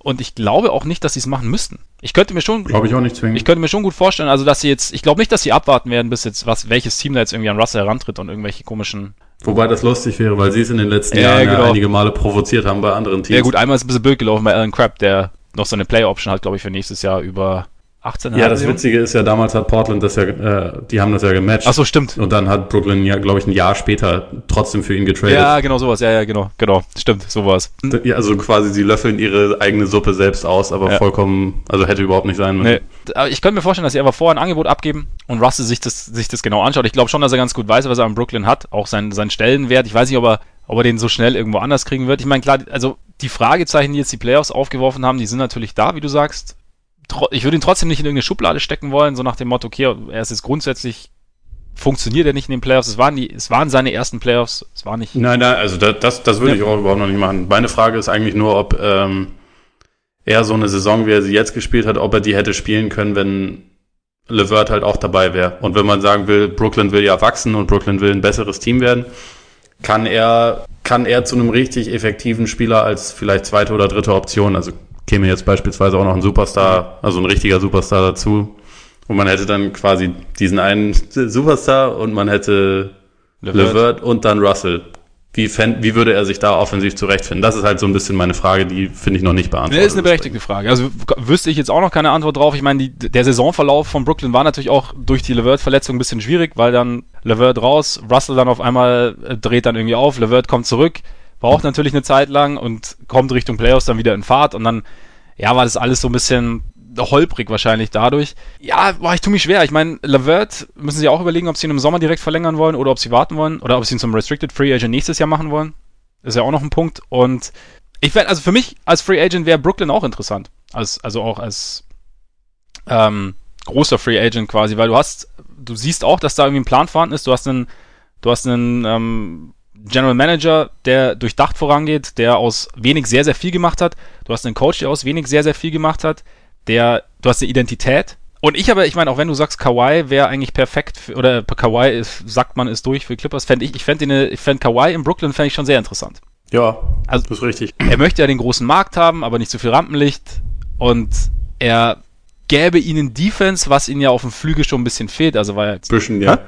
Und ich glaube auch nicht, dass sie es machen müssten. Ich könnte mir schon, glaube ich auch nicht zwingend. Ich könnte mir schon gut vorstellen, also dass sie jetzt, ich glaube nicht, dass sie abwarten werden, bis jetzt was, welches Team da jetzt irgendwie an Russell herantritt und irgendwelche komischen. Wobei das lustig wäre, weil sie es in den letzten ja, Jahren genau. ja einige Male provoziert haben bei anderen Teams. Ja gut, einmal ist ein bisschen Bild gelaufen bei Alan Crabb, der noch so eine Play-Option hat, glaube ich, für nächstes Jahr über 18 Ja, das Witzige ist ja, damals hat Portland das ja, äh, die haben das ja gematcht. Ach so, stimmt. Und dann hat Brooklyn ja, glaube ich, ein Jahr später trotzdem für ihn getradet. Ja, genau sowas. Ja, ja, genau, genau. Stimmt, sowas. Ja, also quasi, sie löffeln ihre eigene Suppe selbst aus, aber ja. vollkommen, also hätte überhaupt nicht sein müssen. Nee. Aber ich könnte mir vorstellen, dass sie einfach vorher ein Angebot abgeben und Russell sich das, sich das genau anschaut. Ich glaube schon, dass er ganz gut weiß, was er an Brooklyn hat. Auch sein, sein Stellenwert. Ich weiß nicht, ob er, ob er den so schnell irgendwo anders kriegen wird. Ich meine, klar, also die Fragezeichen, die jetzt die Playoffs aufgeworfen haben, die sind natürlich da, wie du sagst ich würde ihn trotzdem nicht in irgendeine Schublade stecken wollen, so nach dem Motto, okay, er ist jetzt grundsätzlich funktioniert er nicht in den Playoffs. Es waren, die, es waren seine ersten Playoffs. Es war nicht. Nein, nein, also das, das, das würde ja. ich auch überhaupt noch nicht machen. Meine Frage ist eigentlich nur, ob ähm, er so eine Saison, wie er sie jetzt gespielt hat, ob er die hätte spielen können, wenn LeVert halt auch dabei wäre. Und wenn man sagen will, Brooklyn will ja wachsen und Brooklyn will ein besseres Team werden, kann er, kann er zu einem richtig effektiven Spieler als vielleicht zweite oder dritte Option, also käme jetzt beispielsweise auch noch ein Superstar, also ein richtiger Superstar dazu. Und man hätte dann quasi diesen einen Superstar und man hätte Levert, Levert und dann Russell. Wie, fänd, wie würde er sich da offensiv zurechtfinden? Das ist halt so ein bisschen meine Frage, die finde ich noch nicht beantwortet. Das ist eine berechtigte Frage. Also wüsste ich jetzt auch noch keine Antwort drauf. Ich meine, die, der Saisonverlauf von Brooklyn war natürlich auch durch die Levert-Verletzung ein bisschen schwierig, weil dann Levert raus, Russell dann auf einmal äh, dreht dann irgendwie auf, Levert kommt zurück, braucht natürlich eine Zeit lang und kommt Richtung Playoffs dann wieder in Fahrt und dann, ja, war das alles so ein bisschen holprig wahrscheinlich dadurch. Ja, boah, ich tue mich schwer. Ich meine, Lavert müssen sie auch überlegen, ob sie ihn im Sommer direkt verlängern wollen oder ob sie warten wollen oder ob sie ihn zum Restricted Free Agent nächstes Jahr machen wollen. ist ja auch noch ein Punkt. Und ich werde, also für mich als Free Agent wäre Brooklyn auch interessant. Als, also auch als ähm, großer Free Agent quasi, weil du hast, du siehst auch, dass da irgendwie ein Plan vorhanden ist. Du hast einen, du hast einen ähm, General Manager, der durchdacht vorangeht, der aus wenig sehr, sehr viel gemacht hat. Du hast einen Coach, der aus wenig sehr, sehr viel gemacht hat der, du hast eine Identität. Und ich aber, ich meine, auch wenn du sagst, Kawhi wäre eigentlich perfekt, für, oder Kawhi ist, sagt man, ist durch für Clippers, fände ich, ich fände ich fände Kawhi in Brooklyn fände ich schon sehr interessant. Ja, also, das ist richtig. Er möchte ja den großen Markt haben, aber nicht zu viel Rampenlicht. Und er gäbe ihnen Defense, was ihnen ja auf dem Flügel schon ein bisschen fehlt. Also war jetzt. Büschen, ja.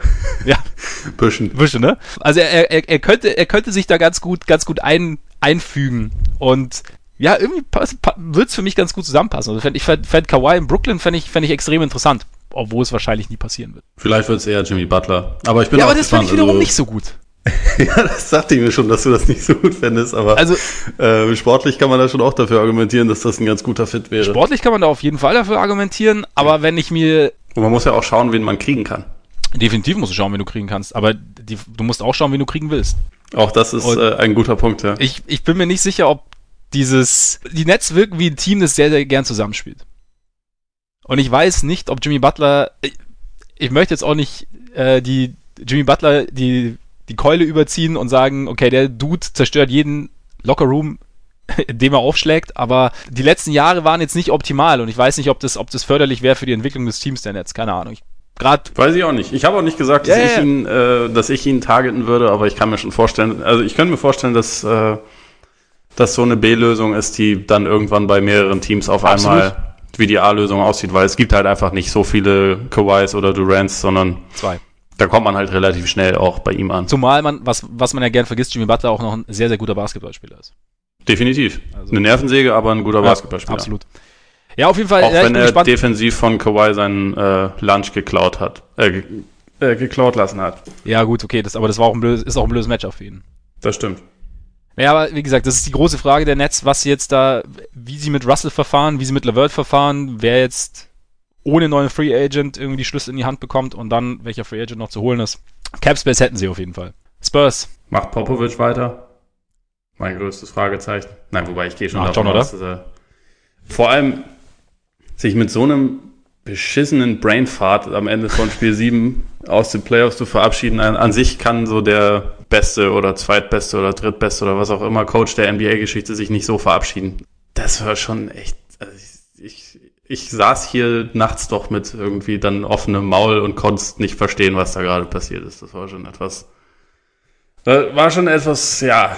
ja. Büschen. Büschen, ne? Also er, er, er, könnte, er könnte sich da ganz gut, ganz gut ein, einfügen. Und ja, irgendwie wird es für mich ganz gut zusammenpassen. Also ich fände fänd Kawhi in Brooklyn fände ich, fänd ich extrem interessant, obwohl es wahrscheinlich nie passieren wird. Vielleicht wird es eher Jimmy Butler. Aber ich bin ja, aber das fände ich wiederum also, nicht so gut. ja, das sagte ich mir schon, dass du das nicht so gut fändest, aber also, äh, sportlich kann man da schon auch dafür argumentieren, dass das ein ganz guter Fit wäre. Sportlich kann man da auf jeden Fall dafür argumentieren, aber ja. wenn ich mir. Und man muss ja auch schauen, wen man kriegen kann. Definitiv musst du schauen, wen du kriegen kannst, aber die, du musst auch schauen, wen du kriegen willst. Auch das ist äh, ein guter Punkt, ja. Ich, ich bin mir nicht sicher, ob dieses, die Nets wirken wie ein Team, das sehr, sehr gern zusammenspielt. Und ich weiß nicht, ob Jimmy Butler, ich, ich möchte jetzt auch nicht äh, die Jimmy Butler die, die Keule überziehen und sagen, okay, der Dude zerstört jeden Lockerroom, indem er aufschlägt, aber die letzten Jahre waren jetzt nicht optimal und ich weiß nicht, ob das, ob das förderlich wäre für die Entwicklung des Teams der Nets, keine Ahnung. Ich, grad Weiß ich auch nicht. Ich habe auch nicht gesagt, dass, ja, ich. Ihn, äh, dass ich ihn targeten würde, aber ich kann mir schon vorstellen, also ich könnte mir vorstellen, dass äh, dass so eine B-Lösung ist, die dann irgendwann bei mehreren Teams auf Absolut. einmal wie die A-Lösung aussieht, weil es gibt halt einfach nicht so viele Kawhis oder Durants, sondern zwei. Da kommt man halt relativ schnell auch bei ihm an. Zumal man, was, was man ja gern vergisst, Jimmy Butler auch noch ein sehr, sehr guter Basketballspieler ist. Definitiv. Also, eine Nervensäge, aber ein guter ja, Basketballspieler. Absolut. Ja, auf jeden Fall. Auch ja, wenn er gespannt. defensiv von Kawhi seinen äh, Lunch geklaut hat. Äh, äh, geklaut lassen hat. Ja, gut, okay, das, aber das war auch ein blödes, ist auch ein blödes Matchup für ihn. Das stimmt. Ja, aber wie gesagt, das ist die große Frage der Nets, was sie jetzt da, wie sie mit Russell verfahren, wie sie mit Levert verfahren, wer jetzt ohne neuen Free Agent irgendwie die Schlüssel in die Hand bekommt und dann welcher Free Agent noch zu holen ist. Capspace hätten sie auf jeden Fall. Spurs. Macht Popovic weiter? Mein größtes Fragezeichen. Nein, wobei ich gehe schon Macht davon schon, aus, dass er vor allem sich mit so einem beschissenen Brainfart am Ende von Spiel 7 aus den Playoffs zu verabschieden. An, an, sich kann so der beste oder zweitbeste oder drittbeste oder was auch immer Coach der NBA-Geschichte sich nicht so verabschieden. Das war schon echt. Also ich, ich, ich saß hier nachts doch mit irgendwie dann offenem Maul und konnte nicht verstehen, was da gerade passiert ist. Das war schon etwas. War schon etwas, ja,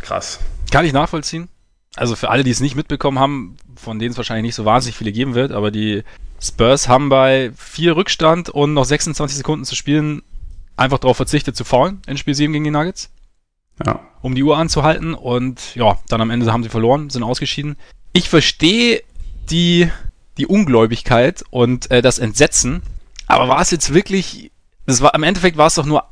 krass. Kann ich nachvollziehen. Also für alle, die es nicht mitbekommen haben, von denen es wahrscheinlich nicht so wahnsinnig viele geben wird, aber die Spurs haben bei vier Rückstand und noch 26 Sekunden zu spielen einfach darauf verzichtet zu faulen in Spiel 7 gegen die Nuggets. Ja. Um die Uhr anzuhalten und ja, dann am Ende haben sie verloren, sind ausgeschieden. Ich verstehe die, die Ungläubigkeit und äh, das Entsetzen, aber war es jetzt wirklich, das war, im Endeffekt war es doch nur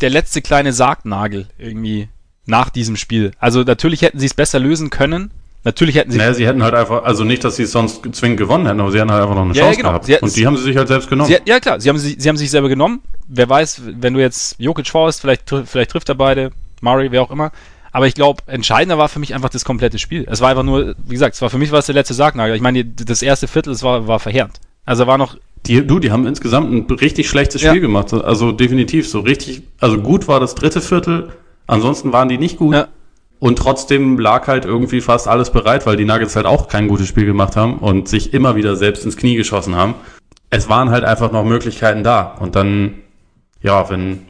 der letzte kleine Sargnagel irgendwie nach diesem Spiel. Also natürlich hätten sie es besser lösen können, Natürlich hätten sie. Naja, sie hätten halt einfach, also nicht, dass sie es sonst zwingend gewonnen hätten, aber sie hätten halt einfach noch eine ja, Chance ja, genau. gehabt. Und die haben sie sich halt selbst genommen. Sie, ja, klar, sie haben, sie, sie haben sich selber genommen. Wer weiß, wenn du jetzt Jokic faust, vielleicht, vielleicht trifft er beide, Murray, wer auch immer. Aber ich glaube, entscheidender war für mich einfach das komplette Spiel. Es war einfach nur, wie gesagt, es war für mich war es der letzte Sargnagel. Ich meine, das erste Viertel, es war, war verheerend. Also war noch. Die, du, die haben insgesamt ein richtig schlechtes Spiel ja. gemacht. Also definitiv so richtig, also gut war das dritte Viertel. Ansonsten waren die nicht gut. Ja. Und trotzdem lag halt irgendwie fast alles bereit, weil die Nuggets halt auch kein gutes Spiel gemacht haben und sich immer wieder selbst ins Knie geschossen haben. Es waren halt einfach noch Möglichkeiten da. Und dann, ja, wenn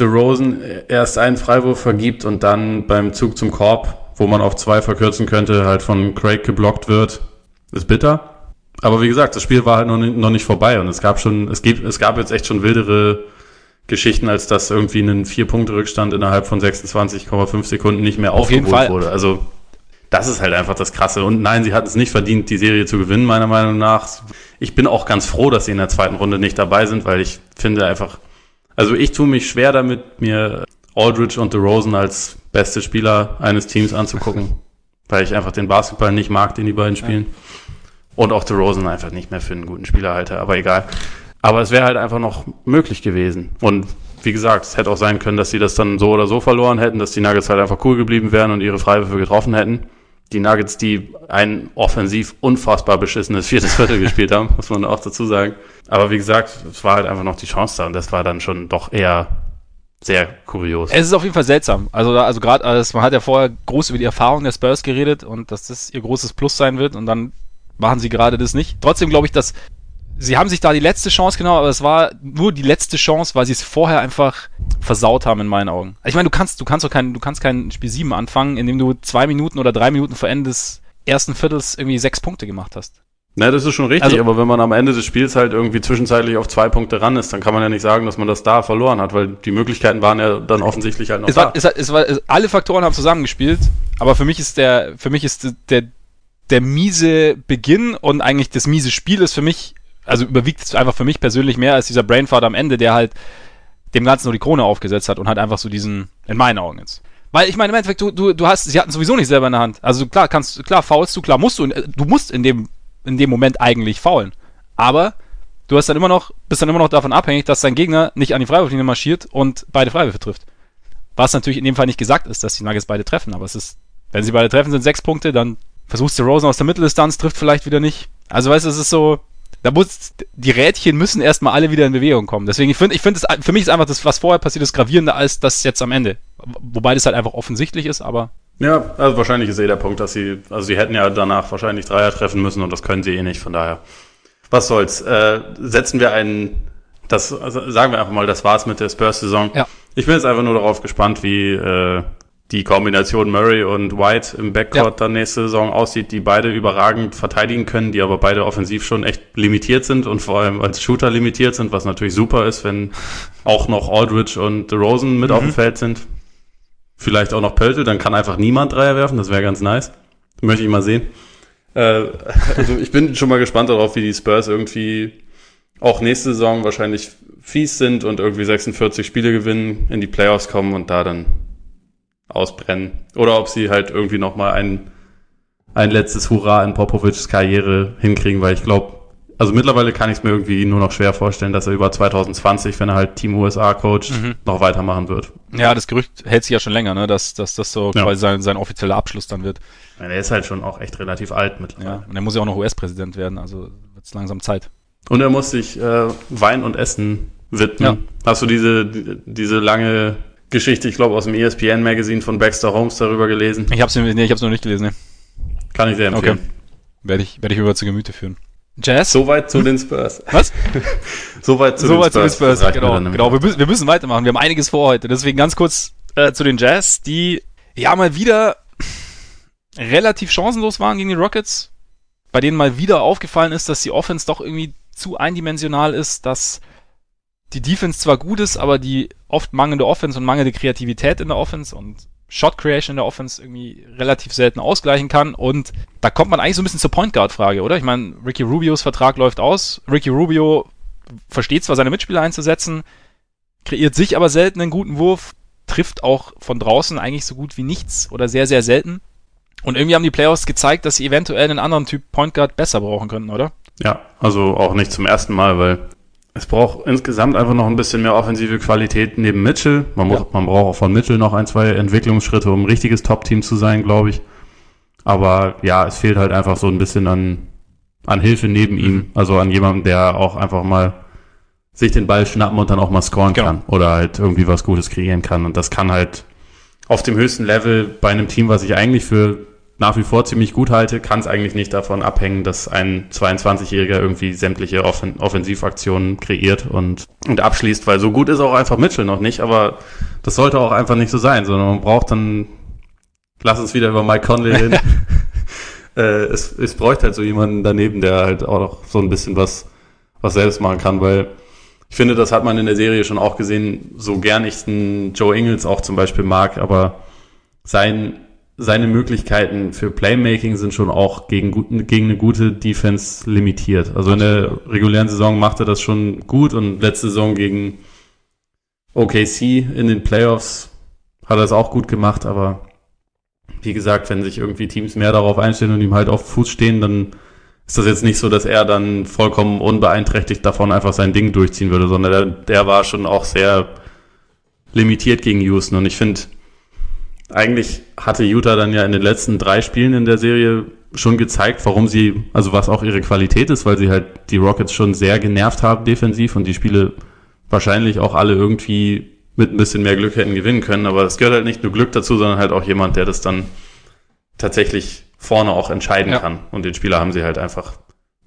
DeRozan erst einen Freiwurf vergibt und dann beim Zug zum Korb wo man auf zwei verkürzen könnte, halt von Craig geblockt wird, ist bitter. Aber wie gesagt, das Spiel war halt noch nicht, noch nicht vorbei und es gab schon, es gibt, es gab jetzt echt schon wildere Geschichten, als dass irgendwie ein Vier-Punkte-Rückstand innerhalb von 26,5 Sekunden nicht mehr aufgeholt wurde. Also das ist halt einfach das Krasse. Und nein, sie hat es nicht verdient, die Serie zu gewinnen, meiner Meinung nach. Ich bin auch ganz froh, dass sie in der zweiten Runde nicht dabei sind, weil ich finde einfach, also ich tue mich schwer damit, mir Aldridge und DeRozan als beste Spieler eines Teams anzugucken, weil ich einfach den Basketball nicht mag, den die beiden spielen. Und auch DeRozan einfach nicht mehr für einen guten Spieler halte, aber egal. Aber es wäre halt einfach noch möglich gewesen. Und wie gesagt, es hätte auch sein können, dass sie das dann so oder so verloren hätten, dass die Nuggets halt einfach cool geblieben wären und ihre Freiwürfe getroffen hätten. Die Nuggets, die ein offensiv unfassbar beschissenes viertes Viertel gespielt haben, muss man auch dazu sagen. Aber wie gesagt, es war halt einfach noch die Chance da und das war dann schon doch eher sehr kurios. Es ist auf jeden Fall seltsam. Also, also gerade, also man hat ja vorher groß über die Erfahrung der Spurs geredet und dass das ihr großes Plus sein wird und dann machen sie gerade das nicht. Trotzdem glaube ich, dass sie haben sich da die letzte Chance genommen, aber es war nur die letzte Chance, weil sie es vorher einfach versaut haben in meinen Augen. Ich meine, du kannst, du kannst doch kein, du kannst kein Spiel 7 anfangen, indem du zwei Minuten oder drei Minuten vor Ende des ersten Viertels irgendwie sechs Punkte gemacht hast. Na, das ist schon richtig, Also- aber wenn man am Ende des Spiels halt irgendwie zwischenzeitlich auf zwei Punkte ran ist, dann kann man ja nicht sagen, dass man das da verloren hat, weil die Möglichkeiten waren ja dann offensichtlich halt noch Es da. war, es, war, es war, es, alle Faktoren haben zusammengespielt, aber für mich ist der, für mich ist der, der miese Beginn und eigentlich das miese Spiel ist für mich, also überwiegt es einfach für mich persönlich mehr als dieser Brainfart am Ende, der halt dem Ganzen nur die Krone aufgesetzt hat und halt einfach so diesen, in meinen Augen jetzt. Weil ich meine, im Endeffekt, du, du, du hast, sie hatten sowieso nicht selber in der Hand. Also klar, kannst, klar, faulst du, klar musst du, du musst in dem, in dem Moment eigentlich faulen. Aber du hast dann immer noch, bist dann immer noch davon abhängig, dass dein Gegner nicht an die Freiwurflinie marschiert und beide Freiwürfe trifft. Was natürlich in dem Fall nicht gesagt ist, dass die Nuggets beide treffen, aber es ist, wenn sie beide treffen, sind sechs Punkte, dann versuchst du Rosen aus der Mitteldistanz, trifft vielleicht wieder nicht. Also weißt du, es ist so, da muss, die Rädchen müssen erstmal alle wieder in Bewegung kommen. Deswegen, ich finde, ich finde, es- für mich ist einfach das, was vorher passiert ist, gravierender als das jetzt am Ende. Wobei das halt einfach offensichtlich ist, aber Ja, also wahrscheinlich ist eh der Punkt, dass sie, also sie hätten ja danach wahrscheinlich Dreier treffen müssen und das können sie eh nicht, von daher. Was soll's? Äh, setzen wir einen, das, also sagen wir einfach mal, das war's mit der Spurs-Saison. Ja. Ich bin jetzt einfach nur darauf gespannt, wie äh, die Kombination Murray und White im Backcourt Ja. dann nächste Saison aussieht, die beide überragend verteidigen können, die aber beide offensiv schon echt limitiert sind und vor allem als Shooter limitiert sind, was natürlich super ist, wenn auch noch Aldridge und DeRozan mit auf dem Feld sind. Vielleicht auch noch Pöltl, dann kann einfach niemand Dreier werfen, das wäre ganz nice. Möchte ich mal sehen. Äh, also ich bin schon mal gespannt darauf, wie die Spurs irgendwie auch nächste Saison wahrscheinlich fies sind und irgendwie 46 Spiele gewinnen, in die Playoffs kommen und da dann ausbrennen. Oder ob sie halt irgendwie nochmal ein, ein letztes Hurra in Popovics Karriere hinkriegen, weil ich glaube, also mittlerweile kann ich es mir irgendwie nur noch schwer vorstellen, dass er über 2020, wenn er halt Team USA coacht, Mhm. noch weitermachen wird. ja, das Gerücht hält sich ja schon länger, ne, dass, dass das so Ja. quasi sein, sein offizieller Abschluss dann wird. Er ist halt schon auch echt relativ alt Ja. mittlerweile. Und er muss ja auch noch US-Präsident werden, also wird es langsam Zeit. Und er muss sich äh, Wein und Essen widmen. Ja. Hast du diese, die- diese lange Geschichte, ich glaube, aus dem E ESPN-Magazin von Baxter Holmes darüber gelesen? Ich hab's, nee, ich hab's noch nicht gelesen, ne. Kann ich sehr empfehlen. Werde ich, werde ich über zu Gemüte führen. Jazz? Soweit zu den Spurs. Was? Soweit zu Soweit zu den Spurs. Genau, genau. Wir, müssen- wir müssen weitermachen. Wir haben einiges vor heute. Deswegen ganz kurz äh, zu den Jazz, die ja mal wieder relativ chancenlos waren gegen die Rockets. Bei denen mal wieder aufgefallen ist, dass die Offense doch irgendwie zu eindimensional ist, dass die Defense zwar gut ist, aber die oft mangelnde Offense und mangelnde Kreativität in der Offense und Shot Creation in der Offense irgendwie relativ selten ausgleichen kann. Und da kommt man eigentlich so ein bisschen zur Point Guard Frage, oder? Ich meine, Ricky Rubios Vertrag läuft aus. Ricky Rubio versteht zwar seine Mitspieler einzusetzen, kreiert sich aber selten einen guten Wurf, trifft auch von draußen eigentlich so gut wie nichts oder sehr, sehr selten. Und irgendwie haben die Playoffs gezeigt, dass sie eventuell einen anderen Typ Point Guard besser brauchen könnten, oder? Ja, also auch nicht zum ersten Mal, weil es braucht insgesamt einfach noch ein bisschen mehr offensive Qualität neben Mitchell. Man, muss, Ja. man braucht auch von Mitchell noch ein, zwei Entwicklungsschritte, um ein richtiges Top-Team zu sein, glaube ich. Aber ja, es fehlt halt einfach so ein bisschen an, an Hilfe neben Mhm. ihm. Also an jemandem, der auch einfach mal sich den Ball schnappen und dann auch mal scoren Genau. kann. Oder halt irgendwie was Gutes kreieren kann. Und das kann halt auf dem höchsten Level bei einem Team, was ich eigentlich für nach wie vor ziemlich gut halte, kann es eigentlich nicht davon abhängen, dass ein 22-Jähriger irgendwie sämtliche Offen Offensivaktionen kreiert und, und abschließt, weil so gut ist auch einfach Mitchell noch nicht, aber das sollte auch einfach nicht so sein, sondern man braucht dann lass uns wieder über Mike Conley reden. äh, es, es bräuchte halt so jemanden daneben, der halt auch noch so ein bisschen was, was selbst machen kann, weil ich finde, das hat man in der Serie schon auch gesehen, so gern ich den Joe Ingles auch zum Beispiel mag, aber sein, seine Möglichkeiten für Playmaking sind schon auch gegen, gegen eine gute Defense limitiert. Also in der regulären Saison macht er das schon gut und letzte Saison gegen OKC in den Playoffs hat er es auch gut gemacht, aber wie gesagt, wenn sich irgendwie Teams mehr darauf einstellen und ihm halt auf Fuß stehen, dann ist das jetzt nicht so, dass er dann vollkommen unbeeinträchtigt davon einfach sein Ding durchziehen würde, sondern der, der war schon auch sehr limitiert gegen Houston. Und ich finde, eigentlich hatte Utah dann ja in den letzten drei Spielen in der Serie schon gezeigt, warum sie, also was auch ihre Qualität ist, weil sie halt die Rockets schon sehr genervt haben defensiv und die Spiele wahrscheinlich auch alle irgendwie mit ein bisschen mehr Glück hätten gewinnen können. Aber es gehört halt nicht nur Glück dazu, sondern halt auch jemand, der das dann tatsächlich vorne auch entscheiden ja. kann. Und den Spieler haben sie halt einfach.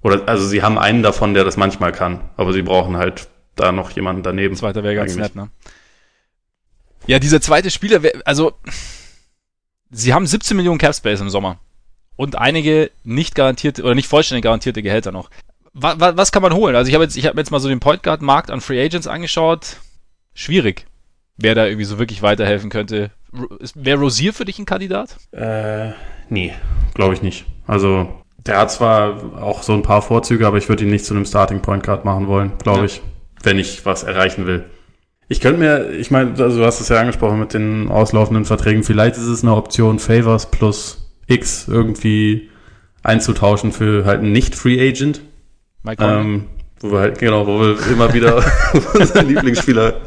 Oder also sie haben einen davon, der das manchmal kann, aber sie brauchen halt da noch jemanden daneben. Zweiter wäre ganz nett, ne? Ja, dieser zweite Spieler, also sie haben 17 Millionen Cap Space im Sommer und einige nicht garantierte oder nicht vollständig garantierte Gehälter noch. Was, was kann man holen? Also ich habe jetzt, ich habe jetzt mal so den Point Guard Markt an Free Agents angeschaut. Schwierig, wer da irgendwie so wirklich weiterhelfen könnte. Wäre Rosier für dich ein Kandidat? Äh, Nee, glaube ich nicht. Also der hat zwar auch so ein paar Vorzüge, aber ich würde ihn nicht zu einem Starting Point Guard machen wollen, glaube ja. ich, wenn ich was erreichen will. Ich könnte mir, ich meine, also du hast es ja angesprochen mit den auslaufenden Verträgen, vielleicht ist es eine Option, Favors plus X irgendwie einzutauschen für halt einen Nicht-Free Agent. Mike ähm, wo wir halt, genau, wo wir immer wieder unseren Lieblingsspieler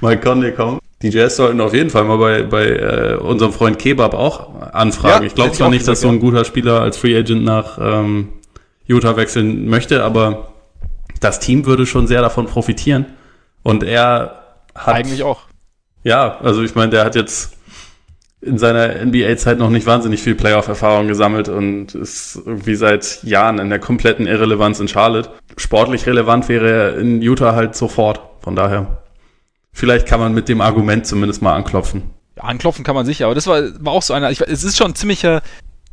Mike Conley kommen. Die Jazz sollten auf jeden Fall mal bei, bei äh, unserem Freund Kebab auch anfragen. Ja, ich glaube zwar nicht, dass so ein guter Spieler als Free Agent nach ähm, Utah wechseln möchte, aber das Team würde schon sehr davon profitieren. Und er hat. Eigentlich auch. Ja, also ich meine, der hat jetzt in seiner NBA-Zeit noch nicht wahnsinnig viel Playoff-Erfahrung gesammelt und ist irgendwie seit Jahren in der kompletten Irrelevanz in Charlotte. Sportlich relevant wäre er in Utah halt sofort. Von daher vielleicht kann man mit dem Argument zumindest mal anklopfen. Ja, anklopfen kann man sicher, aber das war, war auch so einer, ich, es ist schon ziemlicher,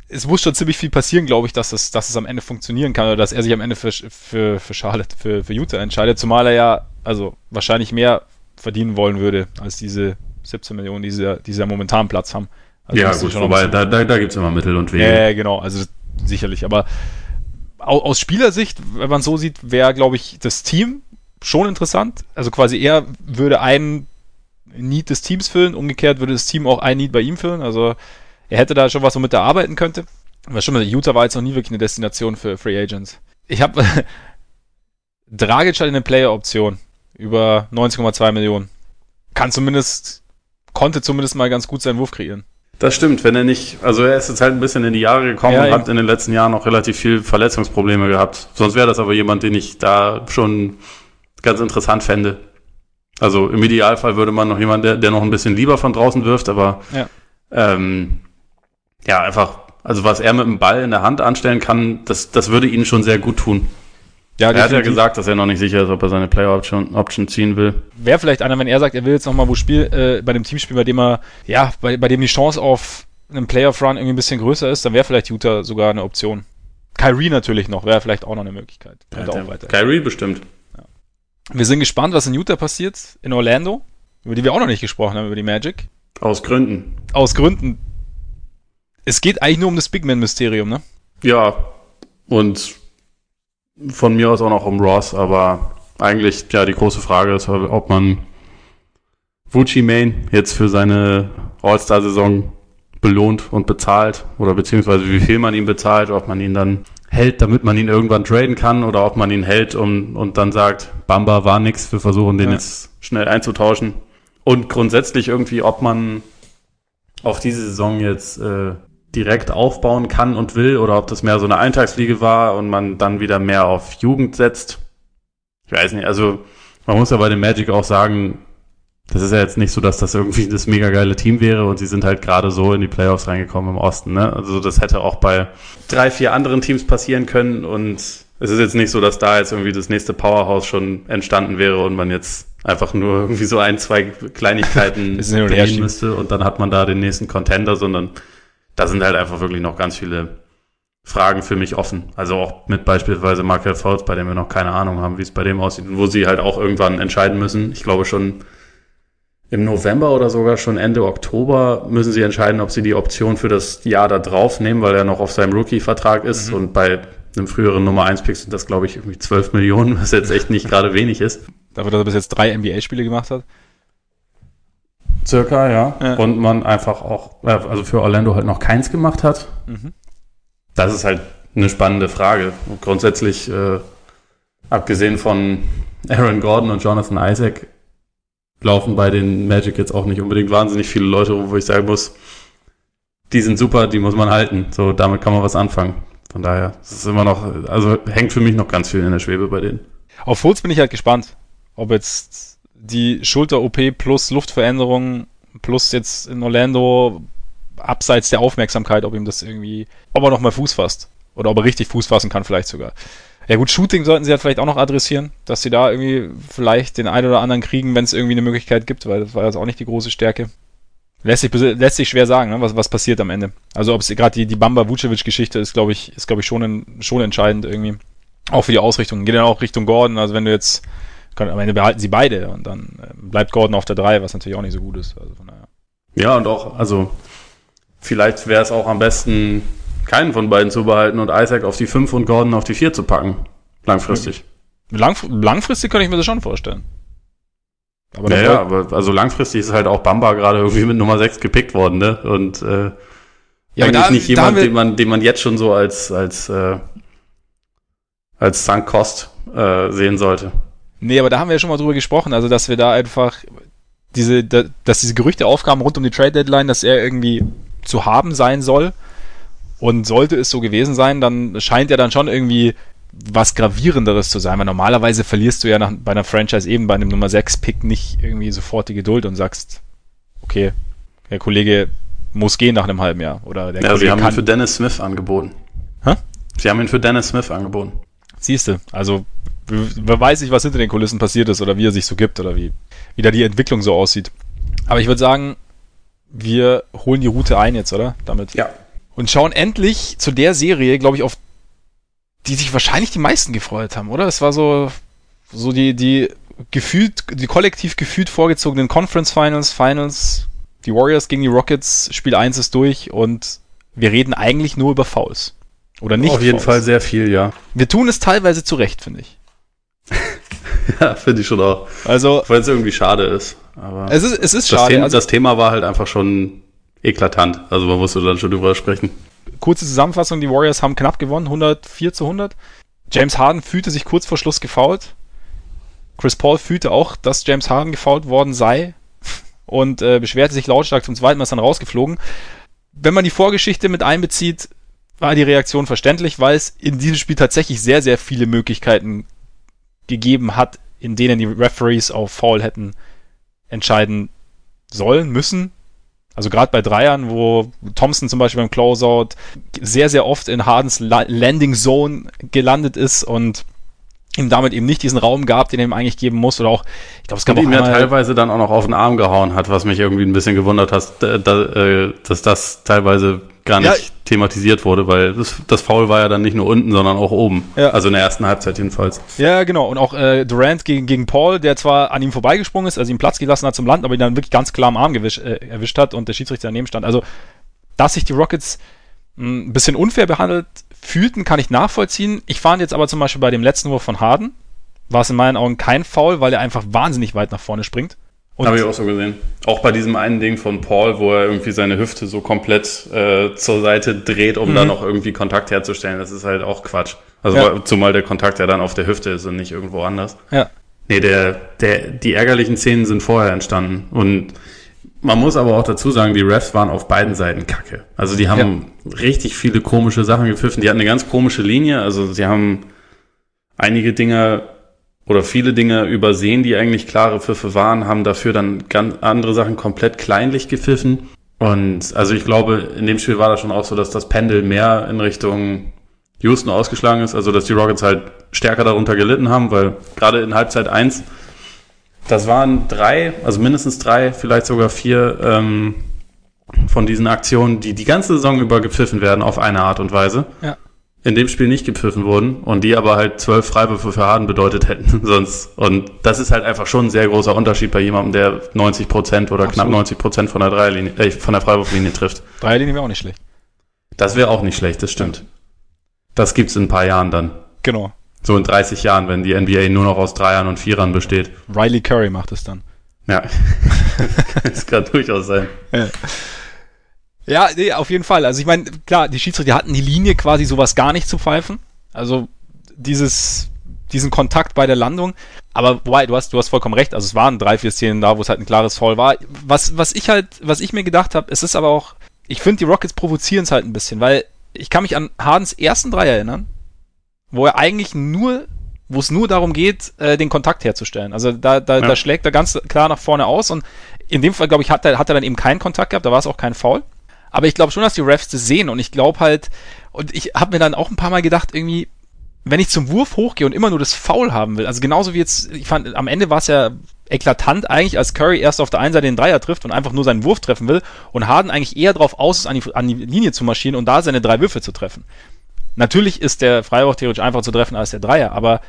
es muss schon ziemlich viel passieren, glaube ich, dass es, dass es am Ende funktionieren kann oder dass er sich am Ende für, für, für Charlotte, für, für Utah entscheidet, zumal er ja, also wahrscheinlich mehr verdienen wollen würde als diese 17 Millionen, die sie, die sie ja momentan Platz haben. Also ja, gut, wobei, da, da, da gibt es immer Mittel und Wege. Ja, genau, also sicherlich, aber aus Spielersicht, wenn man so sieht, wäre, glaube ich, das Team schon interessant. Also quasi er würde einen Need des Teams füllen, umgekehrt würde das Team auch ein Need bei ihm füllen. Also er hätte da schon was, womit er arbeiten könnte. Aber schon mal, Utah war jetzt noch nie wirklich eine Destination für Free Agents. Ich habe Dragic hat eine Player-Option über 19,2 Millionen. Kann zumindest, konnte zumindest mal ganz gut seinen Wurf kreieren. Das stimmt, wenn er nicht, also er ist jetzt halt ein bisschen in die Jahre gekommen ja, und hat in den letzten Jahren auch relativ viel Verletzungsprobleme gehabt. Sonst wäre das aber jemand, den ich da schon ganz interessant fände. Also im Idealfall würde man noch jemanden, der, der noch ein bisschen lieber von draußen wirft, aber ja, ähm, ja einfach, also was er mit dem Ball in der Hand anstellen kann, das, das würde ihnen schon sehr gut tun. Ja, er hat ja gesagt, dass er noch nicht sicher ist, ob er seine Player Option, Option ziehen will. Wäre vielleicht einer, wenn er sagt, er will jetzt nochmal wo Spiel, äh, bei dem Teamspiel, bei dem er, ja, bei, bei dem die Chance auf einen Playoff Run irgendwie ein bisschen größer ist, dann wäre vielleicht Utah sogar eine Option. Kyrie natürlich noch, wäre vielleicht auch noch eine Möglichkeit. Ja, auch weiter. Kyrie bestimmt. Wir sind gespannt, was in Utah passiert, in Orlando, über die wir auch noch nicht gesprochen haben, über die Magic. Aus Gründen. Aus Gründen. Es geht eigentlich nur um das Big Man-Mysterium, ne? Ja, und von mir aus auch noch um Ross, aber eigentlich, ja, die große Frage ist, ob man Vucci Main jetzt für seine All-Star-Saison belohnt und bezahlt oder beziehungsweise wie viel man ihm bezahlt, ob man ihn dann hält, damit man ihn irgendwann traden kann oder ob man ihn hält und, und dann sagt, Bamba war nix, wir versuchen den ja. jetzt schnell einzutauschen. Und grundsätzlich irgendwie, ob man auf diese Saison jetzt äh, direkt aufbauen kann und will oder ob das mehr so eine Eintagsfliege war und man dann wieder mehr auf Jugend setzt. Ich weiß nicht, also man muss ja bei dem Magic auch sagen, das ist ja jetzt nicht so, dass das irgendwie das mega geile Team wäre und sie sind halt gerade so in die Playoffs reingekommen im Osten. Ne? Also das hätte auch bei drei, vier anderen Teams passieren können und es ist jetzt nicht so, dass da jetzt irgendwie das nächste Powerhouse schon entstanden wäre und man jetzt einfach nur irgendwie so ein, zwei Kleinigkeiten drehen müsste und dann hat man da den nächsten Contender, sondern da sind halt einfach wirklich noch ganz viele Fragen für mich offen. Also auch mit beispielsweise Markel Fultz, bei dem wir noch keine Ahnung haben, wie es bei dem aussieht und wo sie halt auch irgendwann entscheiden müssen. Ich glaube schon im November oder sogar schon Ende Oktober müssen sie entscheiden, ob sie die Option für das Jahr da drauf nehmen, weil er noch auf seinem Rookie-Vertrag ist mhm. und bei einem früheren Nummer 1 Pick sind das, glaube ich, irgendwie 12 Millionen, was jetzt echt nicht gerade wenig ist. Dafür, dass er bis jetzt drei NBA-Spiele gemacht hat? Circa, ja. ja. Und man einfach auch, äh, also für Orlando halt noch keins gemacht hat. Mhm. Das ist halt eine spannende Frage. Und grundsätzlich, äh, abgesehen von Aaron Gordon und Jonathan Isaac, laufen bei den Magic jetzt auch nicht unbedingt wahnsinnig viele Leute, wo ich sagen muss, die sind super, die muss man halten. So, damit kann man was anfangen. Von daher, es ist immer noch, also hängt für mich noch ganz viel in der Schwebe bei denen. Auf Fultz bin ich halt gespannt, ob jetzt die Schulter-OP plus Luftveränderung plus jetzt in Orlando abseits der Aufmerksamkeit, ob ihm das irgendwie, ob er noch mal Fuß fasst. Oder ob er richtig Fuß fassen kann, vielleicht sogar. Ja gut, Shooting sollten sie ja vielleicht auch noch adressieren, dass sie da irgendwie vielleicht den einen oder anderen kriegen, wenn es irgendwie eine Möglichkeit gibt, weil das war jetzt auch nicht die große Stärke. Lässt sich, lässt sich schwer sagen, ne, was, was passiert am Ende. Also ob es gerade die, die Bamba-Vucevic-Geschichte ist, glaube ich, ist, glaube ich, schon, schon entscheidend irgendwie. Auch für die Ausrichtung. Geht dann auch Richtung Gordon. Also wenn du jetzt, kann, am Ende behalten sie beide und dann äh, bleibt Gordon auf der 3, was natürlich auch nicht so gut ist. Also von daher. Ja, und auch, also vielleicht wäre es auch am besten, keinen von beiden zu behalten und Isaac auf die 5 und Gordon auf die 4 zu packen. Langfristig. Lang, langfristig kann ich mir das schon vorstellen. Aber ja, ja, aber also langfristig ist halt auch Bamba gerade irgendwie mit Nummer 6 gepickt worden, ne? Und äh, ja, eigentlich da, nicht jemand, den man, den man jetzt schon so als, als, äh, als Sunk Cost äh, sehen sollte. Nee, aber da haben wir ja schon mal drüber gesprochen, also dass wir da einfach diese, da, dass diese Gerüchte aufkamen rund um die Trade Deadline, dass er irgendwie zu haben sein soll. Und sollte es so gewesen sein, dann scheint er dann schon irgendwie was gravierenderes zu sein, weil normalerweise verlierst du ja nach, bei einer Franchise eben bei einem Nummer 6 Pick nicht irgendwie sofort die Geduld und sagst, okay, der Kollege muss gehen nach einem halben Jahr oder der ja, Kollege sie haben ihn für Dennis Smith angeboten. Hä? Sie haben ihn für Dennis Smith angeboten. Siehst du, also wer weiß nicht, was hinter den Kulissen passiert ist oder wie er sich so gibt oder wie, wie da die Entwicklung so aussieht. Aber ich würde sagen, wir holen die Route ein jetzt, oder? Damit. Ja. Und schauen endlich zu der Serie, glaube ich, auf die sich wahrscheinlich die meisten gefreut haben, oder? Es war so, so die, die gefühlt, die kollektiv gefühlt vorgezogenen Conference Finals, Finals, die Warriors gegen die Rockets, Spiel 1 ist durch und wir reden eigentlich nur über Fouls. Oder nicht? Auf jeden Fouls. Fall sehr viel, ja. Wir tun es teilweise zurecht, finde ich. ja, finde ich schon auch. Also, weil es irgendwie schade ist. Aber es ist, es ist das schade. Thema, also, das Thema war halt einfach schon eklatant. Also man musste dann schon drüber sprechen kurze Zusammenfassung, die Warriors haben knapp gewonnen, 104 zu 100. James Harden fühlte sich kurz vor Schluss gefault. Chris Paul fühlte auch, dass James Harden gefault worden sei und äh, beschwerte sich lautstark zum zweiten Mal, ist dann rausgeflogen. Wenn man die Vorgeschichte mit einbezieht, war die Reaktion verständlich, weil es in diesem Spiel tatsächlich sehr, sehr viele Möglichkeiten gegeben hat, in denen die Referees auf Foul hätten entscheiden sollen, müssen. Also gerade bei Dreiern, wo Thompson zum Beispiel beim Closeout sehr, sehr oft in Hardens Landing Zone gelandet ist und ihm damit eben nicht diesen Raum gab, den er ihm eigentlich geben muss. Oder auch, ich glaube, es gab und auch ihm ja teilweise dann auch noch auf den Arm gehauen hat, was mich irgendwie ein bisschen gewundert hat, äh, dass das teilweise gar nicht ja. thematisiert wurde, weil das, das Foul war ja dann nicht nur unten, sondern auch oben. Ja. Also in der ersten Halbzeit jedenfalls. Ja, genau. Und auch äh, Durant gegen, gegen Paul, der zwar an ihm vorbeigesprungen ist, also ihm Platz gelassen hat zum Land, aber ihn dann wirklich ganz klar am Arm gewisch, äh, erwischt hat und der Schiedsrichter daneben stand. Also, dass sich die Rockets hm, ein bisschen unfair behandelt fühlten, kann ich nachvollziehen. Ich fand jetzt aber zum Beispiel bei dem letzten Wurf von Harden, war es in meinen Augen kein Foul, weil er einfach wahnsinnig weit nach vorne springt. Habe ich auch so gesehen. Auch bei diesem einen Ding von Paul, wo er irgendwie seine Hüfte so komplett äh, zur Seite dreht, um mhm. da noch irgendwie Kontakt herzustellen. Das ist halt auch Quatsch. Also ja. zumal der Kontakt ja dann auf der Hüfte ist und nicht irgendwo anders. Ja. Nee, der, der, die ärgerlichen Szenen sind vorher entstanden. Und man muss aber auch dazu sagen, die Refs waren auf beiden Seiten kacke. Also die haben ja. richtig viele komische Sachen gepfiffen. Die hatten eine ganz komische Linie. Also sie haben einige Dinge oder viele Dinge übersehen, die eigentlich klare Pfiffe waren, haben dafür dann ganz andere Sachen komplett kleinlich gepfiffen. Und also ich glaube, in dem Spiel war das schon auch so, dass das Pendel mehr in Richtung Houston ausgeschlagen ist, also dass die Rockets halt stärker darunter gelitten haben, weil gerade in Halbzeit eins das waren drei, also mindestens drei, vielleicht sogar vier ähm, von diesen Aktionen, die die ganze Saison über gepfiffen werden auf eine Art und Weise. Ja. In dem Spiel nicht gepfiffen wurden und die aber halt zwölf Freiwürfe für Harden bedeutet hätten sonst. Und das ist halt einfach schon ein sehr großer Unterschied bei jemandem, der 90 Prozent oder Absolut. knapp 90 Prozent von der Dreierlinie, äh, von der Freiwurflinie trifft. Dreierlinie wäre auch nicht schlecht. Das wäre auch nicht schlecht, das stimmt. Das gibt's in ein paar Jahren dann. Genau. So in 30 Jahren, wenn die NBA nur noch aus Dreiern und Vierern besteht. Riley Curry macht es dann. Ja. das kann durchaus sein. Ja, nee, auf jeden Fall. Also ich meine, klar, die Schiedsrichter hatten die Linie quasi sowas gar nicht zu pfeifen. Also dieses, diesen Kontakt bei der Landung. Aber wobei, du hast, du hast vollkommen recht. Also es waren drei, vier Szenen da, wo es halt ein klares Foul war. Was, was ich halt, was ich mir gedacht habe, es ist aber auch, ich finde, die Rockets provozieren es halt ein bisschen, weil ich kann mich an Hardens ersten Dreier erinnern, wo er eigentlich nur, wo es nur darum geht, äh, den Kontakt herzustellen. Also da, da, Ja. da schlägt er ganz klar nach vorne aus und in dem Fall, glaube ich, hat er, hat er dann eben keinen Kontakt gehabt, da war es auch kein Foul. Aber ich glaube schon, dass die Refs das sehen und ich glaube halt, und ich habe mir dann auch ein paar Mal gedacht, irgendwie, wenn ich zum Wurf hochgehe und immer nur das Foul haben will, also genauso wie jetzt, ich fand, am Ende war es ja eklatant eigentlich, als Curry erst auf der einen Seite den Dreier trifft und einfach nur seinen Wurf treffen will und Harden eigentlich eher drauf aus ist, an die, an die Linie zu marschieren und da seine drei Würfe zu treffen. Natürlich ist der Freiwurf theoretisch einfacher zu treffen als der Dreier, aber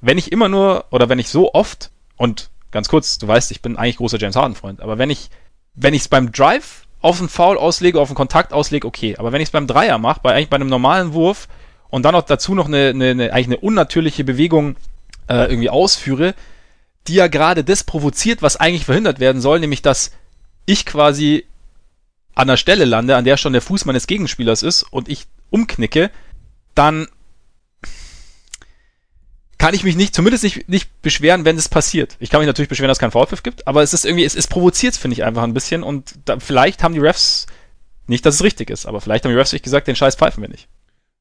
wenn ich immer nur, oder wenn ich so oft, und ganz kurz, du weißt, ich bin eigentlich großer James Harden-Freund, aber wenn ich, wenn ich es beim Drive auf einen Foul auslege, auf einen Kontakt auslege, okay. Aber wenn ich es beim Dreier mache, bei eigentlich bei einem normalen Wurf und dann noch dazu noch eine, eine, eine eigentlich eine unnatürliche Bewegung äh, irgendwie ausführe, die ja gerade das provoziert, was eigentlich verhindert werden soll, nämlich dass ich quasi an der Stelle lande, an der schon der Fuß meines Gegenspielers ist und ich umknicke, dann kann ich mich nicht, zumindest nicht, nicht beschweren, wenn es passiert. Ich kann mich natürlich beschweren, dass es keinen Foulpfiff gibt, aber es ist irgendwie, es, es provoziert finde ich einfach ein bisschen und da, vielleicht haben die Refs, nicht, dass es richtig ist, aber vielleicht haben die Refs sich gesagt, den Scheiß pfeifen wir nicht.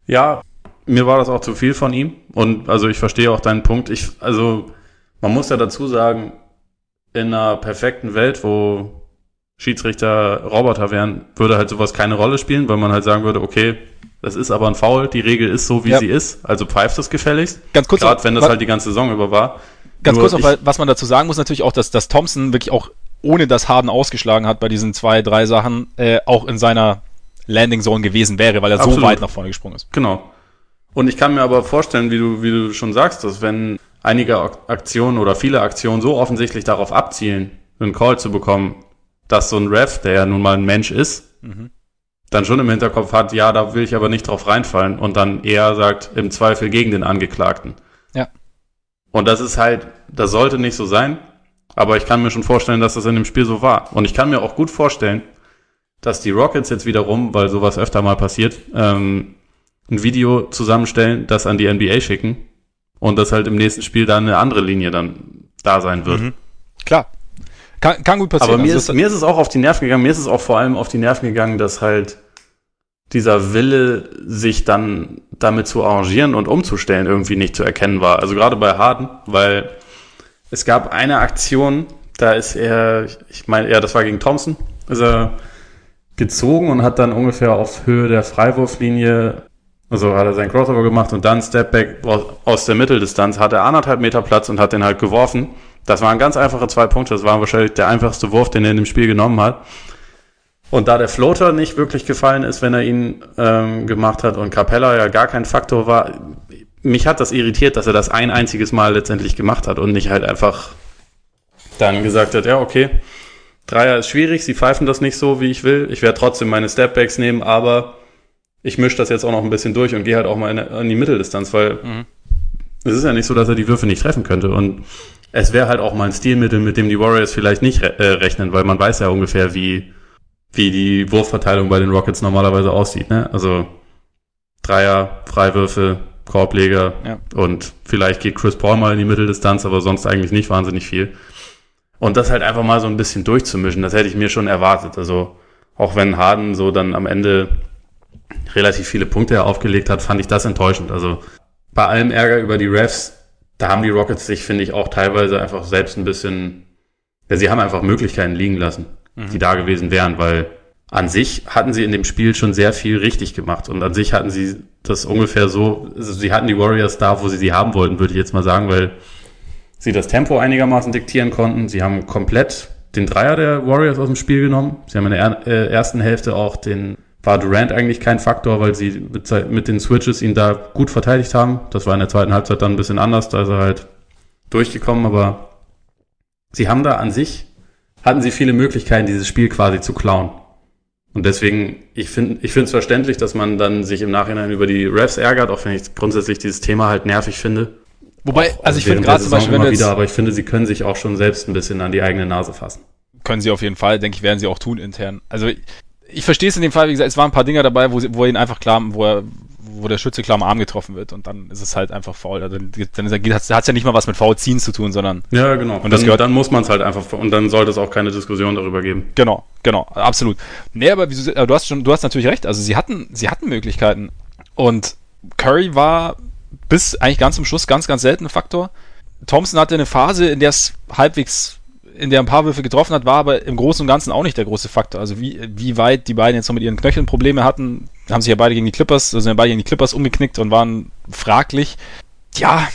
Ja, mir war das auch zu viel von ihm. Und also ich verstehe auch deinen Punkt. Ich, also man muss ja dazu sagen, in einer perfekten Welt, wo Schiedsrichter Roboter wären, würde halt sowas keine Rolle spielen, weil man halt sagen würde, okay, das ist aber ein Foul, die Regel ist so, wie Ja. sie ist, also pfeift es gefälligst. Ganz kurz, Gerade wenn das halt die ganze Saison über war. ganz Nur kurz noch, ich- was man dazu sagen muss, natürlich auch, dass, dass Thompson wirklich auch, ohne dass Harden ausgeschlagen hat bei diesen zwei, drei Sachen, äh, auch in seiner Landing Zone gewesen wäre, weil er so Absolut. weit nach vorne gesprungen ist. Genau. Und ich kann mir aber vorstellen, wie du, wie du schon sagst, dass wenn einige Ak- Aktionen oder viele Aktionen so offensichtlich darauf abzielen, einen Call zu bekommen, dass so ein Ref, der ja nun mal ein Mensch ist, dann schon im Hinterkopf hat, ja, da will ich aber nicht drauf reinfallen und dann eher sagt, im Zweifel gegen den Angeklagten. Ja. Und das ist halt, das sollte nicht so sein, aber ich kann mir schon vorstellen, dass das in dem Spiel so war. Und ich kann mir auch gut vorstellen, dass die Rockets jetzt wiederum, weil sowas öfter mal passiert, ähm, ein Video zusammenstellen, das an die NBA schicken und dass halt im nächsten Spiel dann eine andere Linie dann da sein wird. Mhm. Klar. Kann, kann gut passieren. Aber mir, Also ist, mir ist es auch auf die Nerven gegangen, mir ist es auch vor allem auf die Nerven gegangen, dass halt dieser Wille, sich dann damit zu arrangieren und umzustellen, irgendwie nicht zu erkennen war. Also gerade bei Harden, weil es gab eine Aktion, da ist er, ich meine, ja, das war gegen Thompson, ist er gezogen und hat dann ungefähr auf Höhe der Freiwurflinie, also hat er seinen Crossover gemacht und dann Stepback aus, aus der Mitteldistanz, hat er anderthalb Meter Platz und hat den halt geworfen. Das waren ganz einfache zwei Punkte, das war wahrscheinlich der einfachste Wurf, den er in dem Spiel genommen hat. Und da der Floater nicht wirklich gefallen ist, wenn er ihn ähm, gemacht hat und Capella ja gar kein Faktor war, mich hat das irritiert, dass er das ein einziges Mal letztendlich gemacht hat und nicht halt einfach dann gesagt hat, ja, okay, Dreier ist schwierig, sie pfeifen das nicht so, wie ich will. Ich werde trotzdem meine Stepbacks nehmen, aber ich mische das jetzt auch noch ein bisschen durch und gehe halt auch mal in, in die Mitteldistanz, weil Mhm. es ist ja nicht so, dass er die Würfe nicht treffen könnte. Und es wäre halt auch mal ein Stilmittel, mit dem die Warriors vielleicht nicht re äh, rechnen, weil man weiß ja ungefähr, wie, wie die Wurfverteilung bei den Rockets normalerweise aussieht. Ne? Also Dreier, Freiwürfe, Korbleger Ja. und vielleicht geht Chris Paul mal in die Mitteldistanz, aber sonst eigentlich nicht wahnsinnig viel. Und das halt einfach mal so ein bisschen durchzumischen, das hätte ich mir schon erwartet. Also auch wenn Harden so dann am Ende relativ viele Punkte aufgelegt hat, fand ich das enttäuschend. Also bei allem Ärger über die Refs, da haben die Rockets sich, finde ich, auch teilweise einfach selbst ein bisschen, ja, sie haben einfach Möglichkeiten liegen lassen, die da gewesen wären, weil an sich hatten sie in dem Spiel schon sehr viel richtig gemacht und an sich hatten sie das ungefähr so, also sie hatten die Warriors da, wo sie sie haben wollten, würde ich jetzt mal sagen, weil sie das Tempo einigermaßen diktieren konnten. Sie haben komplett den Dreier der Warriors aus dem Spiel genommen. Sie haben in der äh, ersten Hälfte auch den, war Durant eigentlich kein Faktor, weil sie mit, mit den Switches ihn da gut verteidigt haben. Das war in der zweiten Halbzeit dann ein bisschen anders, da ist er halt durchgekommen, aber sie haben da an sich, hatten sie viele Möglichkeiten, dieses Spiel quasi zu klauen. Und deswegen, ich finde ich finde es verständlich, dass man dann sich im Nachhinein über die Refs ärgert, auch wenn ich grundsätzlich dieses Thema halt nervig finde. Wobei, auch, also ich finde gerade zum Beispiel, wenn wieder, aber ich finde, sie können sich auch schon selbst ein bisschen an die eigene Nase fassen. Können sie auf jeden Fall, denke ich, werden sie auch tun intern. Also ich, verstehe es in dem Fall, wie gesagt, es waren ein paar Dinge dabei, wo, sie, wo er ihn einfach klar, wo er, wo der Schütze klar am Arm getroffen wird und dann ist es halt einfach faul. Also dann hat es ja nicht mal was mit faul ziehen zu tun, sondern. Ja, genau. Und das dann, gehört, dann muss man es halt einfach und dann sollte es auch keine Diskussion darüber geben. Genau, genau, absolut. Nee, aber, wie, aber du hast schon, du hast natürlich recht. Also sie hatten, sie hatten Möglichkeiten und Curry war bis eigentlich ganz zum Schluss ganz, ganz selten ein Faktor. Thompson hatte eine Phase, in der es halbwegs in der ein paar Würfe getroffen hat, war aber im Großen und Ganzen auch nicht der große Faktor. Also wie, wie weit die beiden jetzt noch mit ihren Knöcheln Probleme hatten, haben sich ja beide gegen die Clippers, also sind ja beide gegen die Clippers umgeknickt und waren fraglich. Ja,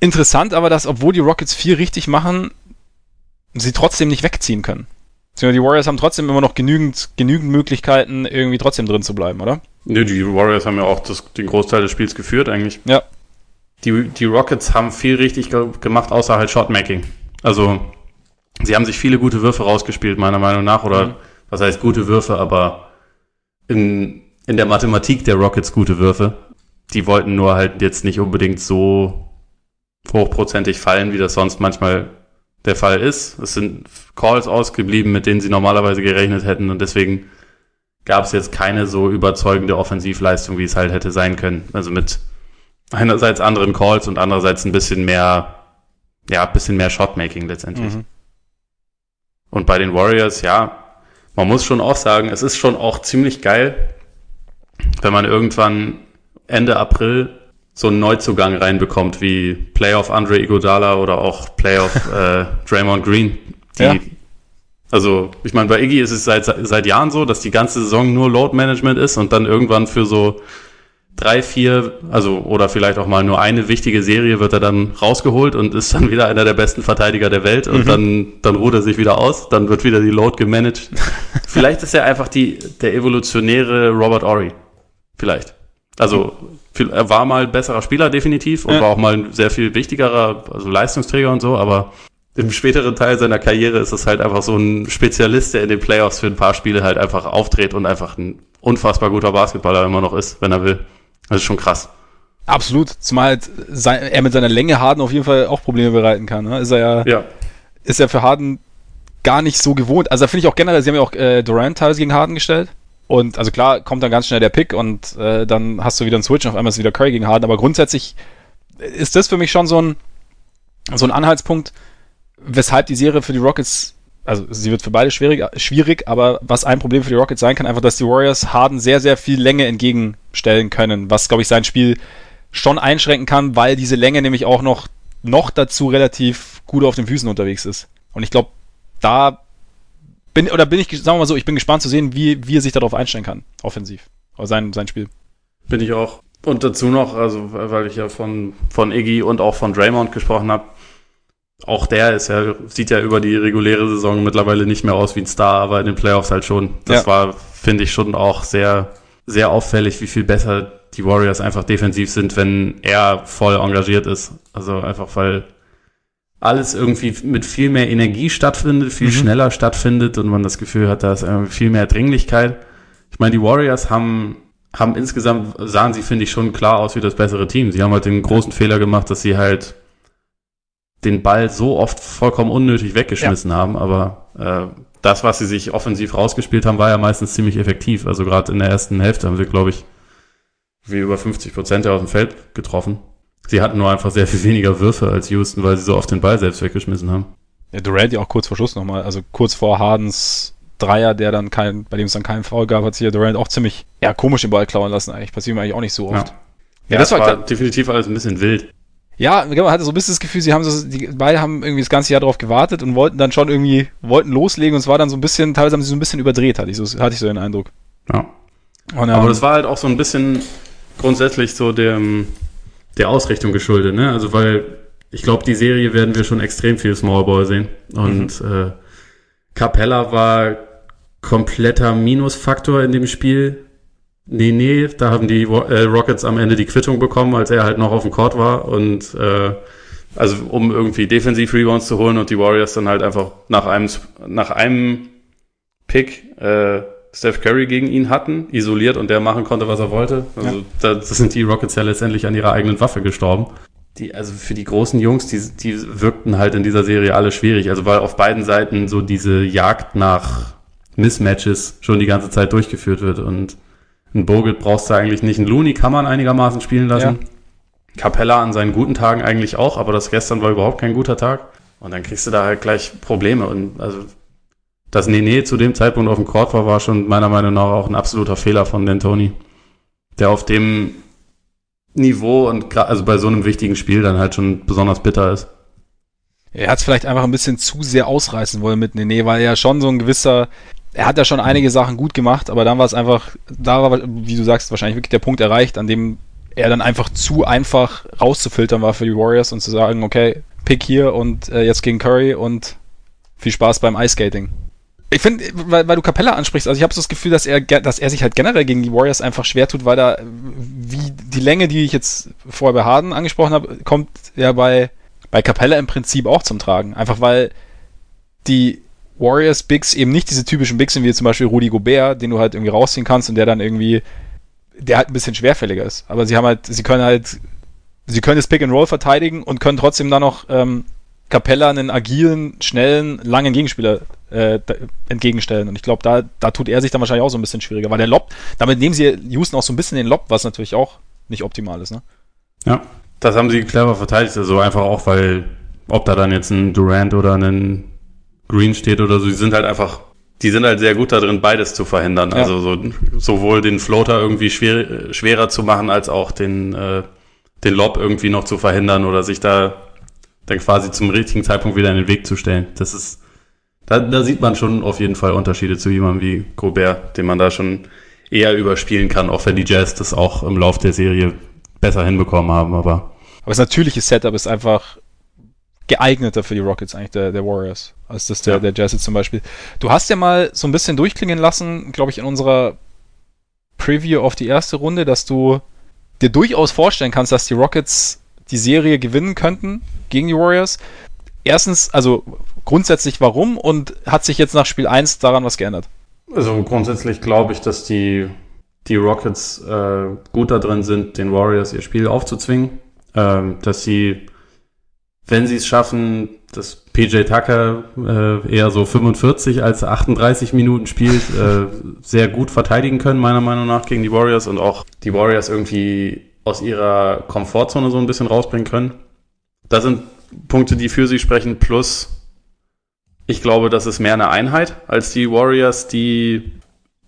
interessant aber, dass obwohl die Rockets viel richtig machen, sie trotzdem nicht wegziehen können. Die Warriors haben trotzdem immer noch genügend, genügend Möglichkeiten, irgendwie trotzdem drin zu bleiben, oder? Nee, die Warriors haben ja auch das, den Großteil des Spiels geführt eigentlich. Ja. Die, die Rockets haben viel richtig ge gemacht, außer halt Shotmaking. Also, sie haben sich viele gute Würfe rausgespielt, meiner Meinung nach. Oder mhm. was heißt gute Würfe, aber in, in der Mathematik der Rockets gute Würfe. Die wollten nur halt jetzt nicht unbedingt so hochprozentig fallen, wie das sonst manchmal der Fall ist. Es sind Calls ausgeblieben, mit denen sie normalerweise gerechnet hätten und deswegen gab es jetzt keine so überzeugende Offensivleistung, wie es halt hätte sein können. Also mit einerseits anderen Calls und andererseits ein bisschen mehr ja, bisschen mehr Shotmaking letztendlich. Mhm. Und bei den Warriors, ja, man muss schon auch sagen, es ist schon auch ziemlich geil, wenn man irgendwann Ende April so einen Neuzugang reinbekommt, wie Playoff Andre Iguodala oder auch Playoff äh, Draymond Green. Die, ja. Also, ich meine, bei Iggy ist es seit, seit Jahren so, dass die ganze Saison nur Load Management ist und dann irgendwann für so drei, vier, also oder vielleicht auch mal nur eine wichtige Serie wird er dann rausgeholt und ist dann wieder einer der besten Verteidiger der Welt und mhm. dann, dann ruht er sich wieder aus, dann wird wieder die Load gemanagt. vielleicht ist er einfach die, der evolutionäre Robert Ory. Vielleicht. Also er war mal besserer Spieler definitiv und ja. war auch mal ein sehr viel wichtigerer, also Leistungsträger und so, aber im späteren Teil seiner Karriere ist es halt einfach so ein Spezialist, der in den Playoffs für ein paar Spiele halt einfach auftritt und einfach ein unfassbar guter Basketballer immer noch ist, wenn er will. Das ist schon krass. Absolut, zumal halt er mit seiner Länge Harden auf jeden Fall auch Probleme bereiten kann. Ne? Ist er ja, ja, ist er für Harden gar nicht so gewohnt. Also finde ich auch generell, sie haben ja auch äh, Durant teilweise gegen Harden gestellt. Und also klar, kommt dann ganz schnell der Pick und äh, dann hast du wieder einen Switch und auf einmal ist wieder Curry gegen Harden. Aber grundsätzlich ist das für mich schon so ein, so ein Anhaltspunkt, weshalb die Serie für die Rockets also sie wird für beide schwierig, schwierig, aber was ein Problem für die Rockets sein kann, einfach, dass die Warriors Harden sehr, sehr viel Länge entgegenstellen können, was, glaube ich, sein Spiel schon einschränken kann, weil diese Länge nämlich auch noch, noch dazu relativ gut auf den Füßen unterwegs ist. Und ich glaube, da bin, oder bin ich, sagen wir mal so, ich bin gespannt zu sehen, wie, wie er sich darauf einstellen kann, offensiv. Sein, sein Spiel. Bin ich auch. Und dazu noch, also, weil ich ja von, von Iggy und auch von Draymond gesprochen habe, auch der ist ja, sieht ja über die reguläre Saison mittlerweile nicht mehr aus wie ein Star, aber in den Playoffs halt schon. Das ja. war, finde ich, schon auch sehr, sehr auffällig, wie viel besser die Warriors einfach defensiv sind, wenn er voll engagiert ist. Also einfach, weil alles irgendwie mit viel mehr Energie stattfindet, viel mhm. schneller stattfindet und man das Gefühl hat, da ist viel mehr Dringlichkeit. Ich meine, die Warriors haben, haben insgesamt, sahen sie, finde ich, schon klar aus wie das bessere Team. Sie haben halt den großen Fehler gemacht, dass sie halt den Ball so oft vollkommen unnötig weggeschmissen ja. haben, aber äh, das, was sie sich offensiv rausgespielt haben, war ja meistens ziemlich effektiv. Also gerade in der ersten Hälfte haben sie, glaube ich, wie über 50 Prozent aus dem Feld getroffen. Sie hatten nur einfach sehr viel weniger Würfe als Houston, weil sie so oft den Ball selbst weggeschmissen haben. Ja, Durant ja auch kurz vor Schluss nochmal, also kurz vor Hardens Dreier, der dann kein, bei dem es dann keinen Foul gab, hat sich ja Durant auch ziemlich, ja, komisch den Ball klauen lassen eigentlich. Passiert mir eigentlich auch nicht so oft. Ja, ja das, das war, war definitiv alles ein bisschen wild. Ja, man hatte so ein bisschen das Gefühl, sie haben so, die beide haben irgendwie das ganze Jahr darauf gewartet und wollten dann schon irgendwie, wollten loslegen und es war dann so ein bisschen, teilweise haben sie so ein bisschen überdreht, hatte ich so, hatte ich so den Eindruck. Ja. Und, ähm, Aber das war halt auch so ein bisschen grundsätzlich so der, der Ausrichtung geschuldet, ne? Also weil ich glaube, die Serie werden wir schon extrem viel Small Ball sehen. Und mhm. äh, Capella war kompletter Minusfaktor in dem Spiel. Nee, nee, da haben die äh, Rockets am Ende die Quittung bekommen, als er halt noch auf dem Court war und äh, also um irgendwie defensiv Rebounds zu holen und die Warriors dann halt einfach nach einem nach einem Pick äh, Steph Curry gegen ihn hatten, isoliert und der machen konnte, was er wollte. Also ja. da, das sind die Rockets ja letztendlich an ihrer eigenen Waffe gestorben. Die, also für die großen Jungs, die, die wirkten halt in dieser Serie alle schwierig. Also weil auf beiden Seiten so diese Jagd nach Mismatches schon die ganze Zeit durchgeführt wird und ein Bogut brauchst du eigentlich nicht. Ein Looney kann man einigermaßen spielen lassen. Ja. Capella an seinen guten Tagen eigentlich auch, aber das gestern war überhaupt kein guter Tag. Und dann kriegst du da halt gleich Probleme. Und also, dass Nene zu dem Zeitpunkt auf dem Court war, war schon meiner Meinung nach auch ein absoluter Fehler von D'Antoni. Der auf dem Niveau und also bei so einem wichtigen Spiel dann halt schon besonders bitter ist. Er hat es vielleicht einfach ein bisschen zu sehr ausreißen wollen mit Nene, weil er ja schon so ein gewisser er hat ja schon einige Sachen gut gemacht, aber dann war es einfach, da war, wie du sagst, wahrscheinlich wirklich der Punkt erreicht, an dem er dann einfach zu einfach rauszufiltern war für die Warriors und zu sagen, okay, pick hier und äh, jetzt gegen Curry und viel Spaß beim Ice Skating. Ich finde, weil, weil du Capella ansprichst, also ich habe so das Gefühl, dass er, dass er sich halt generell gegen die Warriors einfach schwer tut, weil da, wie die Länge, die ich jetzt vorher bei Harden angesprochen habe, kommt ja bei, bei Capella im Prinzip auch zum Tragen. Einfach weil die Warriors Bigs eben nicht diese typischen Bigs sind wie zum Beispiel Rudy Gobert, den du halt irgendwie rausziehen kannst und der dann irgendwie, der halt ein bisschen schwerfälliger ist. Aber sie haben halt, sie können halt, sie können das Pick and Roll verteidigen und können trotzdem dann noch ähm, Capella einen agilen, schnellen, langen Gegenspieler äh, entgegenstellen. Und ich glaube, da, da tut er sich dann wahrscheinlich auch so ein bisschen schwieriger, weil der Lob, damit nehmen sie Houston auch so ein bisschen den Lob, was natürlich auch nicht optimal ist, ne? Ja, das haben sie clever verteidigt, also einfach auch, weil ob da dann jetzt ein Durant oder ein Green steht oder so, die sind halt einfach, die sind halt sehr gut da drin, beides zu verhindern. Ja. Also so, sowohl den Floater irgendwie schwer, schwerer zu machen, als auch den, äh, den Lob irgendwie noch zu verhindern oder sich da dann quasi zum richtigen Zeitpunkt wieder in den Weg zu stellen. Das ist, da, da sieht man schon auf jeden Fall Unterschiede zu jemandem wie Gobert, den man da schon eher überspielen kann, auch wenn die Jazz das auch im Lauf der Serie besser hinbekommen haben, aber. Aber das natürliche Setup ist einfach geeigneter für die Rockets eigentlich, der, der Warriors, als das der, ja. der Jazz zum Beispiel. Du hast ja mal so ein bisschen durchklingen lassen, glaube ich, in unserer Preview auf die erste Runde, dass du dir durchaus vorstellen kannst, dass die Rockets die Serie gewinnen könnten gegen die Warriors. Erstens, also grundsätzlich warum und hat sich jetzt nach Spiel 1 daran was geändert? Also grundsätzlich glaube ich, dass die, die Rockets äh, gut da drin sind, den Warriors ihr Spiel aufzuzwingen, ähm, dass sie wenn sie es schaffen, dass PJ Tucker äh, eher so 45 als 38 Minuten spielt, äh, sehr gut verteidigen können, meiner Meinung nach, gegen die Warriors und auch die Warriors irgendwie aus ihrer Komfortzone so ein bisschen rausbringen können. Das sind Punkte, die für sie sprechen, plus ich glaube, das ist mehr eine Einheit als die Warriors, die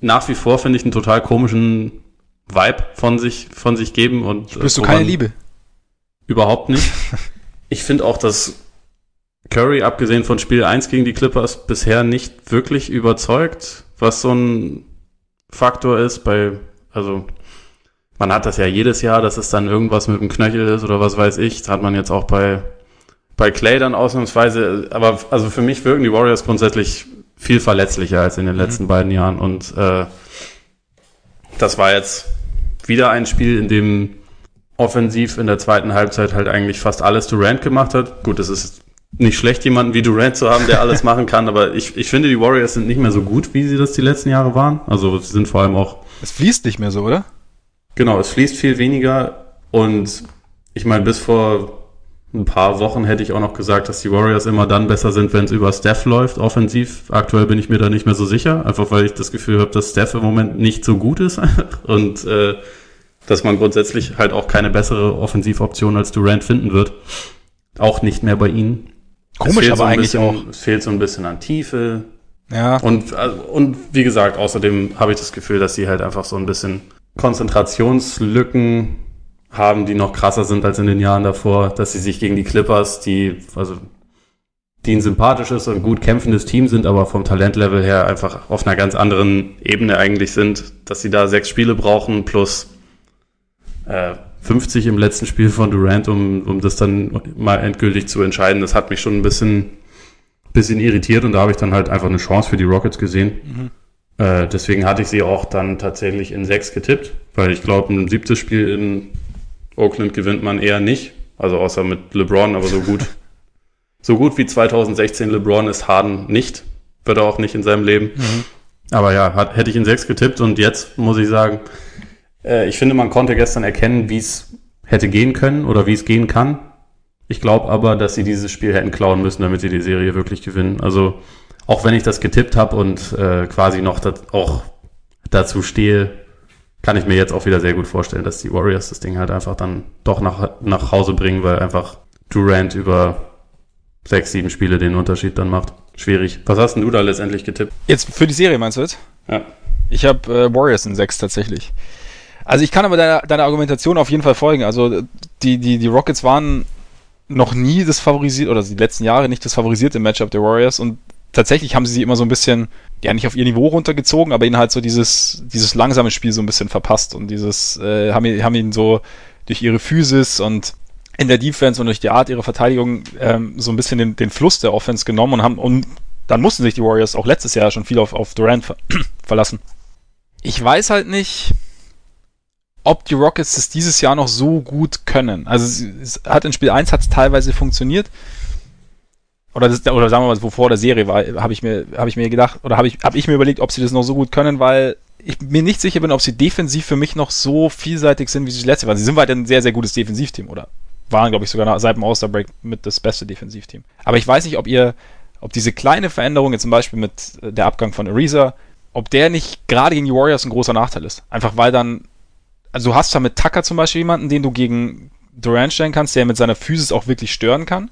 nach wie vor, finde ich, einen total komischen Vibe von sich, von sich geben und. Spürst du keine Liebe? Überhaupt nicht. Ich finde auch, dass Curry, abgesehen von Spiel 1 gegen die Clippers, bisher nicht wirklich überzeugt, was so ein Faktor ist bei, also, man hat das ja jedes Jahr, dass es dann irgendwas mit dem Knöchel ist oder was weiß ich. Das hat man jetzt auch bei, bei Clay dann ausnahmsweise. Aber also für mich wirken die Warriors grundsätzlich viel verletzlicher als in den letzten mhm. beiden Jahren. Und äh, das war jetzt wieder ein Spiel, in dem offensiv in der zweiten Halbzeit halt eigentlich fast alles Durant gemacht hat. Gut, es ist nicht schlecht, jemanden wie Durant zu haben, der alles machen kann, aber ich, ich finde, die Warriors sind nicht mehr so gut, wie sie das die letzten Jahre waren. Also sie sind vor allem auch. Es fließt nicht mehr so, oder? Genau, es fließt viel weniger und ich meine, bis vor ein paar Wochen hätte ich auch noch gesagt, dass die Warriors immer dann besser sind, wenn es über Steph läuft, offensiv. Aktuell bin ich mir da nicht mehr so sicher, einfach weil ich das Gefühl habe, dass Steph im Moment nicht so gut ist und äh, dass man grundsätzlich halt auch keine bessere Offensivoption als Durant finden wird. Auch nicht mehr bei ihnen. Komisch, aber so eigentlich bisschen, auch. Es fehlt so ein bisschen an Tiefe. Ja. Und, also, und wie gesagt, außerdem habe ich das Gefühl, dass sie halt einfach so ein bisschen Konzentrationslücken haben, die noch krasser sind als in den Jahren davor, dass sie sich gegen die Clippers, die, also, die ein sympathisches und gut kämpfendes Team sind, aber vom Talentlevel her einfach auf einer ganz anderen Ebene eigentlich sind, dass sie da sechs Spiele brauchen plus äh, 50 im letzten Spiel von Durant, um, um das dann mal endgültig zu entscheiden. Das hat mich schon ein bisschen, bisschen irritiert und da habe ich dann halt einfach eine Chance für die Rockets gesehen. Mhm. Äh, deswegen hatte ich sie auch dann tatsächlich in sechs getippt, weil ich glaube, ein siebtes Spiel in Oakland gewinnt man eher nicht. Also außer mit LeBron, aber so gut. so gut wie 2016 LeBron ist Harden nicht. Wird er auch nicht in seinem Leben. Mhm. Aber ja, hat, hätte ich in sechs getippt und jetzt muss ich sagen, äh, ich finde, man konnte gestern erkennen, wie es hätte gehen können oder wie es gehen kann. Ich glaube aber, dass sie dieses Spiel hätten klauen müssen, damit sie die Serie wirklich gewinnen. Also auch wenn ich das getippt habe und äh, quasi noch dat, auch dazu stehe, kann ich mir jetzt auch wieder sehr gut vorstellen, dass die Warriors das Ding halt einfach dann doch nach, nach Hause bringen, weil einfach Durant über sechs, sieben Spiele den Unterschied dann macht. Schwierig. Was hast denn du da letztendlich getippt? Jetzt für die Serie meinst du jetzt? Ja. Ich habe äh, Warriors in sechs tatsächlich. Also ich kann aber deiner, deiner Argumentation auf jeden Fall folgen. Also die, die, die Rockets waren noch nie das favorisiert, oder die letzten Jahre nicht das favorisierte Matchup der Warriors und tatsächlich haben sie sie immer so ein bisschen, ja nicht auf ihr Niveau runtergezogen, aber ihnen halt so dieses, dieses langsame Spiel so ein bisschen verpasst und dieses, äh, haben, haben ihn so durch ihre Physis und in der Defense und durch die Art ihrer Verteidigung ähm, so ein bisschen den, den Fluss der Offense genommen und haben, und dann mussten sich die Warriors auch letztes Jahr schon viel auf, auf Durant ver verlassen. Ich weiß halt nicht, ob die Rockets das dieses Jahr noch so gut können. Also es, hat in Spiel 1 hat es teilweise funktioniert, oder, das, oder sagen wir mal, vor der Serie war, habe ich mir, habe ich mir gedacht, oder habe ich, habe ich mir überlegt, ob sie das noch so gut können, weil ich mir nicht sicher bin, ob sie defensiv für mich noch so vielseitig sind, wie sie das letzte waren. Sie sind weiter ein sehr, sehr gutes Defensivteam, oder waren, glaube ich, sogar seit dem All-Star-Break mit das beste Defensivteam. Aber ich weiß nicht, ob ihr, ob diese kleine Veränderung, jetzt zum Beispiel mit äh, der Abgang von Ariza, ob der nicht gerade gegen die Warriors ein großer Nachteil ist. Einfach weil dann, also du hast da mit Tucker zum Beispiel jemanden, den du gegen Durant stellen kannst, der mit seiner Physis auch wirklich stören kann.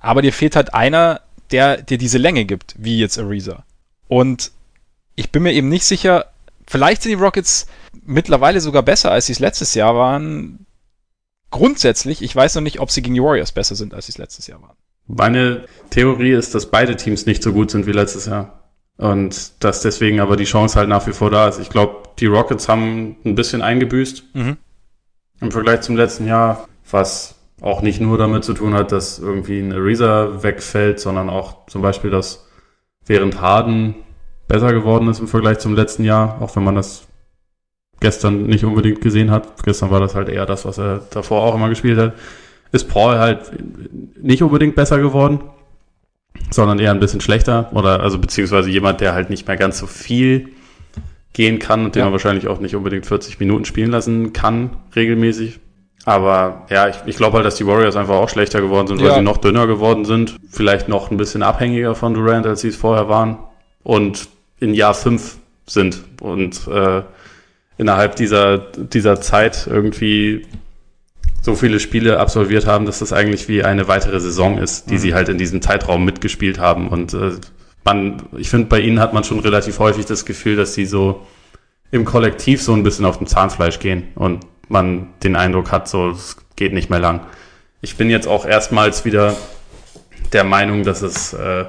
Aber dir fehlt halt einer, der dir diese Länge gibt, wie jetzt Ariza. Und ich bin mir eben nicht sicher, vielleicht sind die Rockets mittlerweile sogar besser, als sie es letztes Jahr waren. Grundsätzlich, ich weiß noch nicht, ob sie gegen die Warriors besser sind, als sie es letztes Jahr waren. Meine Theorie ist, dass beide Teams nicht so gut sind wie letztes Jahr. Und dass deswegen aber die Chance halt nach wie vor da ist. Ich glaube, die Rockets haben ein bisschen eingebüßt mhm. im Vergleich zum letzten Jahr, was auch nicht nur damit zu tun hat, dass irgendwie ein Ariza wegfällt, sondern auch zum Beispiel, dass während Harden besser geworden ist im Vergleich zum letzten Jahr, auch wenn man das gestern nicht unbedingt gesehen hat. Gestern war das halt eher das, was er davor auch immer gespielt hat. Ist Paul halt nicht unbedingt besser geworden, sondern eher ein bisschen schlechter oder also beziehungsweise jemand, der halt nicht mehr ganz so viel gehen kann und den man wahrscheinlich auch nicht unbedingt 40 Minuten spielen lassen kann, regelmäßig. Aber ja, ich, ich glaube halt, dass die Warriors einfach auch schlechter geworden sind, weil ja. sie noch dünner geworden sind. Vielleicht noch ein bisschen abhängiger von Durant, als sie es vorher waren. Und in Jahr 5 sind. Und äh, innerhalb dieser, dieser Zeit irgendwie so viele Spiele absolviert haben, dass das eigentlich wie eine weitere Saison ist, die mhm. sie halt in diesem Zeitraum mitgespielt haben. Und äh, man, ich finde, bei ihnen hat man schon relativ häufig das Gefühl, dass sie so im Kollektiv so ein bisschen auf dem Zahnfleisch gehen. Und man den Eindruck hat, so es geht nicht mehr lang. Ich bin jetzt auch erstmals wieder der Meinung, dass es äh,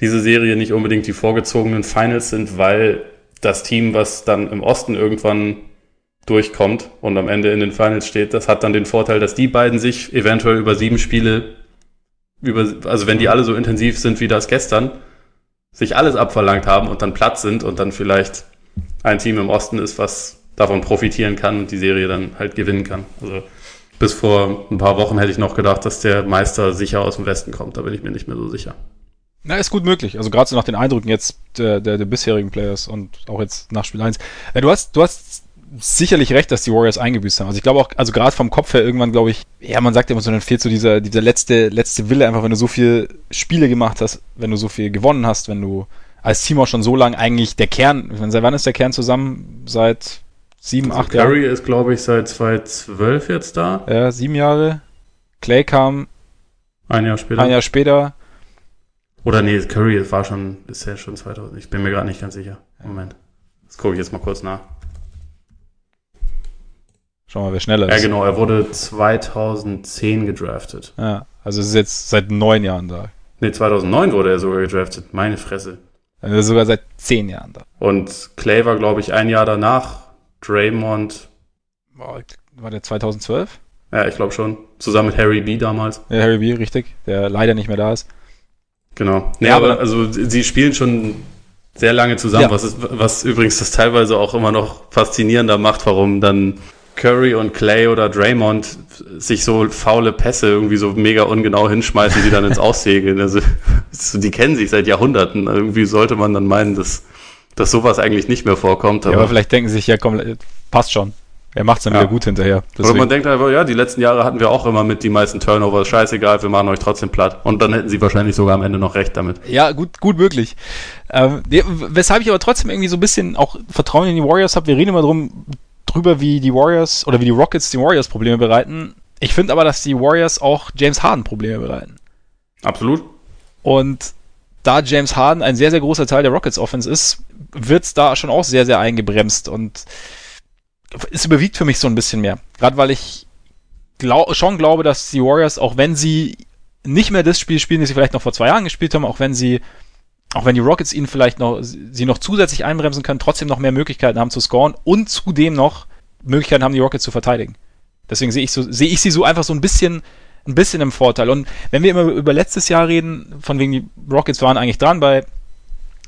diese Serie nicht unbedingt die vorgezogenen Finals sind, weil das Team, was dann im Osten irgendwann durchkommt und am Ende in den Finals steht, das hat dann den Vorteil, dass die beiden sich eventuell über sieben Spiele, über, also wenn die alle so intensiv sind wie das gestern, sich alles abverlangt haben und dann Platz sind und dann vielleicht ein Team im Osten ist, was davon profitieren kann und die Serie dann halt gewinnen kann. Also bis vor ein paar Wochen hätte ich noch gedacht, dass der Meister sicher aus dem Westen kommt. Da bin ich mir nicht mehr so sicher. Na, ist gut möglich. Also gerade so nach den Eindrücken jetzt der, der, der bisherigen Players und auch jetzt nach Spiel 1. Ja, du hast, du hast sicherlich recht, dass die Warriors eingebüßt haben. Also ich glaube auch, also gerade vom Kopf her irgendwann glaube ich, ja, man sagt ja immer so, dann fehlt so dieser, dieser letzte, letzte Wille einfach, wenn du so viel Spiele gemacht hast, wenn du so viel gewonnen hast, wenn du als Team auch schon so lange eigentlich der Kern, ich meine, seit wann ist der Kern zusammen? Seit sieben, also acht Jahre. Curry ist, glaube ich, seit 2012 jetzt da. Ja, sieben Jahre. Clay kam ein Jahr später. Ein Jahr später. Oder nee, Curry war schon, ist ja schon 2000. Ich bin mir gerade nicht ganz sicher. Moment. Das gucke ich jetzt mal kurz nach. Schau mal, wer schneller ist. Ja, genau, er wurde 2010 gedraftet. Ja, also es ist jetzt seit neun Jahren da. Nee, 2009 wurde er sogar gedraftet. Meine Fresse. Also sogar seit zehn Jahren da. Und Clay war, glaube ich, ein Jahr danach Draymond. war der 2012? Ja, ich glaube schon. Zusammen mit Harry B. damals. Ja, Harry B., richtig, der leider nicht mehr da ist. Genau. Nee, ja, aber also sie spielen schon sehr lange zusammen, ja. was, ist, was übrigens das teilweise auch immer noch faszinierender macht, warum dann Curry und Clay oder Draymond sich so faule Pässe irgendwie so mega ungenau hinschmeißen, die dann ins Aussegeln. Also die kennen sich seit Jahrhunderten. Irgendwie sollte man dann meinen, dass, dass sowas eigentlich nicht mehr vorkommt. Aber, ja, aber vielleicht denken sie sich, ja komm, passt schon. Er macht es dann ja. wieder gut hinterher. Deswegen. Oder man denkt einfach, ja, die letzten Jahre hatten wir auch immer mit die meisten Turnovers. Scheißegal, wir machen euch trotzdem platt. Und dann hätten sie wahrscheinlich sogar am Ende noch recht damit. Ja, gut, gut möglich. Ähm, weshalb ich aber trotzdem irgendwie so ein bisschen auch Vertrauen in die Warriors habe. Wir reden immer drum, drüber, wie die Warriors oder wie die Rockets den Warriors Probleme bereiten. Ich finde aber, dass die Warriors auch James Harden Probleme bereiten. Absolut. Und da James Harden ein sehr, sehr großer Teil der Rockets Offense ist, wird es da schon auch sehr, sehr eingebremst und es überwiegt für mich so ein bisschen mehr. Gerade weil ich glaub, schon glaube, dass die Warriors, auch wenn sie nicht mehr das Spiel spielen, das sie vielleicht noch vor zwei Jahren gespielt haben, auch wenn sie, auch wenn die Rockets ihnen vielleicht noch, sie noch zusätzlich einbremsen können, trotzdem noch mehr Möglichkeiten haben zu scoren und zudem noch Möglichkeiten haben, die Rockets zu verteidigen. Deswegen sehe ich so, sehe ich sie so einfach so ein bisschen, ein bisschen im Vorteil. Und wenn wir immer über letztes Jahr reden, von wegen die Rockets waren eigentlich dran bei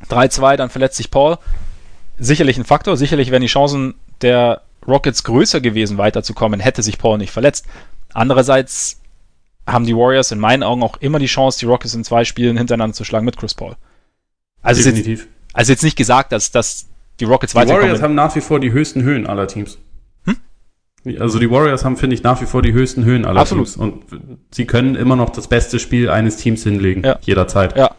3-2, dann verletzt sich Paul. Sicherlich ein Faktor, sicherlich wären die Chancen der Rockets größer gewesen, weiterzukommen, hätte sich Paul nicht verletzt. Andererseits haben die Warriors in meinen Augen auch immer die Chance, die Rockets in zwei Spielen hintereinander zu schlagen mit Chris Paul. Also Definitiv. Jetzt, also jetzt nicht gesagt, dass, dass die Rockets weiterkommen. Die Warriors haben nach wie vor die höchsten Höhen aller Teams. Hm? Also die Warriors haben, finde ich, nach wie vor die höchsten Höhen aller Absolut. Teams. Und sie können immer noch das beste Spiel eines Teams hinlegen. Ja. Jederzeit. Ja.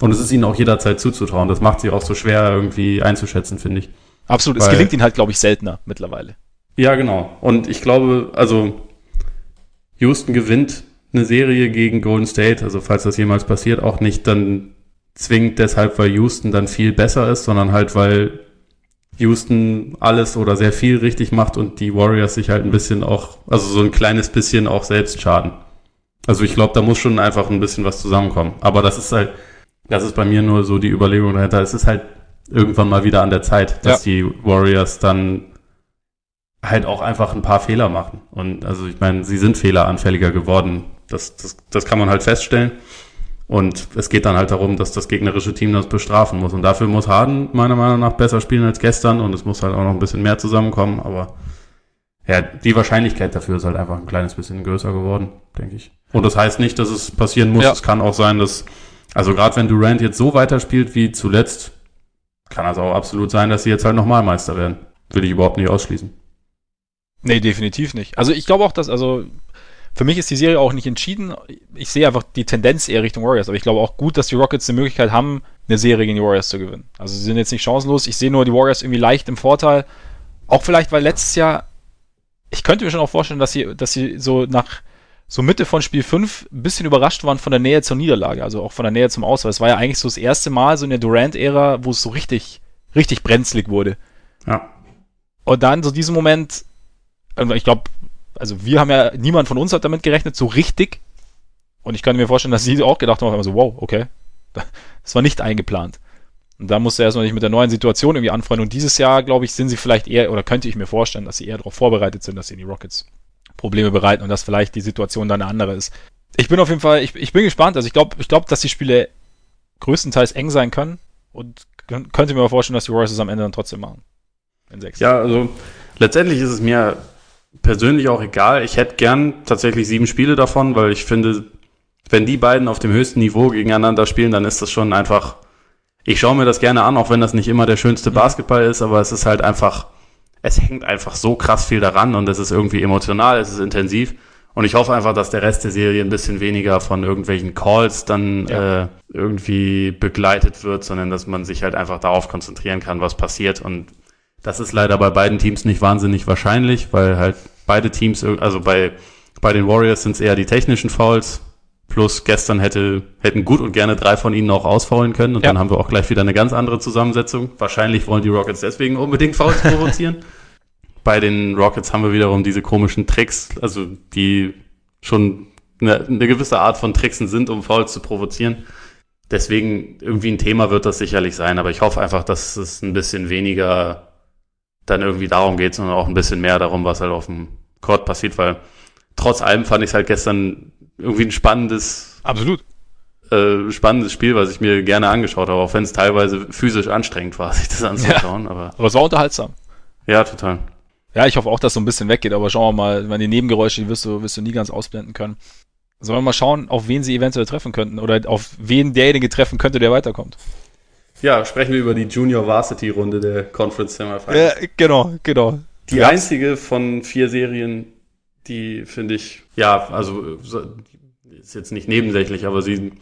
Und es ist ihnen auch jederzeit zuzutrauen. Das macht sie auch so schwer irgendwie einzuschätzen, finde ich. Absolut, Weil, es gelingt ihnen halt, glaube ich, seltener mittlerweile. Ja, genau. Und ich glaube, also Houston gewinnt eine Serie gegen Golden State, also falls das jemals passiert, auch nicht dann zwingend deshalb, weil Houston dann viel besser ist, sondern halt, weil Houston alles oder sehr viel richtig macht und die Warriors sich halt ein bisschen auch, also so ein kleines bisschen auch selbst schaden. Also ich glaube, da muss schon einfach ein bisschen was zusammenkommen. Aber das ist halt, das ist bei mir nur so die Überlegung dahinter. Es ist halt irgendwann mal wieder an der Zeit, dass ja. die Warriors dann halt auch einfach ein paar Fehler machen. Und also ich meine, sie sind fehleranfälliger geworden. Das, das, das kann man halt feststellen. Und es geht dann halt darum, dass das gegnerische Team das bestrafen muss. Und dafür muss Harden meiner Meinung nach besser spielen als gestern. Und es muss halt auch noch ein bisschen mehr zusammenkommen. Aber ja, die Wahrscheinlichkeit dafür ist halt einfach ein kleines bisschen größer geworden, denke ich. Und das heißt nicht, dass es passieren muss. Ja. Es kann auch sein, dass, also gerade wenn Durant jetzt so weiterspielt wie zuletzt, kann also auch absolut sein, dass sie jetzt halt nochmal Meister werden. Will ich überhaupt nicht ausschließen. Nee, definitiv nicht. Also ich glaube auch, dass, also für mich ist die Serie auch nicht entschieden. Ich sehe einfach die Tendenz eher Richtung Warriors, aber ich glaube auch gut, dass die Rockets die Möglichkeit haben, eine Serie gegen die Warriors zu gewinnen. Also sie sind jetzt nicht chancenlos. Ich sehe nur die Warriors irgendwie leicht im Vorteil. Auch vielleicht, weil letztes Jahr, ich könnte mir schon auch vorstellen, dass sie, dass sie so nach so Mitte von Spiel 5 ein bisschen überrascht waren von der Nähe zur Niederlage, also auch von der Nähe zum Aus, weil es war ja eigentlich so das erste Mal so in der Durant-Ära, wo es so richtig, richtig brenzlig wurde. Ja. Und dann so diesen Moment, ich glaube, also wir haben ja, niemand von uns hat damit gerechnet, so richtig. Und ich kann mir vorstellen, dass sie auch gedacht haben, so, wow, okay, das war nicht eingeplant. Und da musste er erstmal nicht mit der neuen Situation irgendwie anfreunden. Und dieses Jahr, glaube ich, sind sie vielleicht eher, oder könnte ich mir vorstellen, dass sie eher darauf vorbereitet sind, dass sie in die Rockets Probleme bereiten und dass vielleicht die Situation dann eine andere ist. Ich bin auf jeden Fall, ich, ich bin gespannt. Also ich glaube, ich glaube, dass die Spiele größtenteils eng sein können und könnte mir vorstellen, dass die Warriors es am Ende dann trotzdem machen. In sechs. Ja, also letztendlich ist es mir persönlich auch egal. Ich hätte gern tatsächlich sieben Spiele davon, weil ich finde, wenn die beiden auf dem höchsten Niveau gegeneinander spielen, dann ist das schon einfach. Ich schaue mir das gerne an, auch wenn das nicht immer der schönste mhm. Basketball ist, aber es ist halt einfach es hängt einfach so krass viel daran und es ist irgendwie emotional, es ist intensiv. Und ich hoffe einfach, dass der Rest der Serie ein bisschen weniger von irgendwelchen Calls dann ja. äh, irgendwie begleitet wird, sondern dass man sich halt einfach darauf konzentrieren kann, was passiert. Und das ist leider bei beiden Teams nicht wahnsinnig wahrscheinlich, weil halt beide Teams, also bei, bei den Warriors sind es eher die technischen Fouls, Plus gestern hätte, hätten gut und gerne drei von ihnen auch ausfaulen können und ja. dann haben wir auch gleich wieder eine ganz andere Zusammensetzung. Wahrscheinlich wollen die Rockets deswegen unbedingt Fouls provozieren. Bei den Rockets haben wir wiederum diese komischen Tricks, also die schon eine, eine gewisse Art von Tricksen sind, um Fouls zu provozieren. Deswegen irgendwie ein Thema wird das sicherlich sein, aber ich hoffe einfach, dass es ein bisschen weniger dann irgendwie darum geht, sondern auch ein bisschen mehr darum, was halt auf dem, Court passiert, weil trotz allem fand ich es halt gestern irgendwie ein spannendes, Absolut. äh, spannendes Spiel, was ich mir gerne angeschaut habe, auch wenn es teilweise physisch anstrengend war, sich das anzuschauen. Aber Aber es war unterhaltsam. ja, total. Ja, ich hoffe auch, dass so ein bisschen weggeht, aber schauen wir mal, wenn die Nebengeräusche, die wirst du, wirst du nie ganz ausblenden können. Sollen wir mal schauen, auf wen sie eventuell treffen könnten oder auf wen derjenige treffen könnte, der weiterkommt. Ja, sprechen wir über die Junior Varsity Runde der Conference Semifinals. genau, genau. Die Ja. einzige von vier Serien, die finde ich, ja, also so- ist jetzt nicht nebensächlich, aber sie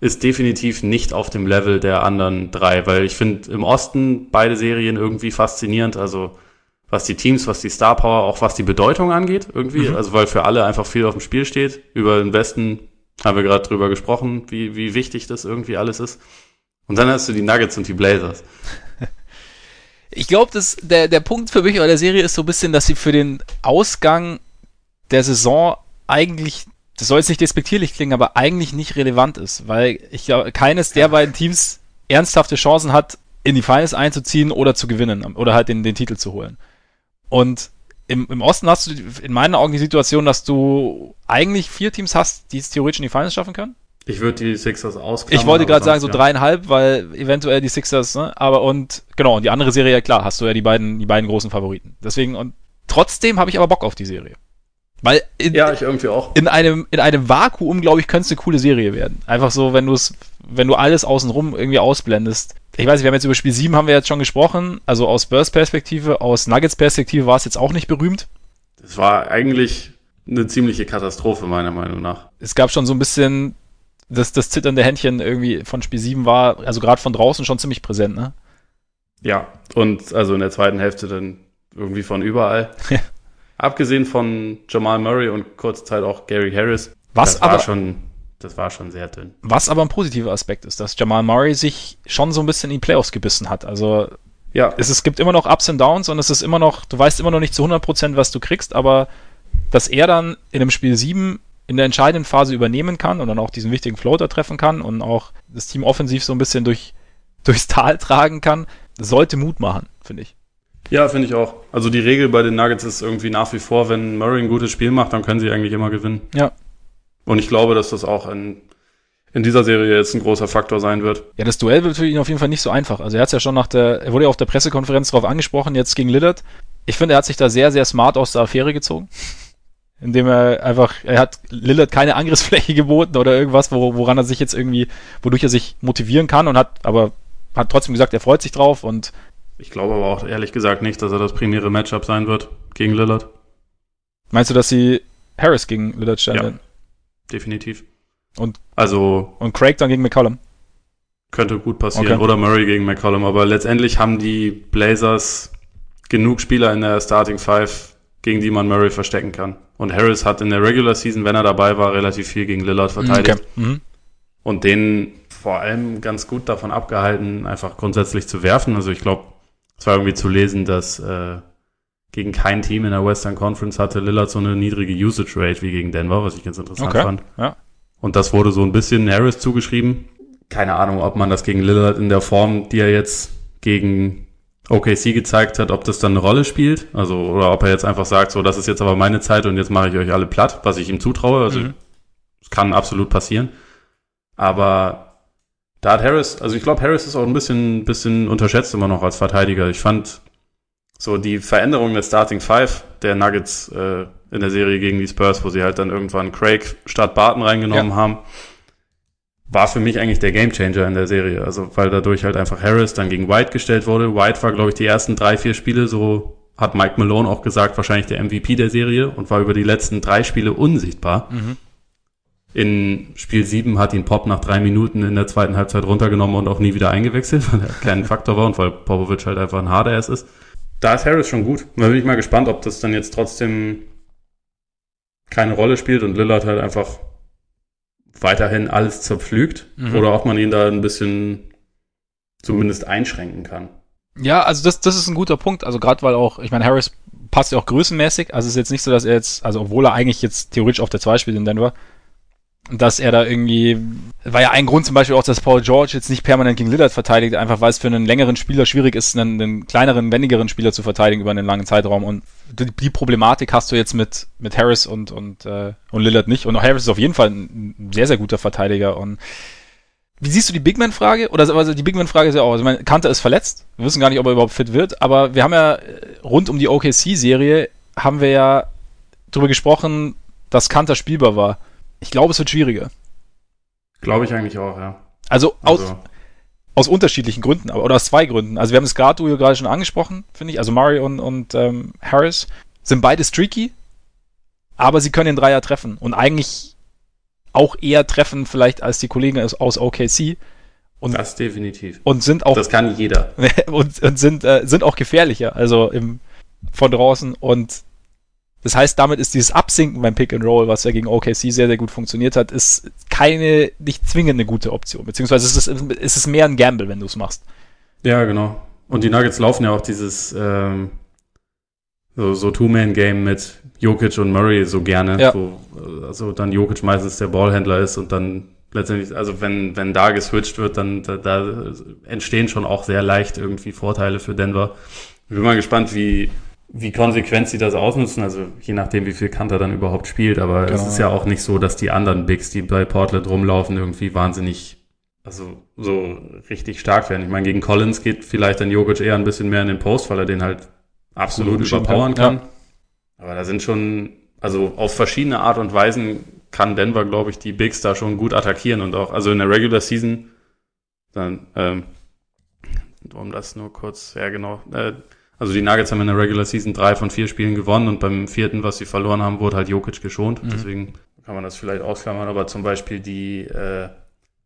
ist definitiv nicht auf dem Level der anderen drei, weil ich finde im Osten beide Serien irgendwie faszinierend, also was die Teams, was die Star Power, auch was die Bedeutung angeht, irgendwie, Mhm. also weil für alle einfach viel auf dem Spiel steht. Über den Westen haben wir gerade drüber gesprochen, wie, wie wichtig das irgendwie alles ist. Und dann hast du die Nuggets und die Blazers. Ich glaube, dass der, der Punkt für mich bei der Serie ist so ein bisschen, dass sie für den Ausgang der Saison eigentlich, das soll jetzt nicht despektierlich klingen, aber eigentlich nicht relevant ist, weil ich glaube, keines der beiden Teams ernsthafte Chancen hat, in die Finals einzuziehen oder zu gewinnen oder halt den, den Titel zu holen. Und im, im Osten hast du in meinen Augen die Situation, dass du eigentlich vier Teams hast, die es theoretisch in die Finals schaffen können. Ich würde die Sixers ausklammern. Ich wollte gerade sagen, so ja. dreieinhalb, weil eventuell die Sixers, ne? Aber und genau, und die andere Serie, ja klar, hast du ja die beiden, die beiden großen Favoriten. Deswegen, und trotzdem habe ich aber Bock auf die Serie. Weil in, Ja, ich irgendwie auch. in einem, in einem Vakuum, glaube ich, könnte es eine coole Serie werden. Einfach so, wenn du es, wenn du alles außenrum irgendwie ausblendest. Ich weiß nicht, wir haben jetzt über Spiel 7 haben wir jetzt schon gesprochen. Also aus Spurs Perspektive, aus Nuggets Perspektive war es jetzt auch nicht berühmt. Das war eigentlich eine ziemliche Katastrophe, meiner Meinung nach. Es gab schon so ein bisschen, das, das zitternde Händchen irgendwie von Spiel 7 war, also gerade von draußen schon ziemlich präsent, ne? Ja, und also in der zweiten Hälfte dann irgendwie von überall. Abgesehen von Jamal Murray und kurze Zeit auch Gary Harris. Was das war aber, schon, das war schon sehr dünn. was aber ein positiver Aspekt ist, dass Jamal Murray sich schon so ein bisschen in die Playoffs gebissen hat. Also Ja, es, es gibt immer noch Ups und Downs und es ist immer noch, du weißt immer noch nicht zu 100%, was du kriegst, aber dass er dann in einem Spiel 7 in der entscheidenden Phase übernehmen kann und dann auch diesen wichtigen Floater treffen kann und auch das Team offensiv so ein bisschen durch, durchs Tal tragen kann, sollte Mut machen, finde ich. ja finde ich auch. Also die Regel bei den Nuggets ist irgendwie nach wie vor, wenn Murray ein gutes Spiel macht, dann können sie eigentlich immer gewinnen. Ja. Und ich glaube, dass das auch in, in dieser Serie jetzt ein großer Faktor sein wird. Ja, das Duell wird für ihn auf jeden Fall nicht so einfach. Also er hat ja schon nach der, er wurde ja auf der Pressekonferenz darauf angesprochen, jetzt gegen Lillard. Ich finde, er hat sich da sehr, sehr smart aus der Affäre gezogen. Indem er einfach, er hat Lillard keine Angriffsfläche geboten oder irgendwas, wo, woran er sich jetzt irgendwie, wodurch er sich motivieren kann und hat, aber hat trotzdem gesagt, er freut sich drauf und Ich glaube aber auch ehrlich gesagt nicht, dass er das primäre Matchup sein wird gegen Lillard. meinst du, dass sie Harris gegen Lillard stellen Ja. werden? Definitiv. Und- also Und Craig dann gegen McCollum? könnte gut passieren. Okay. Oder Murray gegen McCollum. Aber letztendlich haben die Blazers genug Spieler in der Starting Five, gegen die man Murray verstecken kann. Und Harris hat in der Regular Season, wenn er dabei war, relativ viel gegen Lillard verteidigt. Okay. Mhm. Und den vor allem ganz gut davon abgehalten, einfach grundsätzlich zu werfen. Also ich glaube, es war irgendwie zu lesen, dass äh, gegen kein Team in der Western Conference hatte Lillard so eine niedrige Usage Rate wie gegen Denver, was ich ganz interessant Okay. fand. Ja. Und das wurde so ein bisschen Harris zugeschrieben. Keine Ahnung, ob man das gegen Lillard in der Form, die er jetzt gegen OKC gezeigt hat, ob das dann eine Rolle spielt. Also, oder ob er jetzt einfach sagt, so, das ist jetzt aber meine Zeit und jetzt mache ich euch alle platt, was ich ihm zutraue. Also, Mhm. es kann absolut passieren. Aber da hat Harris, also ich glaube, Harris ist auch ein bisschen, bisschen unterschätzt immer noch als Verteidiger. Ich fand so die Veränderung der Starting Five der Nuggets äh, in der Serie gegen die Spurs, wo sie halt dann irgendwann Craig statt Barton reingenommen haben, war für mich eigentlich der Gamechanger in der Serie. Also weil dadurch halt einfach Harris dann gegen White gestellt wurde. White war, glaube ich, die ersten drei, vier Spiele, so hat Mike Malone auch gesagt, wahrscheinlich der MVP der Serie und war über die letzten drei Spiele unsichtbar. Mhm. In Spiel 7 hat ihn Pop nach drei Minuten in der zweiten Halbzeit runtergenommen und auch nie wieder eingewechselt, weil er kein Faktor war und weil Popovic halt einfach ein Hardass ist. Da ist Harris schon gut. Da bin ich mal gespannt, ob das dann jetzt trotzdem keine Rolle spielt und Lillard halt einfach weiterhin alles zerpflügt Mhm. oder ob man ihn da ein bisschen zumindest einschränken kann. Ja, also das, das ist ein guter Punkt. Also gerade weil auch, ich meine, Harris passt ja auch größenmäßig. Also es ist jetzt nicht so, dass er jetzt, also obwohl er eigentlich jetzt theoretisch auf der 2 spielt in Denver, dass er da irgendwie, war ja ein Grund zum Beispiel auch, dass Paul George jetzt nicht permanent gegen Lillard verteidigt, einfach weil es für einen längeren Spieler schwierig ist, einen, einen kleineren, wendigeren Spieler zu verteidigen über einen langen Zeitraum. Und die, die Problematik hast du jetzt mit, mit Harris und, und, äh, und Lillard nicht. Und Harris ist auf jeden Fall ein sehr, sehr guter Verteidiger. Und wie siehst du die Big Man-Frage? Oder also die Big Man-Frage ist ja auch, also mein Kanter ist verletzt. Wir wissen gar nicht, ob er überhaupt fit wird. Aber wir haben ja äh, rund um die OKC-Serie haben wir ja drüber gesprochen, dass Kanter spielbar war. Ich glaube, es wird schwieriger. Glaube ich eigentlich auch, ja. Also, also. Aus, aus unterschiedlichen Gründen, aber, oder aus zwei Gründen. Also wir haben das Guard-Duo gerade schon angesprochen, finde ich. Also Murray und, und ähm, Harris sind beide streaky, aber sie können den Dreier treffen. Und eigentlich auch eher treffen vielleicht als die Kollegen aus, aus OKC. Und, das definitiv. Und sind auch. Das kann jeder. und, und sind, äh, sind auch gefährlicher, also im, von draußen. Und das heißt, damit ist dieses Absinken beim Pick and Roll, was ja gegen OKC sehr, sehr gut funktioniert hat, ist keine, nicht zwingend eine gute Option. Beziehungsweise ist es, ist es mehr ein Gamble, wenn du es machst. Ja, genau. Und die Nuggets laufen ja auch dieses ähm, so, so Two-Man-Game mit Jokic und Murray so gerne, ja. wo also dann Jokic meistens der Ballhändler ist und dann letztendlich, also wenn, wenn da geswitcht wird, dann da, da entstehen schon auch sehr leicht irgendwie Vorteile für Denver. Ich bin mal gespannt, wie, wie konsequent sie das ausnutzen, also je nachdem, wie viel Kanter dann überhaupt spielt, aber genau. es ist ja auch nicht so, dass die anderen Bigs, die bei Portland rumlaufen, irgendwie wahnsinnig, also so richtig stark werden. Ich meine, gegen Collins geht vielleicht dann Jokic eher ein bisschen mehr in den Post, weil er den halt absolut überpowern kann. Ja. Aber da sind schon, also auf verschiedene Art und Weisen kann Denver, glaube ich, die Bigs da schon gut attackieren und auch, also in der Regular Season, dann, ähm, um das nur kurz, ja genau, äh, also die Nuggets haben in der Regular Season drei von vier Spielen gewonnen und beim vierten, was sie verloren haben, wurde halt Jokic geschont. Mhm. Deswegen kann man das vielleicht ausklammern. Aber zum Beispiel die äh,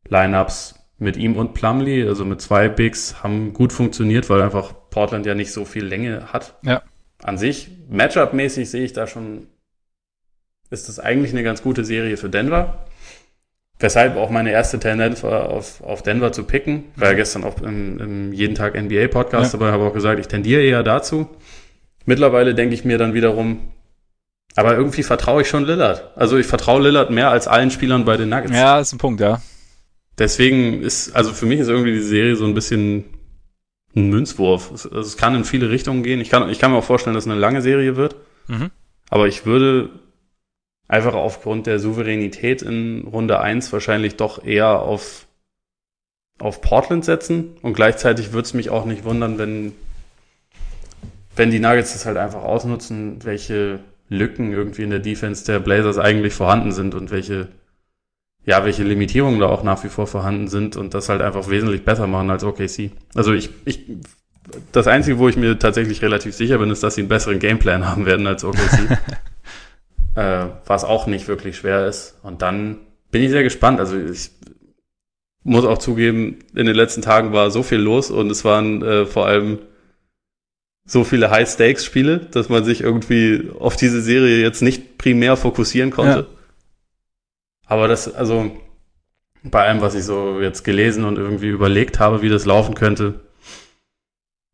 Lineups mit ihm und Plumlee, also mit zwei Bigs, haben gut funktioniert, weil einfach Portland ja nicht so viel Länge hat. Ja. An sich, Matchup-mäßig sehe ich da schon, ist das eigentlich eine ganz gute Serie für Denver. Weshalb auch meine erste Tendenz war, auf, auf Denver zu picken. War ja gestern auch im, im Jeden Tag NBA Podcast, ja. aber habe auch gesagt, ich tendiere eher dazu. Mittlerweile denke ich mir dann wiederum, aber irgendwie vertraue ich schon Lillard. Also ich vertraue Lillard mehr als allen Spielern bei den Nuggets. Ja, ist ein Punkt, ja. Deswegen ist, also für mich ist irgendwie die Serie so ein bisschen ein Münzwurf. Es, also es kann in viele Richtungen gehen. Ich kann, ich kann mir auch vorstellen, dass es eine lange Serie wird. Mhm. Aber ich würde einfach aufgrund der Souveränität in Runde 1 wahrscheinlich doch eher auf, auf Portland setzen. Und gleichzeitig würde es mich auch nicht wundern, wenn, wenn die Nuggets das halt einfach ausnutzen, welche Lücken irgendwie in der Defense der Blazers eigentlich vorhanden sind und welche, ja, welche Limitierungen da auch nach wie vor vorhanden sind und das halt einfach wesentlich besser machen als OKC. Also ich, ich, das Einzige, wo ich mir tatsächlich relativ sicher bin, ist, dass sie einen besseren Gameplan haben werden als OKC. äh, was auch nicht wirklich schwer ist. Und dann bin ich sehr gespannt. Also ich muss auch zugeben, in den letzten Tagen war so viel los und es waren äh, vor allem so viele High-Stakes-Spiele, dass man sich irgendwie auf diese Serie jetzt nicht primär fokussieren konnte. Ja. Aber das, also bei allem, was ich so jetzt gelesen und irgendwie überlegt habe, wie das laufen könnte,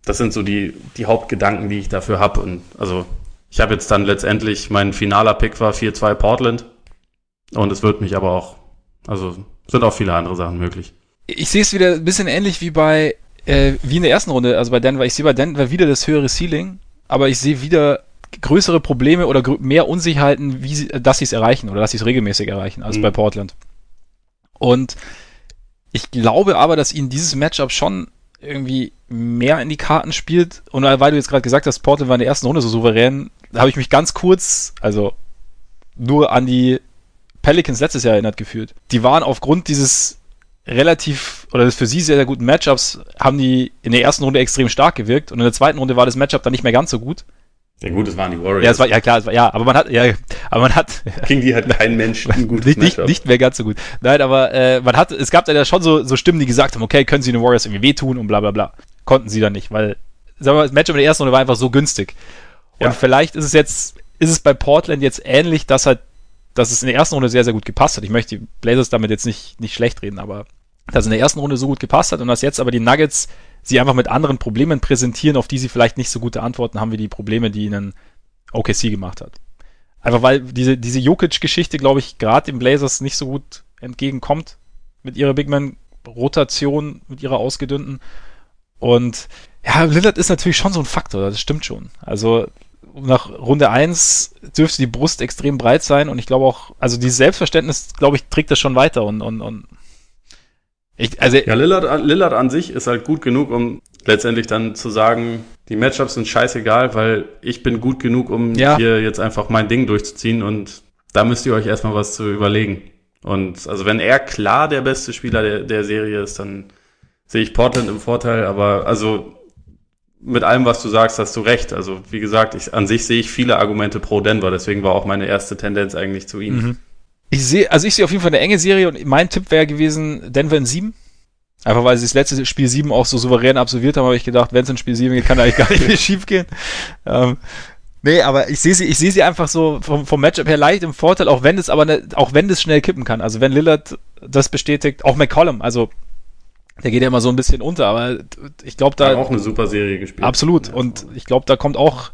das sind so die, die Hauptgedanken, die ich dafür habe. Und also ich habe jetzt dann letztendlich, mein finaler Pick war 4-2 Portland. Und es wird mich aber auch, also sind auch viele andere Sachen möglich. Ich sehe es wieder ein bisschen ähnlich wie bei, äh, wie in der ersten Runde, also bei Denver. Ich sehe bei Denver wieder das höhere Ceiling, aber ich sehe wieder größere Probleme oder grö mehr Unsicherheiten, wie sie, dass sie es erreichen oder dass sie es regelmäßig erreichen, als mhm. bei Portland. Und ich glaube aber, dass ihnen dieses Matchup schon irgendwie mehr in die Karten spielt. Und weil du jetzt gerade gesagt hast, Portland war in der ersten Runde so souverän, da habe ich mich ganz kurz, also nur an die Pelicans letztes Jahr erinnert gefühlt. Die waren aufgrund dieses relativ oder des für sie sehr, sehr guten Matchups, haben die in der ersten Runde extrem stark gewirkt und in der zweiten Runde war das Matchup dann nicht mehr ganz so gut. Ja gut, es waren die Warriors. Ja, es war, ja klar, es war, ja, aber man hat, ja, aber man hat. King, die hat kein Mensch ein gutes nicht, nicht, nicht mehr ganz so gut. Nein, aber äh, man hat, es gab da ja schon so, so Stimmen, die gesagt haben, okay, können sie den Warriors irgendwie wehtun und bla bla bla. Konnten sie dann nicht, weil, sagen wir mal, das Matchup in der ersten Runde war einfach so günstig. Und ja. vielleicht ist es jetzt, ist es bei Portland jetzt ähnlich, dass halt, dass es in der ersten Runde sehr, sehr gut gepasst hat. Ich möchte die Blazers damit jetzt nicht, nicht schlecht reden, aber dass es in der ersten Runde so gut gepasst hat und dass jetzt aber die Nuggets sie einfach mit anderen Problemen präsentieren, auf die sie vielleicht nicht so gute Antworten haben wie die Probleme, die ihnen OKC gemacht hat. Einfach weil diese, diese Jokic-Geschichte, glaube ich, gerade den Blazers nicht so gut entgegenkommt mit ihrer Big Man-Rotation, mit ihrer ausgedünnten. Und ja, Lillard ist natürlich schon so ein Faktor, das stimmt schon. Also nach Runde 1 dürfte die Brust extrem breit sein und ich glaube auch, also dieses Selbstverständnis, glaube ich, trägt das schon weiter und, und, und ich, also ja, Lillard, Lillard an sich ist halt gut genug, um letztendlich dann zu sagen, die Matchups sind scheißegal, weil ich bin gut genug, um ja. hier jetzt einfach mein Ding durchzuziehen und da müsst ihr euch erstmal was zu überlegen. Und also wenn er klar der beste Spieler der, der Serie ist, dann sehe ich Portland im Vorteil, aber also mit allem, was du sagst, hast du recht. Also wie gesagt, ich, an sich sehe ich viele Argumente pro Denver, deswegen war auch meine erste Tendenz eigentlich zu ihnen. Mhm. Ich sehe, also ich sehe auf jeden Fall eine enge Serie und mein Tipp wäre gewesen Denver in sieben. Einfach weil sie das letzte Spiel 7 auch so souverän absolviert haben, habe ich gedacht, wenn es in Spiel 7 geht, kann eigentlich gar nicht mehr schief gehen. Ähm, nee, aber ich sehe sie, ich sehe sie einfach so vom, vom Matchup her leicht im Vorteil, auch wenn es aber ne, auch wenn es schnell kippen kann. Also wenn Lillard das bestätigt, auch McCollum, also der geht ja immer so ein bisschen unter, aber ich glaube da. Hat auch eine super Serie gespielt. Absolut. Und ich glaube, da kommt auch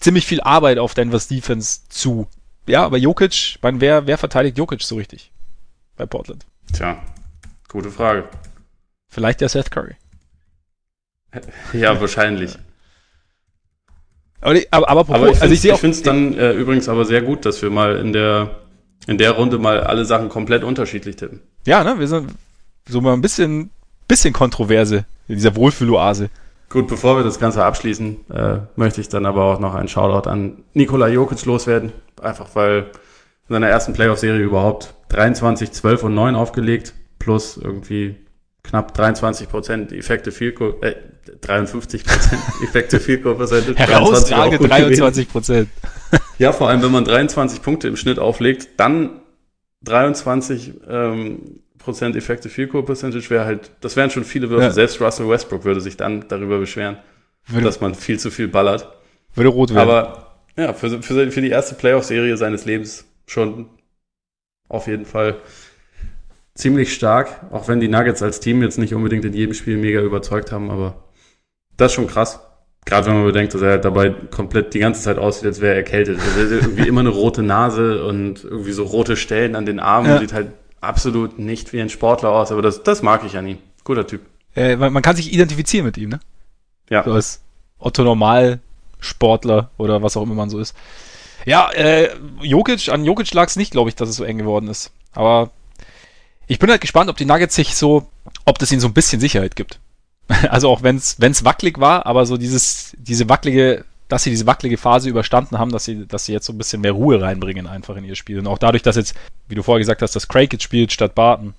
ziemlich viel Arbeit auf Denver's Defense zu. Ja, aber Jokic, mein, wer, wer verteidigt Jokic so richtig bei Portland? Tja, gute Frage. Vielleicht der Seth Curry. Ja, wahrscheinlich. Aber, aber, aber, aber ich also ich, ich finde es dann äh, übrigens aber sehr gut, dass wir mal in der, in der Runde mal alle Sachen komplett unterschiedlich tippen. Ja, ne, wir sind so mal ein bisschen, bisschen Kontroverse in dieser Wohlfühloase. Gut, bevor wir das Ganze abschließen, äh, möchte ich dann aber auch noch einen Shoutout an Nikola Jokic loswerden. Einfach weil in seiner ersten Playoff-Serie überhaupt 23, 12 und 9 aufgelegt, plus irgendwie knapp 23 Prozent Effekte Field Goal, äh, 53 Prozent Effekte Field Goal Percentage. Herausragende 23 Prozent. ja, vor allem, wenn man 23 Punkte im Schnitt auflegt, dann 23 ähm, Prozent Effekte Field Goal Percentage wäre halt, das wären schon viele Würfe. Ja. Selbst Russell Westbrook würde sich dann darüber beschweren, würde, dass man viel zu viel ballert. Würde rot werden. Aber ja, für, für, für die erste Playoff-Serie seines Lebens schon auf jeden Fall ziemlich stark, auch wenn die Nuggets als Team jetzt nicht unbedingt in jedem Spiel mega überzeugt haben, aber das ist schon krass. Gerade wenn man bedenkt, dass er halt dabei komplett die ganze Zeit aussieht, als wäre er erkältet. Also er irgendwie immer eine rote Nase und irgendwie so rote Stellen an den Armen. Ja. Sieht halt absolut nicht wie ein Sportler aus, aber das, das mag ich an ihm. Guter Typ. Äh, man, man, kann sich identifizieren mit ihm, ne? Ja. So als Otto Normal Sportler oder was auch immer man so ist. Ja, äh, Jokic, an Jokic lag es nicht, glaube ich, dass es so eng geworden ist. Aber ich bin halt gespannt, ob die Nuggets sich so, ob das ihnen so ein bisschen Sicherheit gibt. Also auch wenn es wackelig war, aber so dieses, diese wackelige, dass sie diese wackelige Phase überstanden haben, dass sie, dass sie jetzt so ein bisschen mehr Ruhe reinbringen einfach in ihr Spiel. Und auch dadurch, dass jetzt, wie du vorher gesagt hast, dass Craig jetzt spielt statt Barton,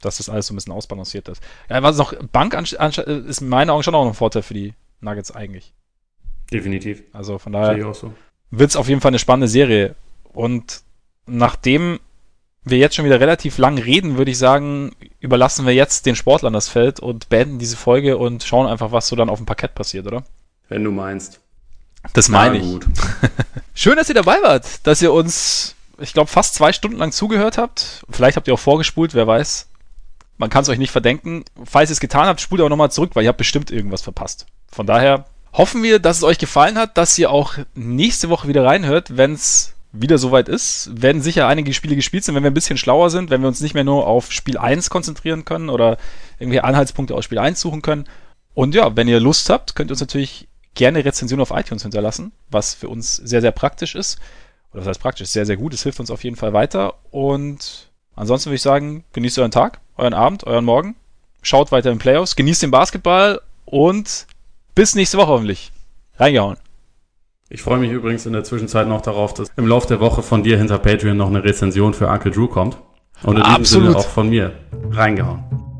dass das alles so ein bisschen ausbalanciert ist. Ja, was noch, Bank ist in meinen Augen schon auch ein Vorteil für die Nuggets eigentlich. Definitiv. Also von daher so. wird es auf jeden Fall eine spannende Serie. Und nachdem wir jetzt schon wieder relativ lang reden, würde ich sagen, überlassen wir jetzt den Sportlern das Feld und beenden diese Folge und schauen einfach, was so dann auf dem Parkett passiert, oder? Wenn du meinst. Das meine ich. Gut. Schön, dass ihr dabei wart, dass ihr uns, ich glaube, fast zwei Stunden lang zugehört habt. Vielleicht habt ihr auch vorgespult, wer weiß. Man kann es euch nicht verdenken. Falls ihr es getan habt, spult aber nochmal zurück, weil ihr habt bestimmt irgendwas verpasst. Von daher hoffen wir, dass es euch gefallen hat, dass ihr auch nächste Woche wieder reinhört, wenn es wieder soweit ist, werden sicher einige Spiele gespielt sind, wenn wir ein bisschen schlauer sind, wenn wir uns nicht mehr nur auf Spiel 1 konzentrieren können oder irgendwie Anhaltspunkte aus Spiel 1 suchen können. Und ja, wenn ihr Lust habt, könnt ihr uns natürlich gerne Rezension auf iTunes hinterlassen, was für uns sehr, sehr praktisch ist. Oder was heißt praktisch? Sehr, sehr gut. Es hilft uns auf jeden Fall weiter. Und ansonsten würde ich sagen, genießt euren Tag, euren Abend, euren Morgen. Schaut weiter in Playoffs, genießt den Basketball und bis nächste Woche hoffentlich. Reingehauen. Ich freue mich übrigens in der Zwischenzeit noch darauf, dass im Laufe der Woche von dir hinter Patreon noch eine Rezension für Uncle Drew kommt. Und in diesem Absolut. Sinne auch von mir. Reingehauen.